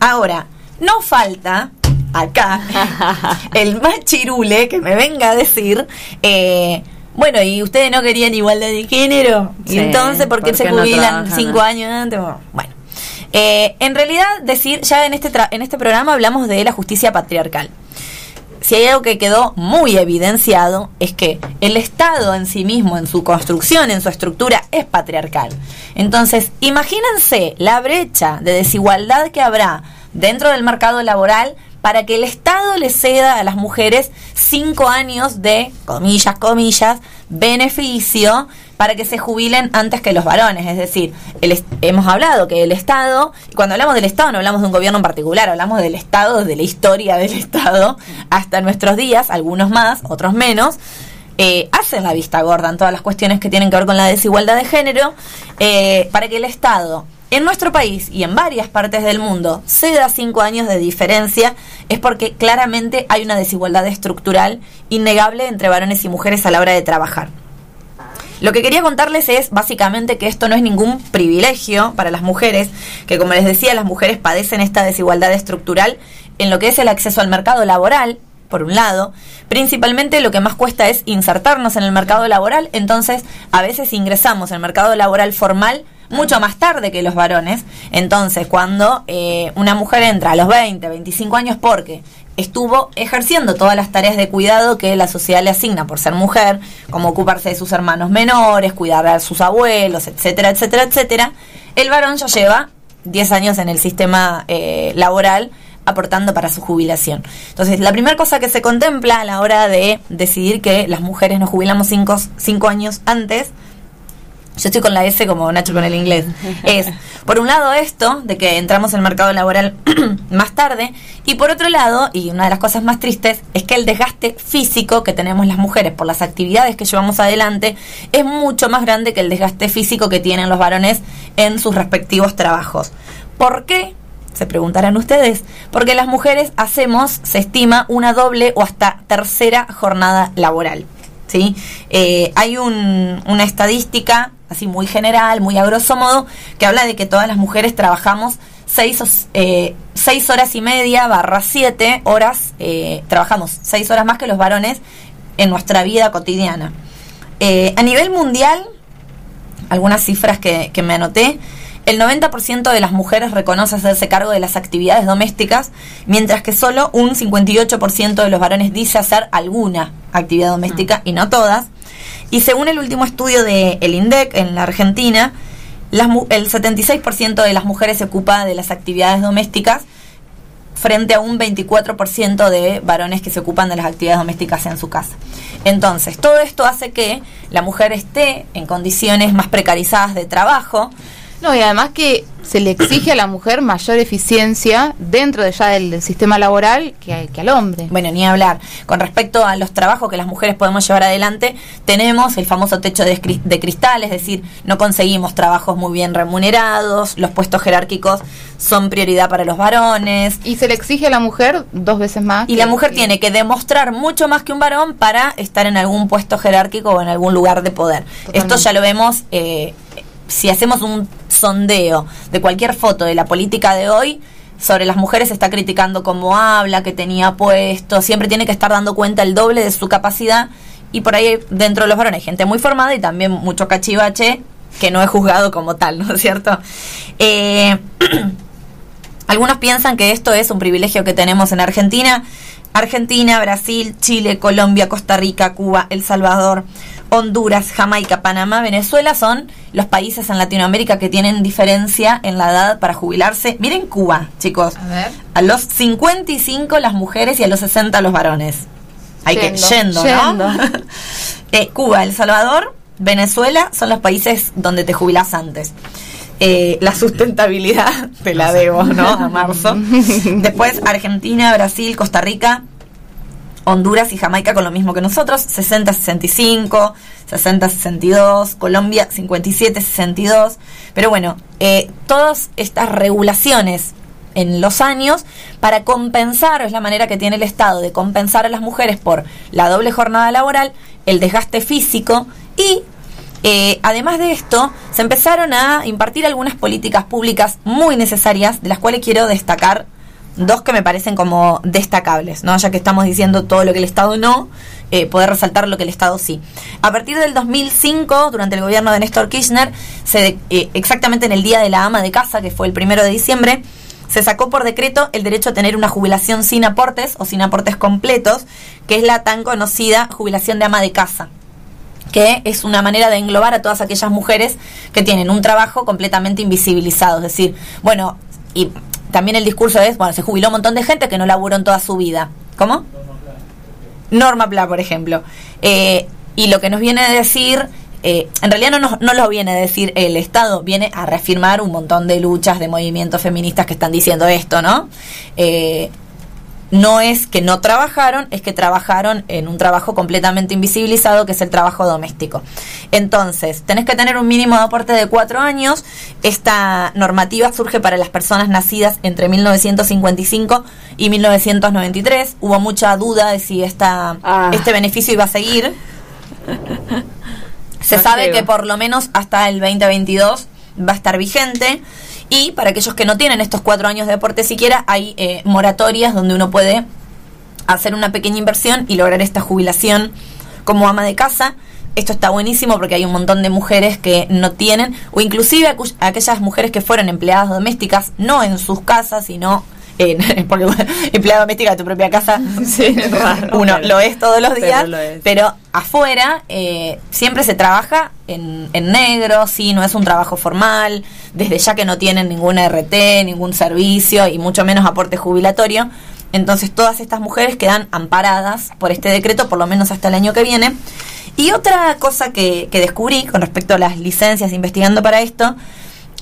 Speaker 3: Ahora, no falta acá el más chirule que me venga a decir, eh, bueno, y ustedes no querían igualdad de género, y entonces, ¿por qué
Speaker 6: ¿por
Speaker 3: se
Speaker 6: qué
Speaker 3: jubilan cinco años antes? Bueno, eh, en realidad, decir, ya en este, tra- en este programa hablamos de la justicia patriarcal si hay algo que quedó muy evidenciado es que el Estado en sí mismo, en su construcción, en su estructura, es patriarcal. Entonces, imagínense la brecha de desigualdad que habrá dentro del mercado laboral para que el Estado le ceda a las mujeres cinco años de, comillas, comillas, beneficio para que se jubilen antes que los varones. Es decir, el hemos hablado que el Estado, cuando hablamos del Estado no hablamos de un gobierno en particular, hablamos del Estado, de la historia del Estado, hasta nuestros días, algunos más, otros menos, eh, hacen la vista gorda en todas las cuestiones que tienen que ver con la desigualdad de género, eh, para que el Estado en nuestro país y en varias partes del mundo ceda cinco años de diferencia, es porque claramente hay una desigualdad estructural innegable entre varones y mujeres a la hora de trabajar. Lo que quería contarles es básicamente que esto no es ningún privilegio para las mujeres, que como les decía, las mujeres padecen esta desigualdad estructural en lo que es el acceso al mercado laboral, por un lado. Principalmente lo que más cuesta es insertarnos en el mercado laboral, entonces a veces ingresamos en el mercado laboral formal mucho más tarde que los varones. Entonces, cuando eh, una mujer entra a los 20, 25 años porque estuvo ejerciendo todas las tareas de cuidado que la sociedad le asigna por ser mujer, como ocuparse de sus hermanos menores, cuidar a sus abuelos, etcétera, etcétera, etcétera, el varón ya lleva 10 años en el sistema eh, laboral aportando para su jubilación. Entonces, la primera cosa que se contempla a la hora de decidir que las mujeres nos jubilamos 5 años antes, yo estoy con la S como Nacho con el inglés, es, por un lado esto, de que entramos en el mercado laboral más tarde, y por otro lado, y una de las cosas más tristes, es que el desgaste físico que tenemos las mujeres por las actividades que llevamos adelante es mucho más grande que el desgaste físico que tienen los varones en sus respectivos trabajos. ¿Por qué? Se preguntarán ustedes. Porque las mujeres hacemos, se estima, una doble o hasta tercera jornada laboral. ¿sí? Eh, hay un- una estadística, así muy general, muy a grosso modo, que habla de que todas las mujeres trabajamos seis, eh, seis horas y media barra siete horas, eh, trabajamos seis horas más que los varones en nuestra vida cotidiana. Eh, a nivel mundial, algunas cifras que, que me anoté. El 90% de las mujeres reconoce hacerse cargo de las actividades domésticas, mientras que solo un 58% de los varones dice hacer alguna actividad doméstica y no todas. Y según el último estudio de el INDEC en la Argentina, las el 76% de las mujeres se ocupa de las actividades domésticas frente a un 24% de varones que se ocupan de las actividades domésticas en su casa. Entonces, todo esto hace que la mujer esté en condiciones más precarizadas de trabajo,
Speaker 7: No, y además que se le exige a la mujer mayor eficiencia dentro de ya del, del sistema laboral que, que al hombre.
Speaker 3: Bueno, ni hablar. Con respecto a los trabajos que las mujeres podemos llevar adelante, tenemos el famoso techo de cristal, es decir, no conseguimos trabajos muy bien remunerados, los puestos jerárquicos son prioridad para los varones.
Speaker 7: Y se le exige a la mujer dos veces más.
Speaker 3: Y la mujer tiene que demostrar mucho más que un varón para estar en algún puesto jerárquico o en algún lugar de poder. Esto ya lo vemos, eh, si hacemos un sondeo de cualquier foto de la política de hoy, sobre las mujeres está criticando cómo habla, que tenía puesto, siempre tiene que estar dando cuenta el doble de su capacidad y por ahí dentro de los varones gente muy formada y también mucho cachivache que no es juzgado como tal, ¿no es cierto? Eh, algunos piensan que esto es un privilegio que tenemos en Argentina. Argentina, Brasil, Chile, Colombia, Costa Rica, Cuba, El Salvador, Honduras, Jamaica, Panamá, Venezuela son los países en Latinoamérica que tienen diferencia en la edad para jubilarse. Miren Cuba, chicos.
Speaker 7: A ver.
Speaker 3: A los 55 las mujeres y a los 60 los varones. Hay que
Speaker 7: Yendo,
Speaker 3: yendo, ¿no? Eh, Cuba, El Salvador, Venezuela son los países donde te jubilás antes. Eh, la sustentabilidad te la debo, ¿no? A marzo. Después Argentina, Brasil, Costa Rica, Honduras y Jamaica con lo mismo que nosotros, 60-65, 60-62, Colombia 57-62. Pero bueno, eh, todas estas regulaciones en los años para compensar, es la manera que tiene el Estado de compensar a las mujeres por la doble jornada laboral, el desgaste físico y eh, además de esto, se empezaron a impartir algunas políticas públicas muy necesarias, de las cuales quiero destacar dos que me parecen como destacables, ¿no? Ya que estamos diciendo todo lo que el Estado no, eh, poder resaltar lo que el Estado sí. A partir del 2005, durante el gobierno de Néstor Kirchner, se eh, exactamente en el Día de la Ama de Casa, que fue el primero de diciembre, se sacó por decreto el derecho a tener una jubilación sin aportes o sin aportes completos, que es la tan conocida jubilación de ama de casa que es una manera de englobar a todas aquellas mujeres que tienen un trabajo completamente invisibilizado. Es decir, bueno, y también el discurso es, bueno, se jubiló un montón de gente que no laburó en toda su vida. ¿Cómo? Norma Pla, por ejemplo. Eh, y lo que nos viene a decir, eh, en realidad no, nos, no lo viene a decir el Estado, viene a reafirmar un montón de luchas, de movimientos feministas que están diciendo esto, ¿no? Eh, no es que no trabajaron, es que trabajaron en un trabajo completamente invisibilizado, que es el trabajo doméstico. Entonces, tenés que tener un mínimo de aporte de cuatro años. Esta normativa surge para las personas nacidas entre 1955 y 1993. Hubo mucha duda de si esta, este beneficio iba a seguir. Se
Speaker 6: No
Speaker 3: sabe
Speaker 6: llego.
Speaker 3: que por lo menos hasta el 2022 va a estar vigente. Y para aquellos que no tienen estos cuatro años de aporte siquiera, hay eh, moratorias donde uno puede hacer una pequeña inversión y lograr esta jubilación como ama de casa. Esto está buenísimo porque hay un montón de mujeres que no tienen, o inclusive aquellas mujeres que fueron empleadas domésticas, no en sus casas, sino en, porque bueno, empleada doméstica de tu propia casa, uno
Speaker 6: pero-
Speaker 3: lo es todos los
Speaker 6: pero
Speaker 3: días,
Speaker 6: lo es.
Speaker 3: pero afuera eh, siempre se trabaja en, en negro, sí, no es un trabajo formal, desde ya que no tienen ninguna RT, ningún servicio y mucho menos aporte jubilatorio. Entonces todas estas mujeres quedan amparadas por este decreto, por lo menos hasta el año que viene. Y otra cosa que, que descubrí con respecto a las licencias investigando para esto,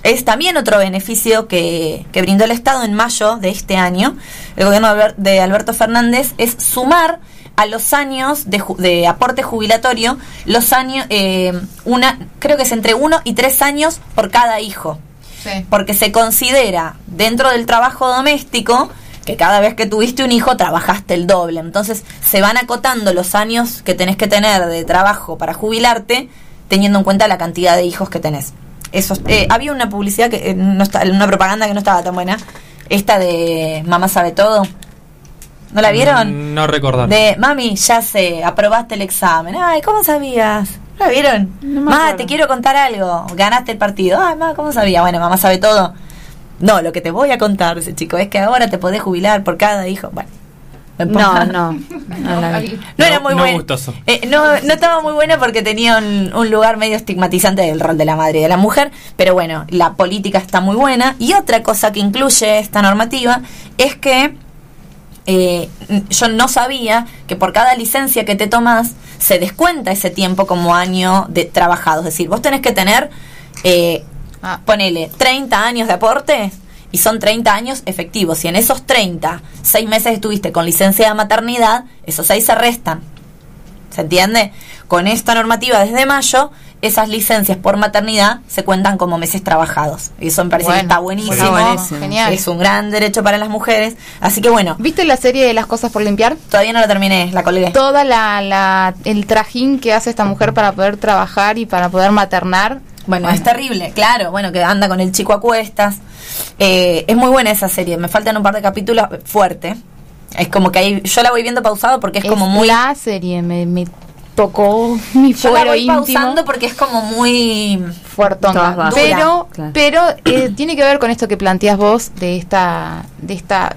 Speaker 3: es también otro beneficio que, que brindó el Estado en mayo de este año, el gobierno de Alber- de Alberto Fernández, es sumar a los años de, de aporte jubilatorio, los años, eh, una, creo que es entre uno y tres años por cada hijo. Porque se considera dentro del trabajo doméstico que cada vez que tuviste un hijo trabajaste el doble. Entonces se van acotando los años que tenés que tener de trabajo para jubilarte, teniendo en cuenta la cantidad de hijos que tenés. Eso, eh, había una publicidad que eh, no está, una propaganda que no estaba tan buena. Esta de Mamá sabe todo. ¿No la vieron?
Speaker 1: No recordar.
Speaker 3: De mami, ya sé, aprobaste el examen. Ay, ¿cómo sabías? ¿No la vieron? mamá, te quiero contar algo. Ganaste el partido. Ay, mamá, ¿cómo sabía? Bueno, mamá sabe todo. No, lo que te voy a contar, ese chico, es que ahora te podés jubilar por cada hijo. Bueno.
Speaker 6: No, no. No, la vi.
Speaker 3: No era muy
Speaker 1: no
Speaker 3: bueno.
Speaker 1: gustoso.
Speaker 3: Eh, no, no estaba muy buena porque tenía un, un lugar medio estigmatizante del rol de la madre y de la mujer, pero bueno, la política está muy buena. Y otra cosa que incluye esta normativa es que eh, yo no sabía que por cada licencia que te tomas se descuenta ese tiempo como año de trabajado. Es decir, vos tenés que tener eh, ponele 30 años de aporte y son 30 años efectivos. Si en esos 30, 6 meses estuviste con licencia de maternidad, esos 6 se restan. ¿Se entiende? Con esta normativa desde mayo, esas licencias por maternidad se cuentan como meses trabajados. Y eso me parece que
Speaker 7: Bueno,
Speaker 3: está buenísimo.
Speaker 7: está buenísimo. Genial.
Speaker 3: Es un gran derecho para las mujeres. Así que bueno.
Speaker 7: ¿Viste la serie de las cosas por limpiar?
Speaker 3: Todavía no la terminé, la colgué.
Speaker 7: Toda la, la el trajín que hace esta mujer para poder trabajar y para poder maternar.
Speaker 3: Bueno, es terrible, claro. Bueno, que anda con el chico a cuestas. Eh, es muy buena esa serie. Me faltan un par de capítulos fuerte. Es como que ahí, yo la voy viendo pausado porque es, como muy.
Speaker 7: la serie me, me tocó mi
Speaker 3: Yo la
Speaker 7: fuero
Speaker 3: voy
Speaker 7: íntimo.
Speaker 3: pausando porque es como muy bajas.
Speaker 7: Pero, pero eh, tiene que ver con esto que planteas vos de esta, de esta,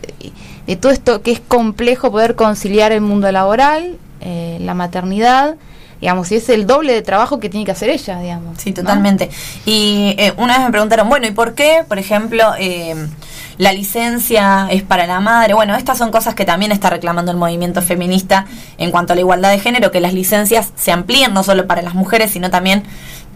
Speaker 7: de todo esto que es complejo poder conciliar el mundo laboral, eh, la maternidad, digamos, y es el doble de trabajo que tiene que hacer ella, digamos.
Speaker 3: Sí, totalmente. Y eh, una vez me preguntaron, bueno, ¿y por qué, por ejemplo, eh, la licencia es para la madre? Bueno, estas son cosas que también está reclamando el movimiento feminista en cuanto a la igualdad de género, que las licencias se amplíen no solo para las mujeres, sino también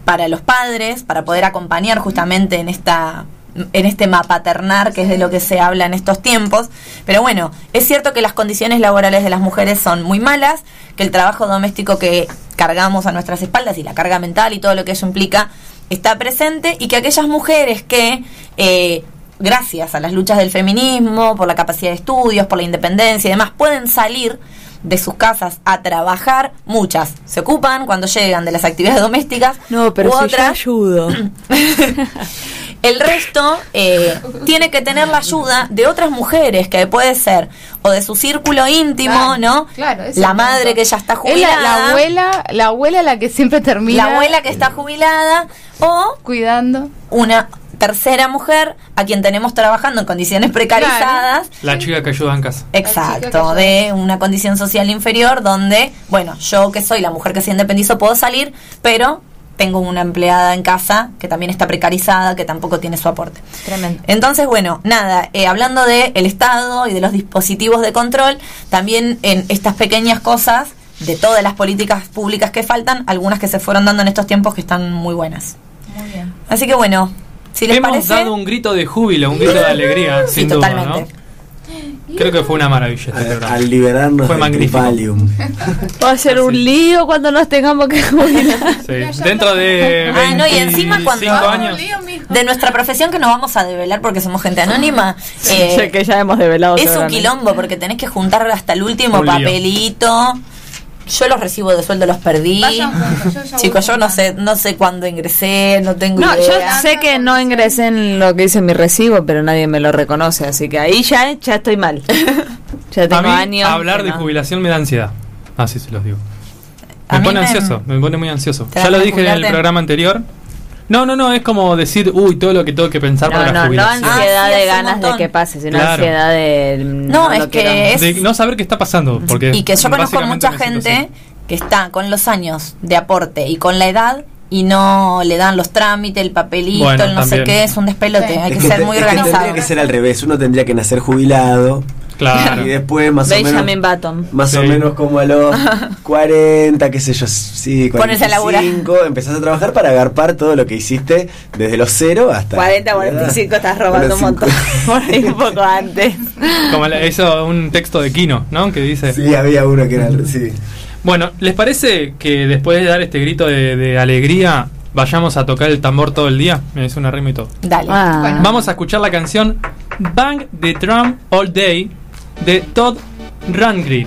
Speaker 3: para los padres, para poder acompañar justamente en esta en este mapaternar, que es de lo que se habla en estos tiempos. Pero bueno, es cierto que las condiciones laborales de las mujeres son muy malas, que el trabajo doméstico que cargamos a nuestras espaldas y la carga mental y todo lo que eso implica está presente y que aquellas mujeres que, eh, gracias a las luchas del feminismo, por la capacidad de estudios, por la independencia y demás, pueden salir de sus casas a trabajar, muchas se ocupan cuando llegan de las actividades domésticas.
Speaker 6: No, pero
Speaker 3: u
Speaker 6: si yo
Speaker 3: otras
Speaker 6: ayudo.
Speaker 3: el resto eh, tiene que tener la ayuda de otras mujeres, que puede ser o de su círculo íntimo,
Speaker 7: Claro,
Speaker 3: ¿no?
Speaker 7: claro, es
Speaker 3: la madre
Speaker 7: punto.
Speaker 3: que ya está
Speaker 7: Es
Speaker 3: jubilada.
Speaker 7: la, la abuela, la abuela la que siempre termina.
Speaker 3: La abuela que está jubilada o
Speaker 7: cuidando
Speaker 3: una tercera mujer a quien tenemos trabajando en condiciones precarizadas.
Speaker 1: La chica que ayuda en casa.
Speaker 3: Exacto, de una condición social inferior donde, bueno, yo que soy la mujer que se independizó puedo salir, pero tengo una empleada en casa que también está precarizada, que tampoco tiene su aporte.
Speaker 7: Tremendo.
Speaker 3: Entonces, bueno, nada, eh, hablando del el Estado y de los dispositivos de control, también en estas pequeñas cosas, de todas las políticas públicas que faltan, algunas que se fueron dando en estos tiempos que están muy buenas.
Speaker 7: Muy bien.
Speaker 3: Así que bueno, si les
Speaker 1: Hemos
Speaker 3: parece...
Speaker 1: dado un grito de júbilo, un grito de alegría,
Speaker 3: Sí,
Speaker 1: sin duda,
Speaker 3: totalmente.
Speaker 1: ¿no? Creo que fue una maravilla este programa.
Speaker 5: Al liberarnos
Speaker 1: Fue magnífico.
Speaker 6: Va a ser un lío cuando nos tengamos que jubilar.
Speaker 1: Sí. Dentro de
Speaker 3: Ah, no, y encima cuando
Speaker 1: 25 años.
Speaker 3: de nuestra profesión que no vamos a develar porque somos gente anónima, eh,
Speaker 6: Ya que ya hemos develado.
Speaker 3: es un quilombo porque tenés que juntar hasta el último
Speaker 1: Un lío.
Speaker 3: Yo los recibo de sueldo, los perdí.
Speaker 7: Juntos, yo
Speaker 3: Chicos, yo no sé, no sé cuándo ingresé, no tengo
Speaker 6: No, yo
Speaker 3: idea.
Speaker 6: sé que no ingresé en lo que dice mi recibo, pero nadie me lo reconoce, así que ahí ya, ya estoy mal. ya
Speaker 1: A
Speaker 6: tengo
Speaker 1: mí,
Speaker 6: años.
Speaker 1: hablar de
Speaker 6: no.
Speaker 1: jubilación me da ansiedad. Así se los digo. Me pone ansioso, me pone muy ansioso.
Speaker 3: ¿Te
Speaker 1: Ya lo dije en el programa anterior. No, no, no, es como decir, uy, todo lo que tengo que pensar
Speaker 6: No,
Speaker 1: para la
Speaker 6: no, no
Speaker 1: jubilación.
Speaker 6: ansiedad
Speaker 3: Ah, sí,
Speaker 6: de ganas de que pase, sino
Speaker 1: Claro.
Speaker 6: ansiedad de.
Speaker 3: No, es
Speaker 6: lo
Speaker 3: que es-
Speaker 1: De no saber qué está pasando. Porque
Speaker 3: y que yo conozco mucha gente que está con los años de aporte y con la edad y no le dan los trámites, el papelito,
Speaker 1: Bueno,
Speaker 3: el no sé qué, es un despelote, hay que
Speaker 5: Es que
Speaker 3: ser muy
Speaker 5: es que
Speaker 3: organizado.
Speaker 5: tendría que ser al revés. Uno tendría que nacer jubilado.
Speaker 1: Claro.
Speaker 5: Y después más o
Speaker 6: Benjamin
Speaker 5: menos.
Speaker 6: Button.
Speaker 5: Más o menos como a los 40, qué sé yo, sí,
Speaker 3: Ponerse a laburar.
Speaker 5: 45, empezás a trabajar para agarpar todo lo que hiciste desde los cero hasta...
Speaker 6: 40, 45, estás robando un montón. Por ahí un poco antes.
Speaker 1: Como la- eso, un texto de Kino, ¿no? Que dice.
Speaker 5: Sí, había uno que era... Sí.
Speaker 1: Bueno, ¿les parece que después de dar este grito de, de alegría vayamos a tocar el tambor todo el día? Me dice una rima y todo.
Speaker 3: Dale.
Speaker 6: Ah.
Speaker 7: Bueno.
Speaker 1: Vamos a escuchar la canción Bang the Drum All Day de Todd Rundgren.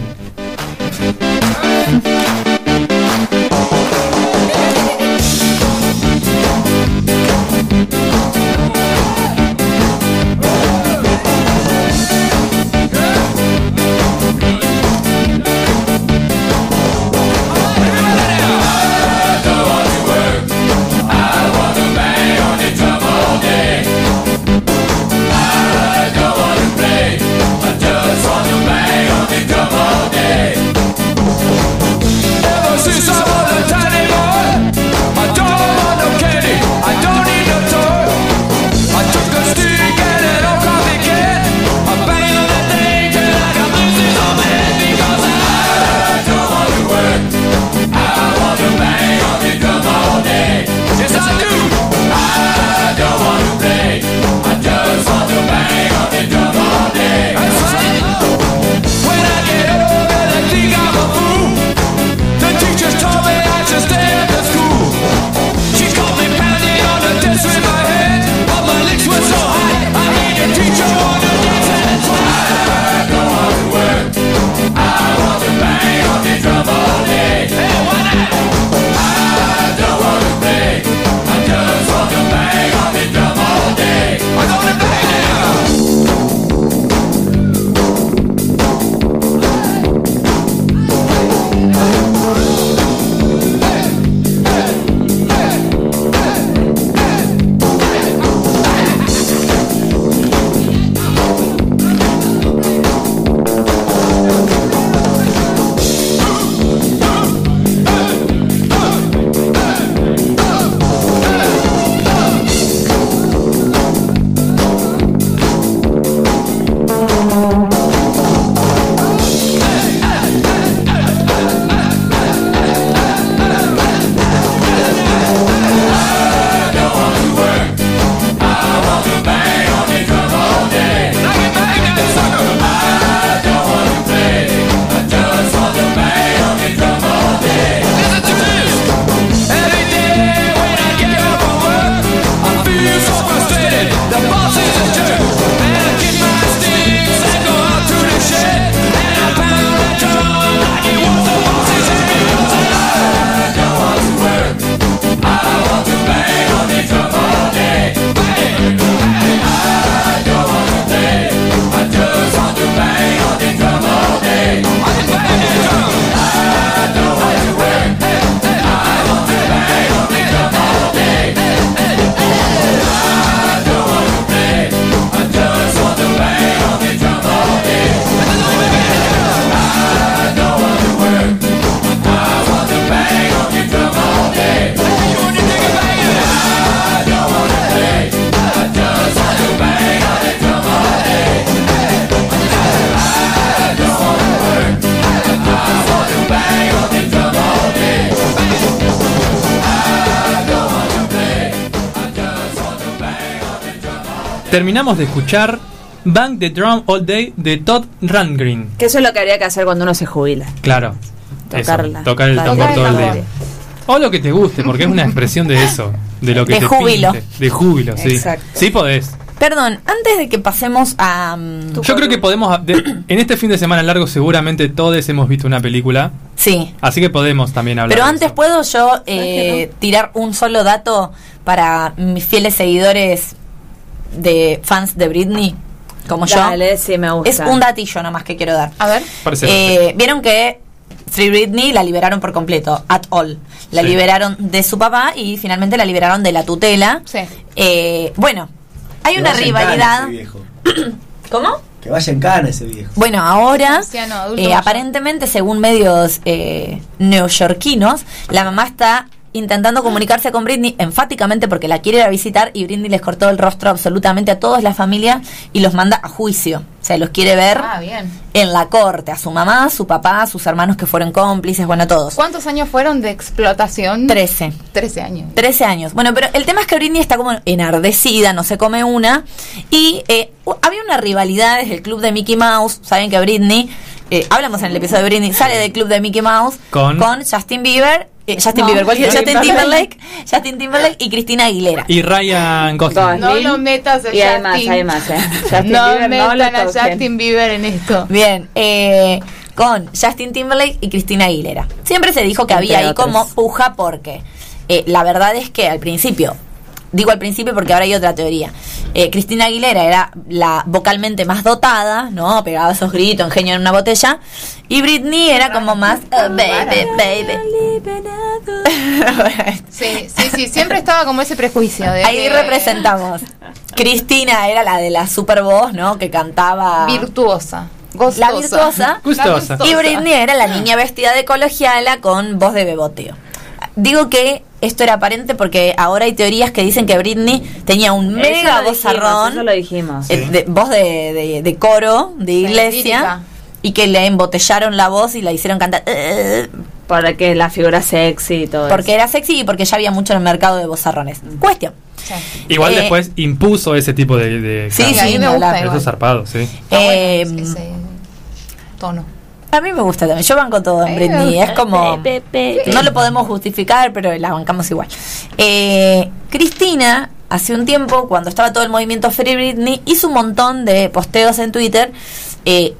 Speaker 1: Terminamos de escuchar Bang the Drum All Day de Todd Rundgren.
Speaker 6: Que eso es lo que habría que hacer cuando uno se jubila.
Speaker 1: Claro. eso,
Speaker 6: Tocarla.
Speaker 1: tocar el
Speaker 6: Tocar
Speaker 1: tambor
Speaker 6: el
Speaker 1: todo el día. O lo que te guste, porque es una expresión de eso, de lo que
Speaker 3: De
Speaker 1: te
Speaker 3: júbilo.
Speaker 1: pinte. De júbilo, sí.
Speaker 3: Exacto.
Speaker 1: Sí podés.
Speaker 3: Perdón, antes de que pasemos a. mm,
Speaker 1: Yo creo que podemos, de- en este fin de semana largo seguramente todos hemos visto una película.
Speaker 3: Sí.
Speaker 1: Así que podemos también hablar.
Speaker 3: Pero
Speaker 1: de
Speaker 3: antes puedo yo eh, tirar un solo dato para mis fieles seguidores de fans de Britney, como
Speaker 6: Dale,
Speaker 3: yo.
Speaker 6: sí me gusta.
Speaker 3: Es un datillo nomás que quiero dar.
Speaker 7: A ver.
Speaker 3: Eh, Vieron que Free Britney la liberaron por completo, at all. La
Speaker 1: Sí.
Speaker 3: liberaron de su papá y finalmente la liberaron de la tutela.
Speaker 7: Sí.
Speaker 3: Eh, bueno, hay
Speaker 5: Que
Speaker 3: una
Speaker 5: vaya en cana
Speaker 3: rivalidad.
Speaker 5: ese viejo.
Speaker 3: ¿Cómo?
Speaker 5: Que vaya en cana ese viejo.
Speaker 3: Bueno, ahora,
Speaker 7: Anciano, adulto
Speaker 3: eh, aparentemente, según medios eh, neoyorquinos, la mamá está intentando comunicarse con Britney enfáticamente porque la quiere ir a visitar y Britney les cortó el rostro absolutamente a toda la familia y los manda a juicio. O sea, los quiere ver
Speaker 7: Ah, bien.
Speaker 3: en la corte, a su mamá, a su papá, a sus hermanos que fueron cómplices, bueno, a todos.
Speaker 7: ¿Cuántos años fueron de explotación?
Speaker 3: Trece.
Speaker 7: 13 años.
Speaker 3: 13 años. Bueno, pero el tema es que Britney está como enardecida, no se come una. Y eh, había una rivalidad desde el club de Mickey Mouse. Saben que Britney, eh, hablamos en el episodio de Britney, sale del club de Mickey Mouse
Speaker 1: Con-
Speaker 3: Justin Bieber. Eh, Justin
Speaker 7: No,
Speaker 3: Bieber, cualquier
Speaker 7: Justin
Speaker 3: Justin
Speaker 7: Timberlake.
Speaker 3: Timberlake, Justin Timberlake y Cristina Aguilera.
Speaker 1: Y Ryan Gosling.
Speaker 7: No lo metas a
Speaker 6: Y
Speaker 7: Justin.
Speaker 6: hay más, eh. Justin
Speaker 7: no
Speaker 6: Bieber,
Speaker 7: metan a. Justin Bieber en esto.
Speaker 3: Bien, eh, con Justin Timberlake y Cristina Aguilera. Siempre se dijo que
Speaker 6: Entre
Speaker 3: había ahí
Speaker 6: otros.
Speaker 3: como puja porque eh, la verdad es que al principio, digo al principio porque ahora hay otra teoría, eh, Cristina Aguilera era la vocalmente más dotada, ¿no? Pegaba esos gritos, ingenio en una botella, y Britney era como más, "Oh, baby, baby.
Speaker 7: Sí, sí, sí, siempre estaba como ese prejuicio de
Speaker 3: Ahí
Speaker 7: que-
Speaker 3: representamos. Cristina era la de la super voz, ¿no? Que cantaba...
Speaker 7: virtuosa.
Speaker 3: La
Speaker 7: Gostosa.
Speaker 3: virtuosa.
Speaker 1: Gustosa.
Speaker 3: Y Britney era la niña vestida de colegiala con voz de beboteo. Digo que esto era aparente porque ahora hay teorías que dicen que Britney tenía un mega vozarrón,
Speaker 6: Eso lo dijimos.
Speaker 3: eh, de- voz de, de- de coro, de iglesia, y que le embotellaron la voz y la hicieron cantar. eh,
Speaker 6: Para que la figura sexy y todo
Speaker 3: porque
Speaker 6: eso.
Speaker 3: era sexy y porque ya había mucho en el mercado de vozarrones. Cuestión.
Speaker 1: Igual
Speaker 3: Eh,
Speaker 1: después impuso ese tipo de. de
Speaker 3: Sí, sí,
Speaker 7: a mí me
Speaker 3: ni
Speaker 7: gusta
Speaker 3: hablar.
Speaker 1: Eso
Speaker 7: igual.
Speaker 1: zarpado, sí.
Speaker 7: Bueno
Speaker 3: Eh,
Speaker 7: ese tono.
Speaker 3: A mí me gusta también. Yo banco todo en Britney. Es como. No lo podemos justificar, pero la bancamos igual. Eh, Cristina, hace un tiempo, cuando estaba todo el movimiento Free Britney, hizo un montón de posteos en Twitter. eh,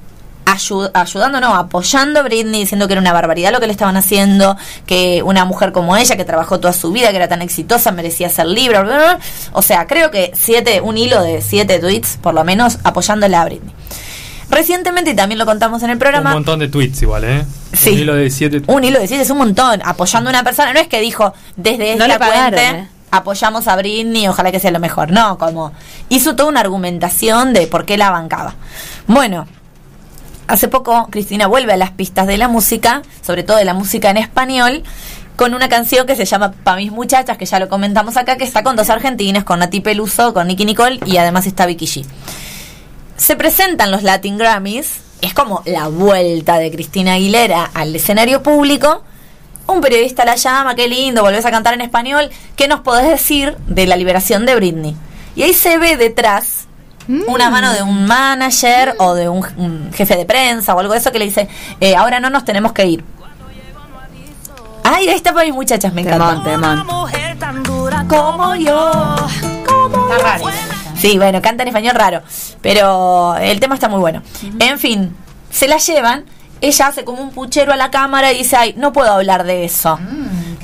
Speaker 3: ayu- ayudando, no, apoyando a Britney, diciendo que era una barbaridad lo que le estaban haciendo, que una mujer como ella, que trabajó toda su vida, que era tan exitosa, merecía ser libre. bla, bla, bla. O sea, creo que siete, un hilo de siete tweets, por lo menos, apoyándola a Britney. Recientemente, y también lo contamos en el
Speaker 1: Un
Speaker 3: programa,
Speaker 1: montón de tweets igual, ¿eh?
Speaker 3: Sí.
Speaker 1: Un hilo de siete.
Speaker 3: un hilo de siete es un montón, apoyando a una persona. No es que dijo, desde
Speaker 6: No
Speaker 3: esta
Speaker 6: le pagaron,
Speaker 3: fuente
Speaker 6: ¿eh?
Speaker 3: apoyamos a Britney, ojalá que sea lo mejor. No, como hizo toda una argumentación de por qué la bancaba. Bueno, hace poco Cristina vuelve a las pistas de la música, sobre todo de la música en español, con una canción que se llama Pa' mis muchachas, que ya lo comentamos acá, que está con dos argentinas, con Nati Peluso, con Nicky Nicole y además está Vicky G. Se presentan los Latin Grammys, es como la vuelta de Cristina Aguilera al escenario público. Un periodista la llama, qué lindo, volvés a cantar en español. ¿Qué nos podés decir de la liberación de Britney? Y ahí se ve detrás una mano de un manager o de un, un jefe de prensa o algo de eso que le dice, eh, ahora no nos tenemos que ir. Ay, ahí está para mis muchachas, me encanta.
Speaker 6: Temón, temón.
Speaker 3: Como yo.
Speaker 7: Está raro.
Speaker 3: Sí, bueno, canta en español raro. Pero el tema está muy bueno. En fin, se la llevan. Ella hace como un puchero a la cámara y dice, ay, no puedo hablar de eso.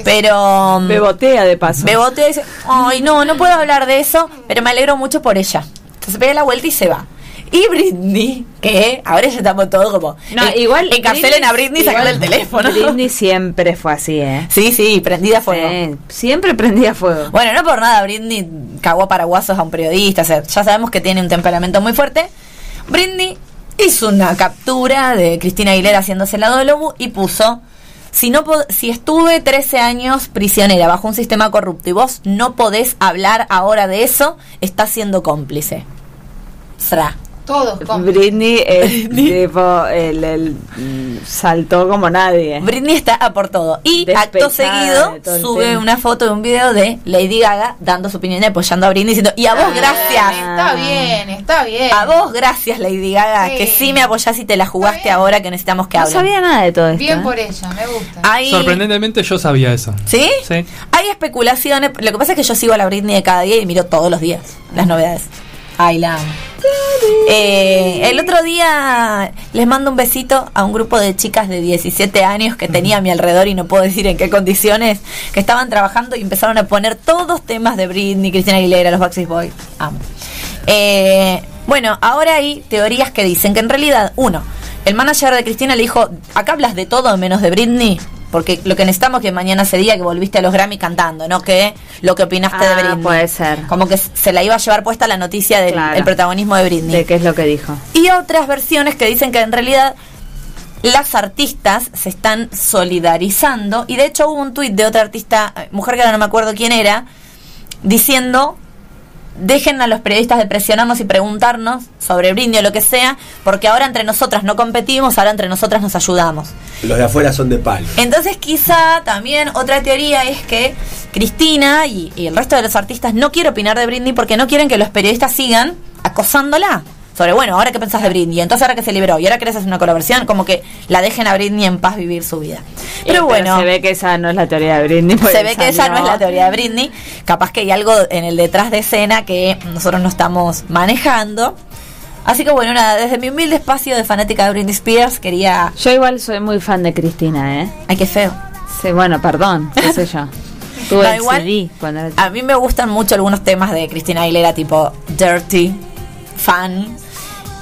Speaker 3: pero... mm,
Speaker 6: Bebotea de paso.
Speaker 3: Bebotea y dice, ay, no, no puedo hablar de eso, pero me alegro mucho por ella. Entonces pega la vuelta y se va. Y Britney, que ahora ya estamos todos como...
Speaker 6: No,
Speaker 3: eh,
Speaker 6: igual.
Speaker 3: Encarcelen a Britney y sacarle el teléfono.
Speaker 6: Britney siempre fue así, ¿eh?
Speaker 3: Sí, sí, prendida a fuego.
Speaker 6: Sí, siempre prendía a fuego.
Speaker 3: Bueno, no por nada, Britney cagó a paraguasos a un periodista. o sea, ya sabemos que tiene un temperamento muy fuerte. Britney hizo una captura de Cristina Aguilera haciéndose la de lobo y puso. Si, no si estuve 13 años prisionera bajo un sistema corrupto y vos no podés hablar ahora de eso, estás siendo cómplice. Fra.
Speaker 7: Todos comen.
Speaker 6: Britney es tipo, el, el, mm, saltó como nadie.
Speaker 3: Britney está a por todo. Y
Speaker 6: Despechada
Speaker 3: acto seguido sube una foto de un video de Lady Gaga dando su opinión y apoyando a Britney diciendo, y a vos gracias.
Speaker 7: Está bien, está bien.
Speaker 3: A vos gracias Lady Gaga,
Speaker 7: Sí.
Speaker 3: que sí me apoyás y te la jugaste ahora que necesitamos que
Speaker 6: No
Speaker 3: hablen.
Speaker 6: sabía nada de todo esto.
Speaker 7: Bien
Speaker 6: ¿eh?
Speaker 7: por ella, me gusta.
Speaker 3: Hay,
Speaker 1: Sorprendentemente yo sabía eso.
Speaker 3: ¿Sí?
Speaker 1: Sí.
Speaker 3: Hay especulaciones. Lo que pasa es que yo sigo a la Britney de cada día y miro todos los días las novedades. La amo. Eh, el otro día les mando un besito a un grupo de chicas de 17 años que tenía a mi alrededor y no puedo decir en qué condiciones, que estaban trabajando y empezaron a poner todos temas de Britney, Cristina Aguilera, los Backstreet Boys. Amo. Eh, bueno, ahora hay teorías que dicen que en realidad, uno, el manager de Cristina le dijo, acá hablas de todo menos de Britney. Porque lo que necesitamos es que mañana se diga que volviste a los Grammy cantando, no que lo que opinaste de
Speaker 6: Ah,
Speaker 3: Britney.
Speaker 6: puede ser.
Speaker 3: Como que se la iba a llevar puesta la noticia del
Speaker 6: Claro.
Speaker 3: el protagonismo de Britney.
Speaker 6: De qué es lo que dijo.
Speaker 3: Y otras versiones que dicen que en realidad las artistas se están solidarizando. Y de hecho hubo un tuit de otra artista, eh, mujer que ahora no me acuerdo quién era, diciendo, dejen a los periodistas de presionarnos y preguntarnos sobre Britney o lo que sea, porque ahora entre nosotras no competimos, ahora entre nosotras nos ayudamos.
Speaker 5: Los de afuera son de palo.
Speaker 3: Entonces quizá también otra teoría es que Cristina y, y el resto de los artistas no quiere opinar de Britney porque no quieren que los periodistas sigan acosándola. Sobre, bueno, ahora qué pensás de Britney, entonces ahora que se liberó y ahora querés hacer una colaboración, como que la dejen a Britney en paz vivir su vida. Pero
Speaker 6: Eh,
Speaker 3: bueno,
Speaker 6: se ve que esa no es la teoría de Britney.
Speaker 3: se ve que esa no es la teoría de Britney. Capaz que hay algo en el detrás de escena que nosotros no estamos manejando. Así que bueno, nada, desde mi humilde espacio de fanática de Britney Spears quería...
Speaker 6: Yo igual soy muy fan de Cristina, ¿eh?
Speaker 3: Ay, qué feo.
Speaker 6: Sí, bueno, perdón, qué sé yo. Tuve
Speaker 3: No, igual,
Speaker 6: cuando era
Speaker 3: A mí me gustan mucho algunos temas de Cristina Aguilera, tipo Dirty, Fan.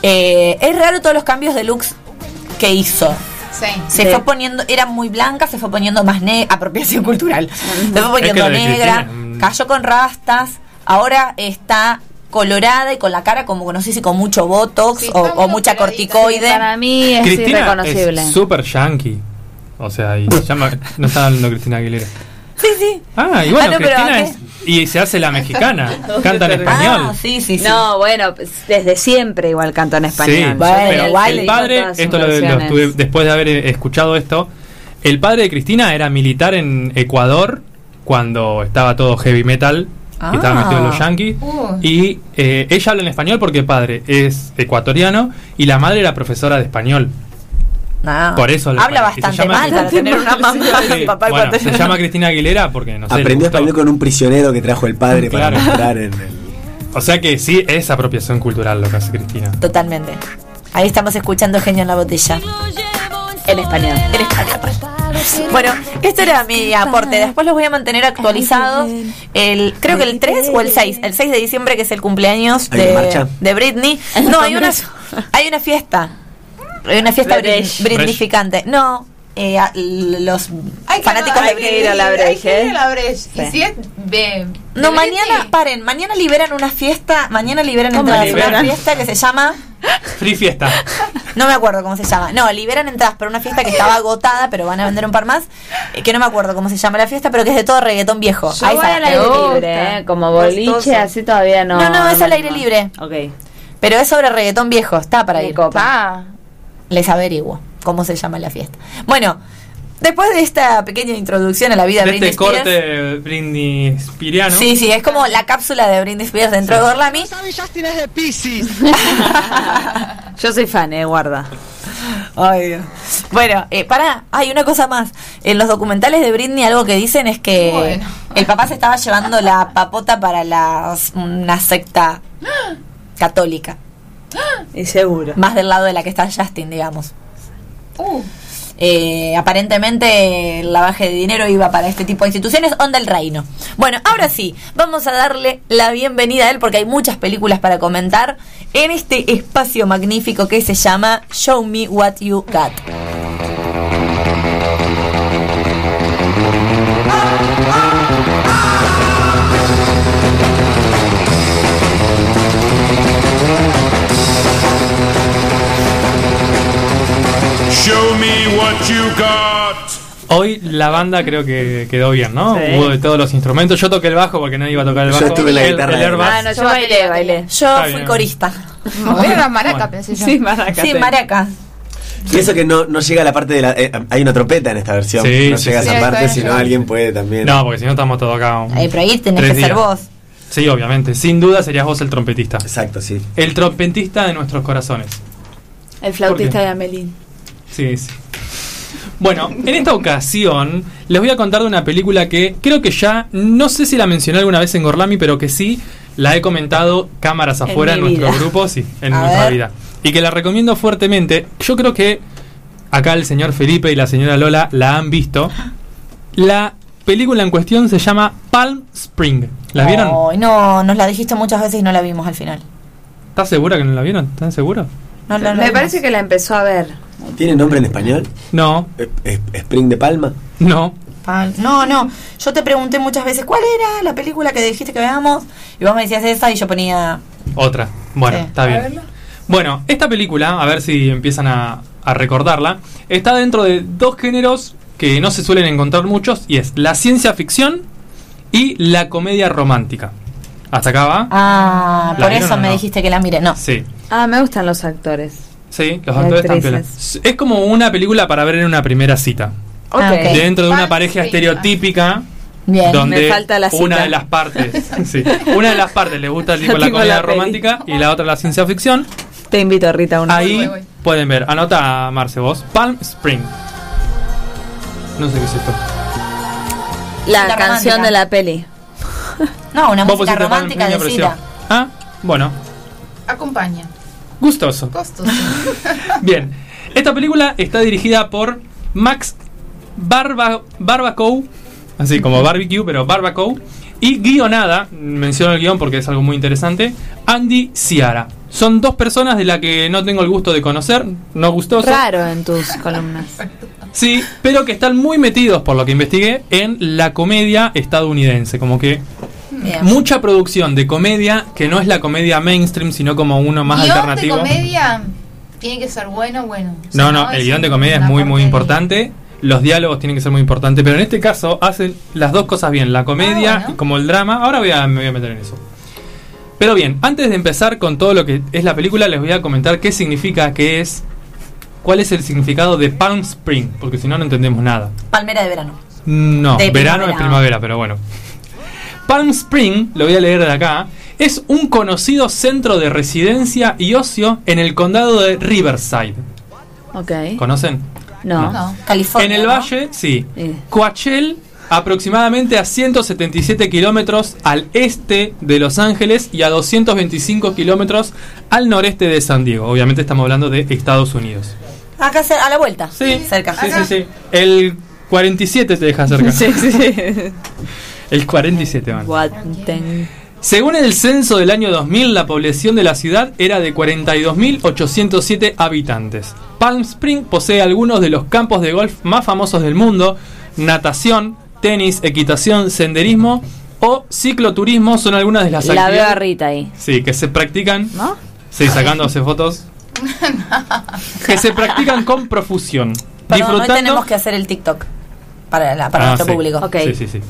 Speaker 3: Eh, es raro todos los cambios de looks que hizo.
Speaker 7: Sí.
Speaker 3: Se
Speaker 6: De-
Speaker 3: fue poniendo, era muy blanca, se fue poniendo más negra, apropiación cultural. Se fue poniendo negra,
Speaker 1: Cristina,
Speaker 3: cayó con rastas, ahora está colorada y con la cara como, no sé si con mucho botox
Speaker 7: Sí,
Speaker 3: o, mucha corticoide.
Speaker 6: Para mí es
Speaker 1: Cristina
Speaker 6: irreconocible.
Speaker 1: es súper yankee. O sea, y llama, no está hablando Cristina Aguilera.
Speaker 3: Sí, sí.
Speaker 1: Ah, y bueno,
Speaker 3: Ah, no,
Speaker 1: Cristina
Speaker 3: ¿a
Speaker 1: es, y se hace la mexicana, canta en español.
Speaker 3: Ah, sí, sí, sí.
Speaker 6: No, bueno, pues, desde siempre igual canto en español.
Speaker 1: Sí,
Speaker 3: Bueno,
Speaker 1: pero
Speaker 3: igual
Speaker 1: el padre, esto lo, estuve- después de haber eh, escuchado esto, el padre de Cristina era militar en Ecuador cuando estaba todo heavy metal,
Speaker 3: Ah.
Speaker 1: y estaba metido en los yankees,
Speaker 7: Uh.
Speaker 1: y eh, ella habla en español porque el padre es ecuatoriano y la madre era profesora de español.
Speaker 3: No.
Speaker 1: Por eso
Speaker 3: Habla
Speaker 1: se
Speaker 3: bastante
Speaker 1: llama-
Speaker 3: mal para tener una mamá
Speaker 1: Sí,
Speaker 3: papá
Speaker 1: bueno, se
Speaker 3: ecuatoriano.
Speaker 1: llama Cristina Aguilera porque no sé.
Speaker 5: Aprendió español con un prisionero que trajo el padre
Speaker 1: Claro.
Speaker 5: para mostrar en el.
Speaker 1: O sea que sí, es apropiación cultural lo que hace Cristina.
Speaker 3: Totalmente. Ahí estamos escuchando Genio en la botella.
Speaker 6: En español.
Speaker 3: En español. Bueno, este era mi aporte. Después los voy a mantener actualizados. El, creo que el 3 o el 6. El 6 de diciembre, que es el cumpleaños de, de Britney. No, hay una, hay una fiesta. Hay una fiesta
Speaker 6: Brecht.
Speaker 3: brit- britnificante. No, eh, a- los
Speaker 7: Hay que-
Speaker 3: fanáticos
Speaker 7: hay
Speaker 3: de
Speaker 7: que ir a la
Speaker 6: Brecht,
Speaker 7: Hay que ir
Speaker 6: ¿eh?
Speaker 7: a la Brecht.
Speaker 6: Sí.
Speaker 7: Y si es de-
Speaker 3: No, mañana, paren, mañana liberan una fiesta, mañana liberan
Speaker 6: ¿Cómo
Speaker 3: entradas una fiesta que se llama,
Speaker 1: Free fiesta.
Speaker 3: no me acuerdo cómo se llama, no, liberan entradas para una fiesta que estaba agotada, pero van a vender un par más, eh, que no me acuerdo cómo se llama la fiesta, pero que es de todo reggaetón viejo.
Speaker 6: Yo
Speaker 3: Ahí
Speaker 6: voy
Speaker 3: está.
Speaker 6: al aire libre, ¿eh? Como boliche, así todavía no.
Speaker 3: No, no, es al aire libre.
Speaker 6: Ok.
Speaker 3: Pero es sobre reggaetón viejo, está para
Speaker 6: Me
Speaker 3: ir.
Speaker 6: copa.
Speaker 3: Les averiguo cómo se llama la fiesta. Bueno, después de esta pequeña introducción a la vida de
Speaker 1: De
Speaker 3: Britney
Speaker 1: este
Speaker 3: Spears.
Speaker 1: corte Britney Spiriano.
Speaker 3: Sí, sí, es como la cápsula de Britney Spears dentro de Gorlami.
Speaker 6: Yo soy fan, eh, guarda.
Speaker 3: Ay, Dios. Bueno, eh, para, hay una cosa más. En los documentales de Britney algo que dicen es que
Speaker 7: Bueno.
Speaker 3: el papá se estaba llevando la papota para las- una secta católica,
Speaker 6: Y seguro.
Speaker 3: más del lado de la que está Justin, digamos.
Speaker 7: uh,
Speaker 3: Eh, aparentemente el lavaje de dinero iba para este tipo de instituciones, onda el reino. Bueno, ahora sí, vamos a darle la bienvenida a él porque hay muchas películas para comentar en este espacio magnífico que se llama Show Me What You Got.
Speaker 11: Show me what you got.
Speaker 1: Hoy la banda creo que quedó bien, ¿no?
Speaker 6: Sí.
Speaker 1: Hubo de todos los instrumentos. Yo toqué el bajo porque nadie iba a tocar el
Speaker 5: Yo
Speaker 1: bajo.
Speaker 5: estuve en la
Speaker 1: el,
Speaker 5: guitarra.
Speaker 1: el.
Speaker 6: Ah, no, yo bailé, bailé.
Speaker 3: Yo
Speaker 1: Está
Speaker 3: fui
Speaker 1: bien.
Speaker 3: corista.
Speaker 7: Era maraca,
Speaker 1: Bueno.
Speaker 7: pensé yo.
Speaker 6: Sí, maraca.
Speaker 3: Sí, maraca.
Speaker 5: Y eso que no, no llega a la parte de la. eh, hay una trompeta en esta versión.
Speaker 1: Sí,
Speaker 5: no
Speaker 1: sí,
Speaker 5: llega
Speaker 1: sí.
Speaker 5: a esa
Speaker 7: Sí,
Speaker 5: parte,
Speaker 7: está
Speaker 5: si no
Speaker 7: bien.
Speaker 5: alguien puede también.
Speaker 1: No, porque si no estamos todos acá. un-
Speaker 3: Ahí, pero ahí tenés que ser vos.
Speaker 1: Sí, obviamente. Sin duda serías vos el trompetista.
Speaker 5: Exacto, sí.
Speaker 1: El trompetista de nuestros corazones.
Speaker 6: El flautista de Amelín.
Speaker 1: Sí, sí. Bueno, en esta ocasión les voy a contar de una película que creo que ya, no sé si la mencioné alguna vez en Gorlami, pero que sí la he comentado cámaras afuera en, nuestro grupo, sí, en
Speaker 3: A
Speaker 1: nuestra
Speaker 3: ver.
Speaker 1: vida. Y que la recomiendo fuertemente. Yo creo que acá el señor Felipe y la señora Lola la han visto. La película en cuestión se llama Palm Spring. ¿La vieron?
Speaker 3: Ay, no, nos la dijiste muchas veces y no la vimos al final.
Speaker 1: ¿Estás segura que no la vieron? ¿Están seguros?
Speaker 3: No la- la
Speaker 6: Me parece que la empezó a ver.
Speaker 5: ¿Tiene nombre en español?
Speaker 1: No,
Speaker 5: ¿Es- es- ¿Spring de Palma?
Speaker 1: no.
Speaker 3: Pal- No, no. Yo te pregunté muchas veces cuál era la película que dijiste que veamos y vos me decías esa y yo ponía.
Speaker 1: Otra. Bueno,
Speaker 3: Sí.
Speaker 1: está bien. Bueno, esta película, a ver si empiezan a, a recordarla, está dentro de dos géneros que no se suelen encontrar muchos y es la ciencia ficción y la comedia romántica. ¿Hasta acá va?
Speaker 3: Ah,
Speaker 1: ¿La
Speaker 3: por eso me
Speaker 1: no?
Speaker 3: dijiste que la mire. No.
Speaker 1: Sí.
Speaker 6: Ah, me gustan los actores.
Speaker 1: Sí, los actores están piolas. Es como una película para ver en una primera cita.
Speaker 3: Ah, ok.
Speaker 1: Dentro de una pareja estereotípica
Speaker 3: Bien.
Speaker 1: donde
Speaker 6: me falta la
Speaker 1: una
Speaker 6: cita.
Speaker 1: de las partes, sí, una de las partes le gusta tipo la comedia
Speaker 6: la
Speaker 1: romántica y la otra la ciencia ficción.
Speaker 6: Te invito, Rita, una.
Speaker 1: Ahí
Speaker 7: Voy, voy,
Speaker 1: pueden ver. Anota, Marce, vos. Palm Spring. No sé qué es esto.
Speaker 6: La
Speaker 3: La
Speaker 6: canción
Speaker 3: romántica.
Speaker 6: de la peli.
Speaker 3: No, una música romántica de cita.
Speaker 1: Ah, bueno.
Speaker 7: Acompaña.
Speaker 1: Gustoso.
Speaker 7: Costos.
Speaker 1: Bien. Esta película está dirigida por Max Barba. Así como barbecue, pero Barbacow. Y guionada, menciono el guion porque es algo muy interesante, Andy Ciara. Son dos personas de las que no tengo el gusto de conocer, no gustoso.
Speaker 6: Raro en tus columnas.
Speaker 1: Sí, pero que están muy metidos, por lo que investigué, en la comedia estadounidense. Como que
Speaker 3: Bien.
Speaker 1: mucha producción de comedia que no es la comedia mainstream, sino como uno más
Speaker 7: Guión
Speaker 1: alternativo.
Speaker 7: de comedia tiene que ser bueno, bueno. O
Speaker 1: No, no, el guion de comedia es muy, muy importante. Los diálogos tienen que ser muy importantes, pero en este caso hacen las dos cosas bien, la comedia
Speaker 7: Ah, bueno.
Speaker 1: y como el drama. Ahora voy a, me voy a meter en eso. Pero bien, antes de empezar con todo lo que es la película, les voy a comentar qué significa, qué es, cuál es el significado de Palm Spring, porque si no, no entendemos nada.
Speaker 3: Palmera de verano.
Speaker 1: No,
Speaker 3: De
Speaker 1: verano es
Speaker 3: primavera,
Speaker 1: pero bueno. Palm Spring, lo voy a leer de acá, es un conocido centro de residencia y ocio en el condado de Riverside.
Speaker 6: Ok.
Speaker 1: ¿Conocen?
Speaker 6: No.
Speaker 7: No.
Speaker 3: California.
Speaker 1: En el
Speaker 3: ¿no?
Speaker 1: valle, sí.
Speaker 6: Eh.
Speaker 1: Coachella, aproximadamente a 177 kilómetros al este de Los Ángeles y a 225 kilómetros al noreste de San Diego. Obviamente estamos hablando de Estados Unidos.
Speaker 3: Acá a la vuelta.
Speaker 1: Sí,
Speaker 3: Cerca.
Speaker 1: Sí, sí, sí. El 47 te deja cerca.
Speaker 6: Sí, sí.
Speaker 1: El 47 van.
Speaker 6: Guaten.
Speaker 1: Según el censo del año 2000, la población de la ciudad era de 42.807 habitantes. Palm Spring posee algunos de los campos de golf más famosos del mundo. Natación, tenis, equitación, senderismo o cicloturismo son algunas de las
Speaker 6: La veo a
Speaker 1: actividades
Speaker 6: Rita ahí.
Speaker 1: sí, que se practican.
Speaker 6: ¿No?
Speaker 1: Sí, sacándose fotos. que se practican con profusión.
Speaker 3: Perdón, hoy tenemos que hacer el TikTok para, la- para
Speaker 1: Ah,
Speaker 3: nuestro
Speaker 1: sí.
Speaker 3: público.
Speaker 6: Ok.
Speaker 1: Sí, sí, sí.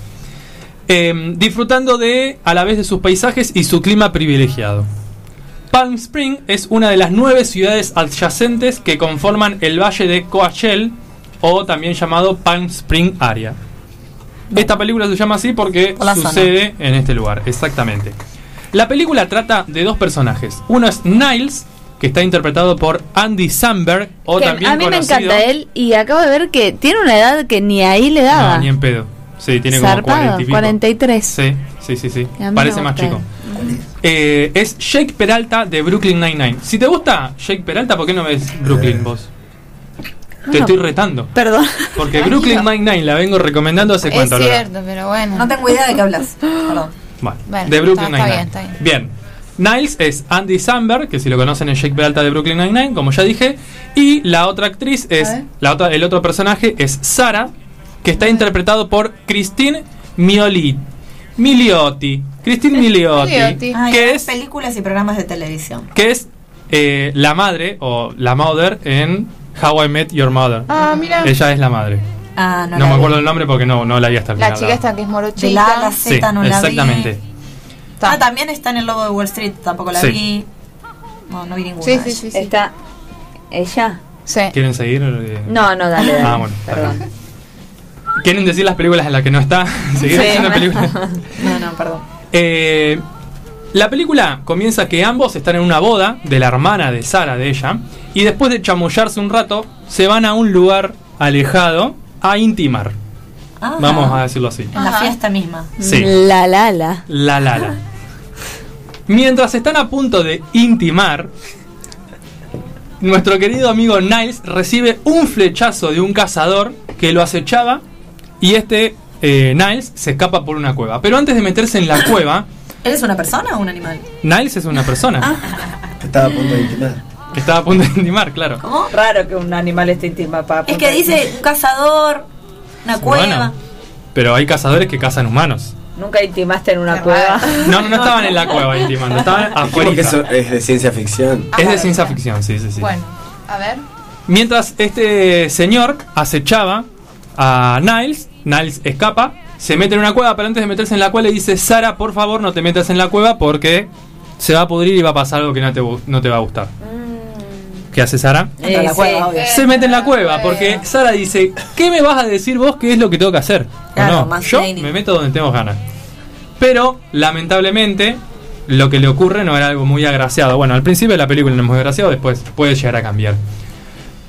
Speaker 1: Eh, disfrutando de, a la vez de sus paisajes y su clima privilegiado. Palm Spring es una de las nueve ciudades adyacentes que conforman el valle de Coachella, o también llamado Palm Spring Area. Esta película se llama así porque
Speaker 3: zona.
Speaker 1: sucede en este lugar, exactamente. La película trata de dos personajes. Uno es Niles, que está interpretado por Andy Samberg, o
Speaker 6: Que
Speaker 1: también
Speaker 6: a mí me encanta él y acabo de ver que tiene una edad que ni ahí le daba.
Speaker 1: No, ni en pedo. Sí, tiene como
Speaker 6: Zarpado,
Speaker 1: 40 y pico.
Speaker 6: 43.
Speaker 1: Sí, sí, sí, Parece más chico. Eh, es Jake Peralta de Brooklyn Nine-Nine. Si te gusta Jake Peralta, ¿por qué no ves Brooklyn vos? Te estoy retando.
Speaker 6: Perdón.
Speaker 1: Porque Brooklyn Nine-Nine la vengo recomendando hace
Speaker 7: Es
Speaker 1: cuánto, Lola?
Speaker 7: cierto, pero bueno.
Speaker 3: No tengo idea de qué hablas. Perdón.
Speaker 1: Bueno,
Speaker 7: Bueno,
Speaker 1: de Brooklyn
Speaker 7: está- está
Speaker 1: Nine-Nine.
Speaker 7: bien, está bien.
Speaker 1: Niles es Andy Samberg, que si lo conocen es Jake Peralta de Brooklyn Nine-Nine, como ya dije. Y la otra actriz es. La otra, el otro personaje es Sara, que está interpretado por Christine Mioli, Miliotti. Christine Miliotti.
Speaker 7: Miliotti.
Speaker 3: Ay,
Speaker 1: que es
Speaker 3: películas y programas de televisión.
Speaker 1: que es eh, la madre o la mother en How I Met Your Mother.
Speaker 7: Ah, mira.
Speaker 1: Ella es la madre.
Speaker 3: Ah, no,
Speaker 1: No, me
Speaker 3: vi.
Speaker 1: acuerdo el nombre porque no, no la vi hasta el
Speaker 7: La
Speaker 1: final.
Speaker 7: chica esta que es morochita.
Speaker 3: De la la
Speaker 1: Sí,
Speaker 3: Z no la vi.
Speaker 1: exactamente.
Speaker 3: Ah, también está en el logo de Wall Street, tampoco la
Speaker 1: Sí.
Speaker 3: vi. No, no vi ninguna.
Speaker 7: Sí, sí, sí, sí.
Speaker 6: Está ella.
Speaker 7: Sí.
Speaker 1: ¿Quieren seguir?
Speaker 6: No, no, dale, dale.
Speaker 1: Ah, bueno.
Speaker 6: Perdón.
Speaker 1: ¿Quieren decir las películas en las que no está? Seguir
Speaker 6: Sí.
Speaker 1: diciendo películas.
Speaker 3: No, no, perdón.
Speaker 1: Eh, la película comienza que ambos están en una boda de la hermana de Sara, de ella, y después de chamullarse un rato, se van a un lugar alejado a intimar.
Speaker 3: Ah,
Speaker 1: Vamos a decirlo así.
Speaker 3: En la fiesta misma.
Speaker 1: Sí.
Speaker 6: La la la.
Speaker 1: La la la. Mientras están a punto de intimar, nuestro querido amigo Niles recibe un flechazo de un cazador que lo acechaba y este eh, Niles se escapa por una cueva. Pero antes de meterse en la cueva,
Speaker 3: ¿Él es una persona o un animal?
Speaker 1: Niles es una persona.
Speaker 5: Estaba a punto de intimar.
Speaker 1: Estaba a punto de intimar, claro.
Speaker 3: ¿Cómo?
Speaker 6: Raro que un animal esté intima para
Speaker 3: Es que dice un cazador, una cueva.
Speaker 1: Bueno, pero hay cazadores que cazan humanos.
Speaker 6: Nunca intimaste en una cueva.
Speaker 1: No, no, no estaban en la cueva intimando, estaban afuera.
Speaker 5: eso es de ciencia ficción.
Speaker 1: Es de ciencia ficción, sí, sí, sí.
Speaker 7: Bueno, a ver.
Speaker 1: Mientras este señor acechaba a Niles, Niles escapa, se mete en una cueva, pero antes de meterse en la cueva le dice, Sara, por favor no te metas en la cueva porque se va a pudrir y va a pasar algo que no te, no te va a gustar. ¿Qué hace Sara?
Speaker 3: Entra a la cueva, obvio.
Speaker 1: Se mete en la cueva porque Sara dice, ¿qué me vas a decir vos qué es lo que tengo que hacer? ¿O
Speaker 3: Claro,
Speaker 1: no?
Speaker 3: más
Speaker 1: Yo me meto donde tengo ganas. Pero, lamentablemente, lo que le ocurre no era algo muy agraciado. Bueno, al principio de la película no es muy agraciado, después puede llegar a cambiar.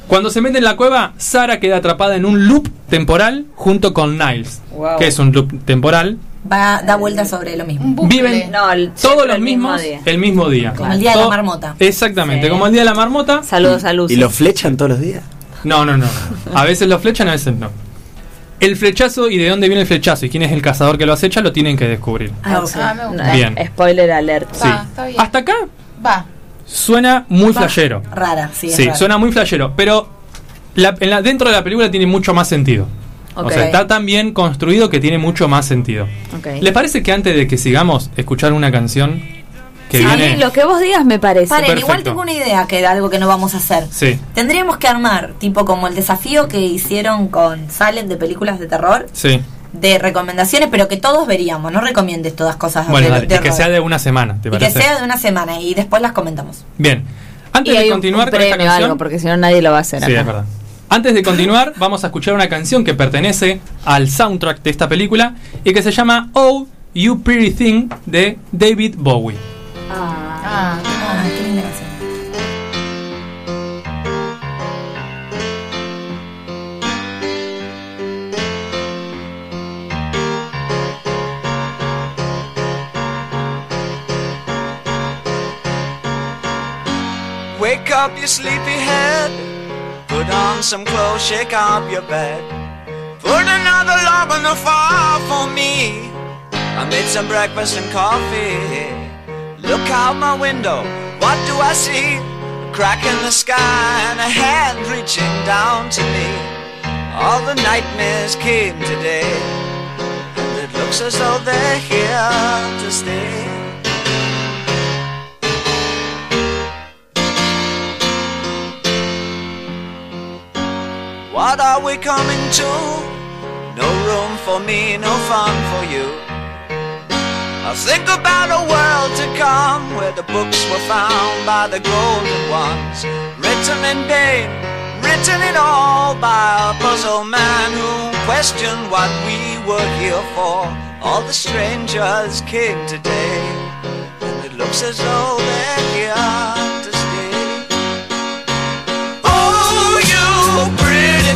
Speaker 1: Cuando se mete en la cueva, Sara queda atrapada en un loop temporal junto con Niles.
Speaker 3: Wow.
Speaker 1: que es un loop temporal?
Speaker 3: Va, da vueltas sobre lo mismo.
Speaker 1: Viven todos los mismos el mismo día.
Speaker 3: Como el día de la marmota.
Speaker 1: Exactamente,
Speaker 3: Sí.
Speaker 1: como el día de la marmota.
Speaker 6: Saludos a Luz.
Speaker 5: ¿Y lo flechan todos los días?
Speaker 1: No, no, no. A veces lo flechan, a veces no. El flechazo y de dónde viene el flechazo y quién es el cazador que lo acecha lo tienen que descubrir.
Speaker 7: Ah, ok. Ah, me gusta.
Speaker 1: Bien.
Speaker 6: Spoiler alert.
Speaker 1: Sí.
Speaker 7: está bien.
Speaker 1: Hasta acá
Speaker 7: Va.
Speaker 1: Suena muy flashero.
Speaker 3: Rara, sí. es
Speaker 1: Sí,
Speaker 3: rara.
Speaker 1: suena muy flashero, pero la- en la- dentro de la película tiene mucho más sentido. O sea, está tan bien construido que tiene mucho más sentido. ¿Les parece que antes de que sigamos escuchar una canción que
Speaker 6: Sí,
Speaker 1: viene...
Speaker 6: lo que vos digas me parece.
Speaker 3: Paren, igual tengo una idea que de algo que no vamos a hacer.
Speaker 1: Sí,
Speaker 3: Tendríamos que armar, tipo como el desafío que hicieron con Salem de películas de terror,
Speaker 1: sí.
Speaker 3: De recomendaciones, pero que todos veríamos. No recomiendes todas cosas
Speaker 1: Bueno,
Speaker 3: de,
Speaker 1: dale,
Speaker 3: de
Speaker 1: y que sea de una semana, ¿te
Speaker 3: Y que
Speaker 1: parece?
Speaker 3: sea de una semana y después las comentamos.
Speaker 1: Bien. Antes
Speaker 6: y
Speaker 1: de
Speaker 6: un-
Speaker 1: continuar
Speaker 6: un
Speaker 1: con esta canción...
Speaker 6: algo, porque si no nadie lo va a hacer.
Speaker 1: Sí,
Speaker 6: acá.
Speaker 1: es verdad. Antes de continuar, vamos a escuchar una canción que pertenece al soundtrack de esta película y que se llama Oh, You Pretty Thing de David Bowie.
Speaker 7: Ah,
Speaker 3: qué
Speaker 16: Wake up, you sleepy head. Put on some clothes, shake up your bed. Put another log on the fire for me. I made some breakfast and coffee. Look out my window, what do I see? A crack in the sky and a hand reaching down to me. All the nightmares came today, and it looks as though they're here to stay. What are we coming to? No room for me, no fun for you. I think about a world to come where the books were found by the golden ones, written in pain, written it all by a puzzle man who questioned what we were here for. All the strangers came today, and it looks as though they're here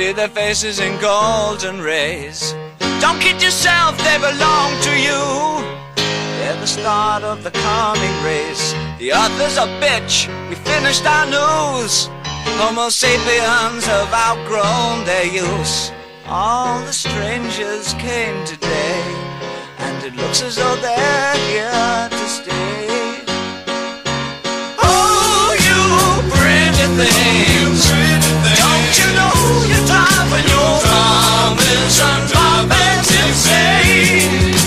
Speaker 16: See their faces in golden rays. Don't kid yourself, they belong to you. They're the start of the coming race. The other's a bitch. We finished our news. Homo sapiens have outgrown their use. All the strangers came today, and it looks as though they're here to stay. Oh, you pretty promise I'm dropping say.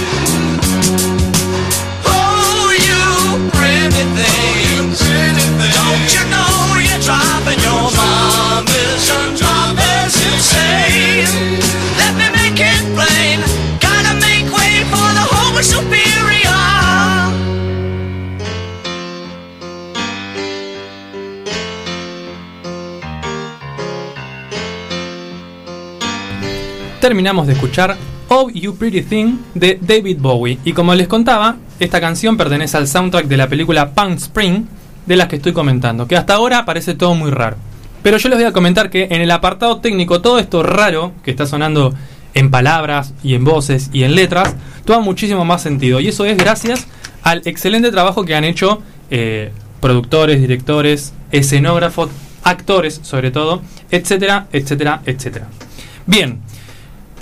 Speaker 1: Terminamos de escuchar Oh You Pretty Thing de David Bowie. Y como les contaba, esta canción pertenece al soundtrack de la película Palm Spring, de las que estoy comentando, que hasta ahora parece todo muy raro. Pero yo les voy a comentar que en el apartado técnico todo esto raro que está sonando en palabras y en voces y en letras, toma muchísimo más sentido. Y eso es gracias al excelente trabajo que han hecho eh, productores, directores, escenógrafos, actores sobre todo, etcétera, etcétera, etcétera. Bien,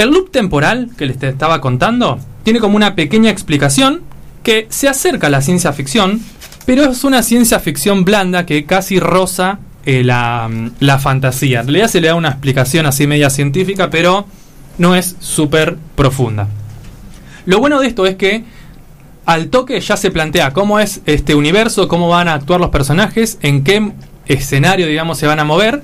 Speaker 1: el loop temporal que les estaba contando tiene como una pequeña explicación que se acerca a la ciencia ficción, pero es una ciencia ficción blanda que casi roza eh, la, la fantasía. En realidad se le da una explicación así media científica, pero no es súper profunda. Lo bueno de esto es que al toque ya se plantea cómo es este universo, cómo van a actuar los personajes, en qué escenario, digamos, se van a mover.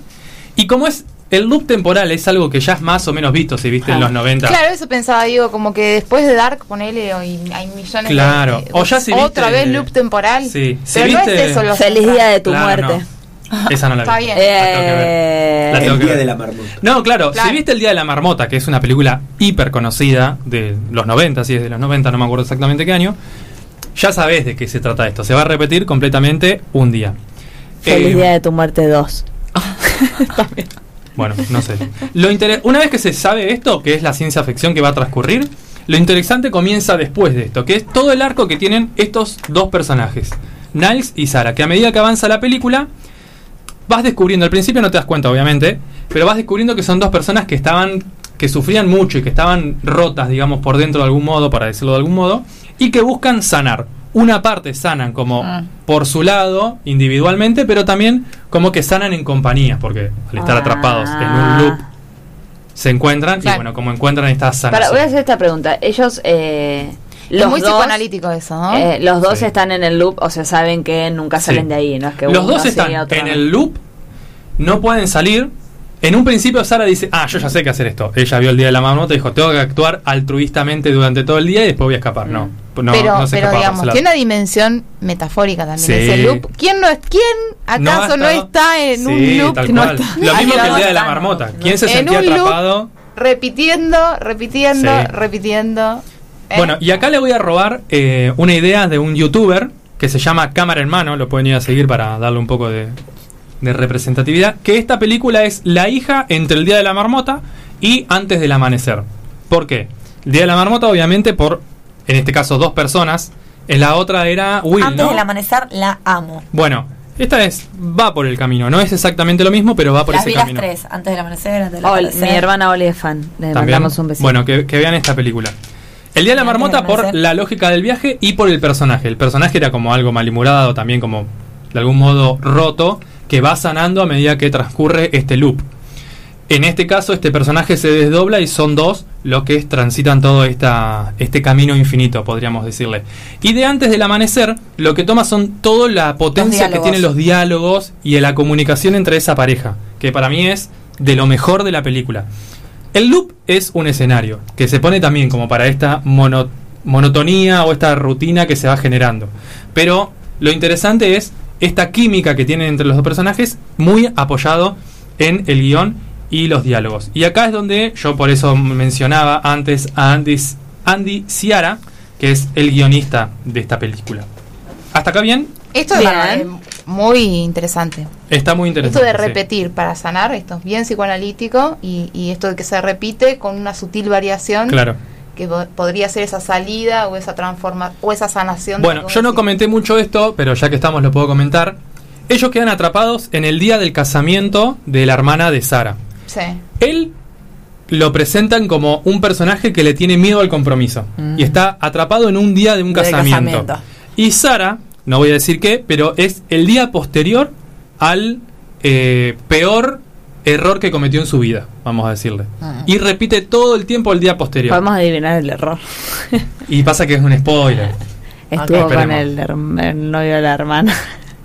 Speaker 1: Y como es el loop temporal, es algo que ya es más o menos visto, si viste en los 90.
Speaker 7: Claro, eso pensaba, digo, como que después de Dark, ponele, hay millones
Speaker 1: Claro.
Speaker 7: de... de-
Speaker 1: O ya si
Speaker 7: Otra
Speaker 1: viste-
Speaker 7: vez loop temporal.
Speaker 1: Sí. Si
Speaker 7: Pero no
Speaker 1: viste-
Speaker 7: es eso lo
Speaker 6: Feliz día de tu
Speaker 1: Claro,
Speaker 6: muerte.
Speaker 1: Esa no la vi.
Speaker 7: Está bien.
Speaker 1: La tengo que ver. La tengo
Speaker 5: El
Speaker 1: que
Speaker 5: día
Speaker 1: ver.
Speaker 5: de la marmota.
Speaker 1: No, claro,
Speaker 7: Claro.
Speaker 1: si viste El Día de la Marmota, que es una película hiper conocida de los 90, si es de los 90, no me acuerdo exactamente qué año, ya sabes de qué se trata esto. Se va a repetir completamente un día.
Speaker 6: Feliz
Speaker 1: Eh,
Speaker 6: día de tu muerte 2.
Speaker 1: Bueno, no sé. Lo Una vez que se sabe esto, que es la ciencia ficción que va a transcurrir, lo interesante comienza después de esto, que es todo el arco que tienen estos dos personajes, Niles y Sarah, que a medida que avanza la película, vas descubriendo, al principio no te das cuenta obviamente, pero vas descubriendo que son dos personas que estaban, que sufrían mucho y que estaban rotas, digamos, por dentro de algún modo, para decirlo de algún modo, y que buscan sanar. Una parte sanan como
Speaker 6: Ah.
Speaker 1: por su lado, individualmente, pero también como que sanan en compañía, porque al estar
Speaker 6: Ah.
Speaker 1: atrapados en un loop se encuentran y bueno, como encuentran esta
Speaker 6: Para,
Speaker 1: sanación.
Speaker 6: voy a hacer esta pregunta. Ellos, eh,
Speaker 7: Es
Speaker 6: los
Speaker 7: muy
Speaker 6: dos,
Speaker 7: psicoanalítico eso, ¿no?
Speaker 6: eh, los dos
Speaker 1: Sí.
Speaker 6: están en el loop, o sea, saben que nunca salen
Speaker 1: Sí.
Speaker 6: de ahí, no es que
Speaker 1: Los
Speaker 6: uno
Speaker 1: dos están
Speaker 6: otro
Speaker 1: en
Speaker 6: no.
Speaker 1: el loop, no pueden salir. En un principio Sara dice, ah, yo ya sé qué hacer esto. Ella vio el día de la marmota y dijo, tengo que actuar altruistamente durante todo el día y después voy a escapar. No, no,
Speaker 7: pero,
Speaker 1: no se
Speaker 7: pero digamos, tiene una dimensión metafórica también
Speaker 1: Sí.
Speaker 7: ese loop. ¿Quién no es quién acaso no, está en
Speaker 1: Sí,
Speaker 7: un loop?
Speaker 1: tal
Speaker 7: no
Speaker 1: cual.
Speaker 7: está-
Speaker 1: Lo mismo que el día de la marmota. ¿Quién se
Speaker 7: En
Speaker 1: sentía
Speaker 7: loop,
Speaker 1: atrapado?
Speaker 7: repitiendo, repitiendo,
Speaker 1: Sí.
Speaker 7: repitiendo. ¿eh?
Speaker 1: Bueno, y acá le voy a robar eh, una idea de un youtuber que se llama Cámara en Mano, lo pueden ir a seguir para darle un poco de, de representatividad, que esta película es la hija entre el Día de la Marmota y antes del amanecer. ¿Por qué? El Día de la Marmota, obviamente, por, en este caso, dos personas. En la otra era Will,
Speaker 3: Antes
Speaker 1: ¿no?
Speaker 3: del amanecer la amo.
Speaker 1: Bueno, esta es, va por el camino, no es exactamente lo mismo, pero va por
Speaker 3: Las
Speaker 1: ese
Speaker 3: vi las
Speaker 1: camino.
Speaker 3: tres, antes del amanecer, antes del
Speaker 6: Ol-
Speaker 3: amanecer.
Speaker 6: mi hermana Oli es fan. Le
Speaker 1: También.
Speaker 6: mandamos un besito.
Speaker 1: Bueno, que, que vean esta película. El Día de la Marmota por la lógica del viaje y por el personaje. El personaje era como algo malhumorado, también como de algún modo roto, que va sanando a medida que transcurre este loop. En este caso, este personaje se desdobla y son dos los que transitan todo esta, este camino infinito, podríamos decirle. Y de antes del amanecer, lo que toma son toda la potencia que tienen los diálogos y la comunicación entre esa pareja, que para mí es de lo mejor de la película. El loop es un escenario que se pone también como para esta mono- monotonía o esta rutina que se va generando. Pero lo interesante es esta química que tienen entre los dos personajes, muy apoyado en el guion y los diálogos. Y acá es donde yo por eso mencionaba antes a Andy, Andy Ciara, que es el guionista de esta película. ¿Hasta acá bien?
Speaker 7: Esto es
Speaker 6: Bien.
Speaker 7: eh, muy interesante.
Speaker 1: Está muy interesante.
Speaker 7: Esto de
Speaker 1: sí.
Speaker 7: repetir para sanar, esto es bien psicoanalítico y, y esto de que se repite con una sutil variación
Speaker 1: Claro.
Speaker 7: Que po- podría ser esa salida o esa transforma o esa sanación. de
Speaker 1: Bueno, yo no comenté mucho esto, pero ya que estamos lo puedo comentar. Ellos quedan atrapados en el día del casamiento de la hermana de Sara.
Speaker 7: Sí.
Speaker 1: Él lo presentan como un personaje que le tiene miedo al compromiso y está atrapado en un día de un casamiento. Y Sara, no voy a decir qué, pero es el día posterior al eh, peor error que cometió en su vida, vamos a decirle. Y repite todo el tiempo el día posterior.
Speaker 6: Podemos adivinar el error.
Speaker 1: Y pasa que es un spoiler.
Speaker 6: Estuvo
Speaker 1: Ok,
Speaker 6: con el, novio de la hermana.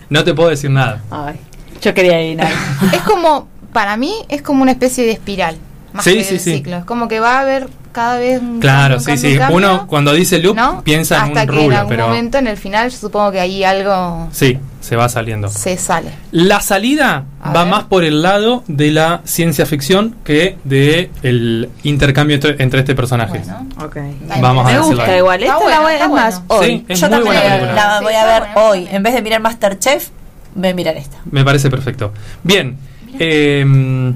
Speaker 1: No te puedo decir nada.
Speaker 6: Ay, yo quería adivinar.
Speaker 7: Es como, para mí, es como una especie de espiral. Más
Speaker 1: Sí,
Speaker 7: que
Speaker 1: sí,
Speaker 7: de
Speaker 1: sí.
Speaker 7: ciclo. Es como que va a haber cada vez un
Speaker 1: Claro,
Speaker 7: cambio,
Speaker 1: sí, sí.
Speaker 7: cambio,
Speaker 1: Uno cuando dice loop
Speaker 7: ¿no?
Speaker 1: piensa
Speaker 7: Hasta
Speaker 1: en
Speaker 7: que
Speaker 1: un
Speaker 7: en
Speaker 1: rulo,
Speaker 7: algún
Speaker 1: pero
Speaker 7: momento, en el final, yo supongo que hay algo
Speaker 1: sí, se va saliendo.
Speaker 7: Se sale.
Speaker 1: La salida
Speaker 7: A
Speaker 1: va
Speaker 7: ver.
Speaker 1: más por el lado de la ciencia ficción que de el intercambio entre, entre este personaje. Vamos a
Speaker 6: Me gusta
Speaker 1: ahí.
Speaker 6: igual. Esta
Speaker 3: Está
Speaker 6: la voy,
Speaker 3: está
Speaker 6: es más,
Speaker 3: bueno.
Speaker 6: hoy.
Speaker 1: Sí, es
Speaker 3: Yo
Speaker 1: muy
Speaker 3: también
Speaker 1: buena
Speaker 3: la- voy a ver hoy. En vez de mirar Masterchef, voy a mirar esta.
Speaker 1: Me parece perfecto. Bien. eh,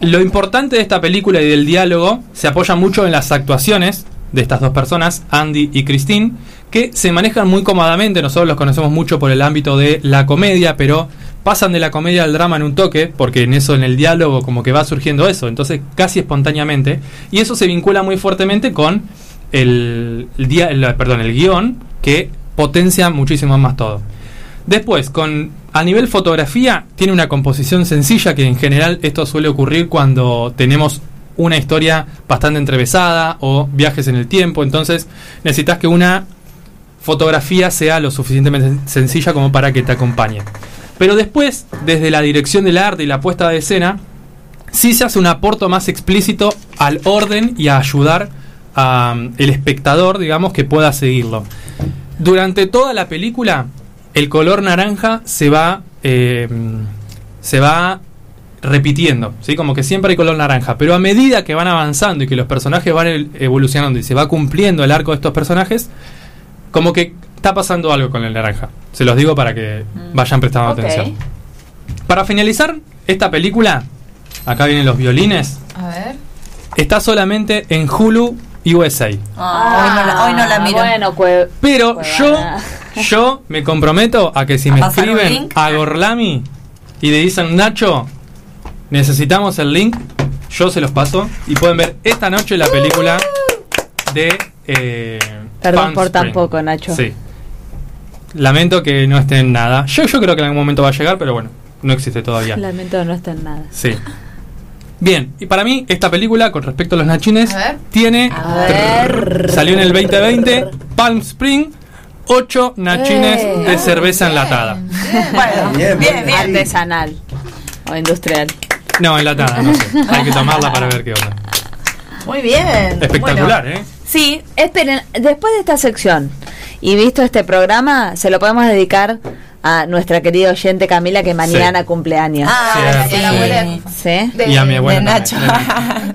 Speaker 1: lo importante de esta película y del diálogo se apoya mucho en las actuaciones de estas dos personas, Andy y Christine, que se manejan muy cómodamente. Nosotros los conocemos mucho por el ámbito de la comedia, pero pasan de la comedia al drama en un toque, porque en eso, en el diálogo, como que va surgiendo eso, entonces casi espontáneamente. Y eso se vincula muy fuertemente con el, el, el- perdón, el guion, que potencia muchísimo más todo. Después, con a nivel fotografía, tiene una composición sencilla que en general esto suele ocurrir cuando tenemos una historia bastante entrevesada o viajes en el tiempo. Entonces, necesitas que una fotografía sea lo suficientemente sencilla como para que te acompañe. Pero después, desde la dirección del arte y la puesta de escena, sí se hace un aporto más explícito al orden y a ayudar al espectador, digamos, que pueda seguirlo. Durante toda la película, el color naranja se va eh, se va repitiendo, ¿sí? Como que siempre hay color naranja, pero a medida que van avanzando y que los personajes van evolucionando y se va cumpliendo el arco de estos personajes, como que está pasando algo con el naranja. Se los digo para que vayan prestando atención. Para finalizar esta película, acá vienen los violines,
Speaker 7: A ver.
Speaker 1: está solamente en Hulu USA.
Speaker 3: Ah, hoy, no la, hoy no la miro.
Speaker 6: Bueno, cue-
Speaker 1: Pero yo,
Speaker 6: Cuevana.
Speaker 1: yo me comprometo a que si
Speaker 3: ¿A
Speaker 1: me escriben
Speaker 3: link?
Speaker 1: a Gorlami y le dicen Nacho, necesitamos el link, yo se los paso y pueden ver esta noche la película de eh,
Speaker 6: Perdón por tan
Speaker 1: Spring.
Speaker 6: poco, Nacho.
Speaker 1: Sí. Lamento que no esté en nada. Yo, yo creo que en algún momento va a llegar, pero bueno, no existe todavía.
Speaker 6: Lamento no está en nada.
Speaker 1: Sí. Bien, y para mí esta película, con respecto a los nachines,
Speaker 7: A ver.
Speaker 1: tiene... Salió en el 2020, Palm Spring, 8 nachines
Speaker 6: Eh.
Speaker 1: de cerveza enlatada.
Speaker 3: Bueno, bien, bien.
Speaker 6: Artesanal o industrial.
Speaker 1: No, enlatada, no sé. Hay que tomarla para ver qué onda.
Speaker 3: Muy bien.
Speaker 1: Espectacular,
Speaker 3: Bueno,
Speaker 1: ¿eh?
Speaker 3: Sí,
Speaker 6: Esperen, después de esta sección y visto este programa, se lo podemos dedicar a nuestra querida oyente Camila que mañana cumpleaños.
Speaker 3: Ah,
Speaker 1: Sí,
Speaker 3: sí,
Speaker 1: sí.
Speaker 3: sí.
Speaker 6: ¿Sí?
Speaker 3: De,
Speaker 1: Y a mi abuela
Speaker 3: de Nacho.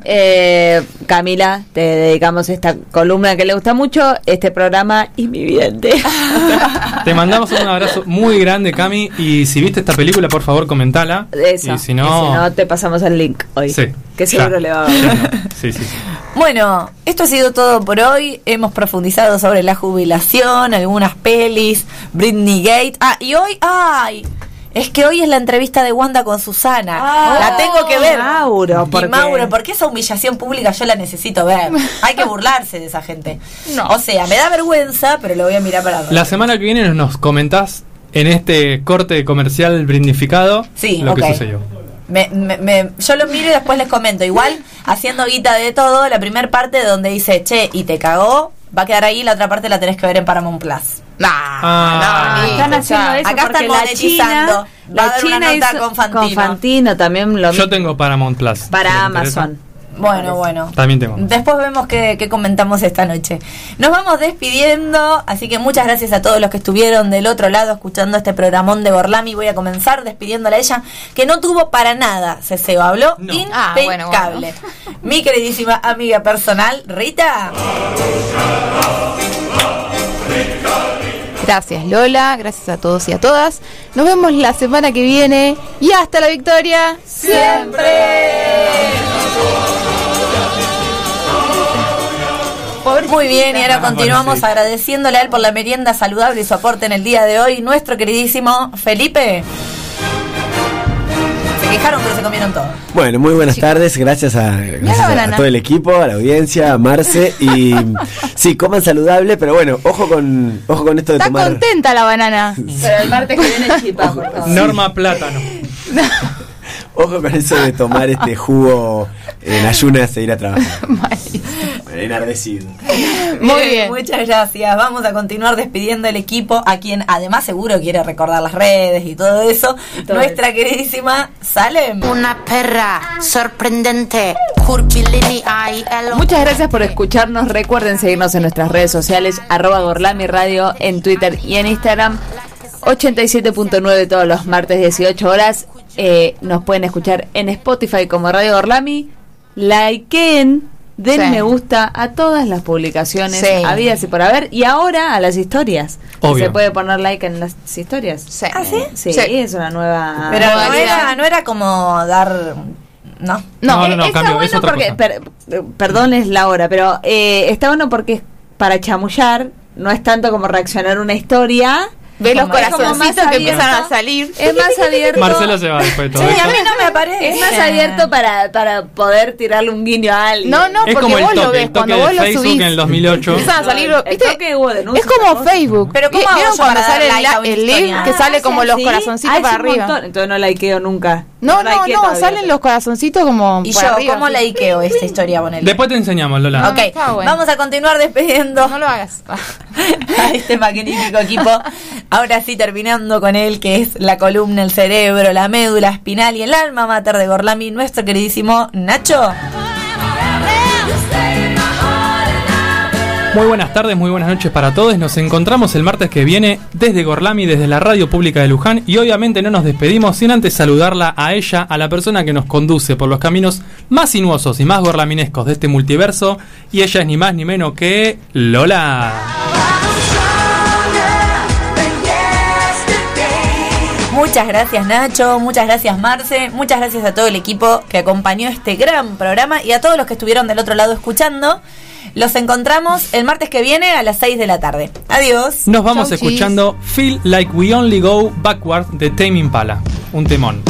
Speaker 6: Eh, Camila, te dedicamos esta columna que le gusta mucho, este programa y mi vidente.
Speaker 1: Te mandamos un abrazo muy grande, Cami. Y si viste esta película, por favor, comentala.
Speaker 6: Eso.
Speaker 1: Y si no,
Speaker 6: Y si no, te pasamos el link hoy.
Speaker 1: Sí.
Speaker 6: Que seguro
Speaker 1: Ya.
Speaker 6: le va a
Speaker 1: no. Sí, sí, sí.
Speaker 3: Bueno, esto ha sido todo por hoy. Hemos profundizado sobre la jubilación, algunas pelis, Britney Gate. Ah, y hoy, ay, es que hoy es la entrevista de Wanda con Susana.
Speaker 6: Ah,
Speaker 3: la tengo que ver.
Speaker 6: Mauro,
Speaker 3: Y
Speaker 6: porque-
Speaker 3: Mauro, porque esa humillación pública yo la necesito ver. Hay que burlarse de esa gente.
Speaker 7: No.
Speaker 3: O sea, me da vergüenza, pero lo voy a mirar para ver.
Speaker 1: La semana que viene nos comentás en este corte comercial brindificado
Speaker 3: Sí,
Speaker 1: lo que sucedió.
Speaker 3: Me- me- me- yo lo miro y después les comento. Igual, haciendo guita de todo, la primera parte donde dice, che, y te cagó, va a quedar ahí, la otra parte la tenés que ver en Paramount Plus.
Speaker 7: Nah,
Speaker 1: Ah.
Speaker 7: no,
Speaker 6: Están haciendo eso
Speaker 3: Acá
Speaker 6: porque
Speaker 3: están
Speaker 6: la
Speaker 3: monetizando.
Speaker 6: China,
Speaker 3: Va a
Speaker 6: la
Speaker 3: haber una
Speaker 6: China
Speaker 3: nota con Fantino.
Speaker 6: Fantino también lo
Speaker 1: Yo tengo Paramount Plus.
Speaker 6: para. Amazon.
Speaker 3: Bueno, bueno.
Speaker 1: También tengo.
Speaker 3: Después vemos qué, qué comentamos esta noche. Nos vamos despidiendo, así que muchas gracias a todos los que estuvieron del otro lado escuchando este programón de Borlami. Voy a comenzar despidiéndola a ella, que no tuvo para nada ceseo, habló
Speaker 1: No.
Speaker 7: Ah, bueno,
Speaker 3: impecable. Mi queridísima amiga personal, Rita.
Speaker 7: Gracias Lola, gracias a todos y a todas. Nos vemos la semana que viene y hasta la victoria.
Speaker 3: Muy bien, y ahora
Speaker 1: Ah, bueno,
Speaker 3: continuamos
Speaker 1: sí.
Speaker 3: agradeciéndole a él por la merienda saludable y su aporte en el día de hoy. Nuestro queridísimo Felipe. Se quejaron, pero se comieron todo.
Speaker 5: Bueno, muy buenas tardes, gracias, a, gracias a-
Speaker 7: banana.
Speaker 5: a todo el equipo, a la audiencia, a Marce y sí, coman saludable, pero bueno, ojo con ojo con esto de
Speaker 7: Está
Speaker 5: tomar
Speaker 7: contenta la banana.
Speaker 6: Pero el martes que viene chipa, por favor.
Speaker 1: Norma Plátano.
Speaker 5: ojo con eso de tomar este jugo en ayunas e ir a trabajar. Enardecido.
Speaker 7: Muy bien.
Speaker 3: Muchas gracias. Vamos a continuar despidiendo el equipo, a quien además seguro quiere recordar las redes y todo eso.
Speaker 6: todo
Speaker 3: Nuestra queridísima Salem.
Speaker 8: Una perra sorprendente,
Speaker 6: Muchas gracias por escucharnos. Recuerden seguirnos en nuestras redes sociales, arroba Gorlami Radio en Twitter y en Instagram. 87.9 todos los martes 18 horas. Eh, nos pueden escuchar en Spotify como Radio Gorlami. Likeen, den
Speaker 7: Sí.
Speaker 6: me gusta a todas las publicaciones
Speaker 3: Sí.
Speaker 6: habidas y por haber. Y ahora a las historias.
Speaker 1: Obvio.
Speaker 6: Se puede poner like en las historias.
Speaker 7: Sí.
Speaker 3: ¿Ah, sí?
Speaker 6: Sí,
Speaker 7: Sí.
Speaker 6: es una nueva.
Speaker 3: Pero no era, no era como dar. No.
Speaker 1: No, no, no,
Speaker 6: está
Speaker 1: cambio,
Speaker 6: bueno
Speaker 1: es otra
Speaker 6: porque,
Speaker 1: cosa.
Speaker 6: per- eh, perdón es la hora, pero eh, está bueno porque es para chamullar, no es tanto como reaccionar a una historia.
Speaker 7: Ve los corazoncitos que empiezan a salir.
Speaker 6: Es más abierto.
Speaker 1: Marcelo se va después de todo
Speaker 3: Sí, a mí no me aparece.
Speaker 6: Es más abierto para, para poder tirarle un guiño a alguien.
Speaker 7: No, no,
Speaker 1: Es
Speaker 7: porque
Speaker 1: como el
Speaker 7: vos lo ves
Speaker 1: el toque
Speaker 7: cuando
Speaker 1: de
Speaker 7: vos lo
Speaker 1: Facebook
Speaker 7: subís.
Speaker 1: en el 2008.
Speaker 7: Empiezan a salir,
Speaker 6: El
Speaker 7: ¿viste?
Speaker 6: toque hubo denuncias
Speaker 7: Es como. Facebook.
Speaker 3: Pero ¿cómo
Speaker 7: ¿Vieron cuando sale
Speaker 3: like
Speaker 7: el link que sale como los corazoncitos
Speaker 6: Ah,
Speaker 7: para arriba?
Speaker 6: montón. Entonces no likeo nunca.
Speaker 7: No, no, no,
Speaker 6: todavía.
Speaker 7: salen los corazoncitos como
Speaker 3: Y yo,
Speaker 7: arriba.
Speaker 3: ¿cómo
Speaker 7: así.
Speaker 3: likeo esta historia, ponele?
Speaker 1: Después te enseñamos, Lola.
Speaker 3: Ok,
Speaker 7: está bueno.
Speaker 3: vamos a continuar despidiendo
Speaker 7: No lo hagas.
Speaker 3: a este magnífico equipo. Ahora sí, terminando con él, que es la columna, el cerebro, la médula espinal y el alma mater de Gorlami, nuestro queridísimo Nacho.
Speaker 1: Muy buenas tardes, muy buenas noches para todos. Nos encontramos el martes que viene desde Gorlami, desde la Radio Pública de Luján. Y obviamente no nos despedimos sin antes saludarla a ella, a la persona que nos conduce por los caminos más sinuosos y más gorlaminescos de este multiverso. Y ella es ni más ni menos que Lola.
Speaker 3: Muchas gracias Nacho, muchas gracias Marce, muchas gracias a todo el equipo que acompañó este gran programa y a todos los que estuvieron del otro lado escuchando. Los encontramos el martes que viene a las 6 de la tarde. Adiós.
Speaker 1: Nos vamos
Speaker 7: Chau,
Speaker 1: escuchando Feel Like We Only Go Backward de Tame Impala. Un temón.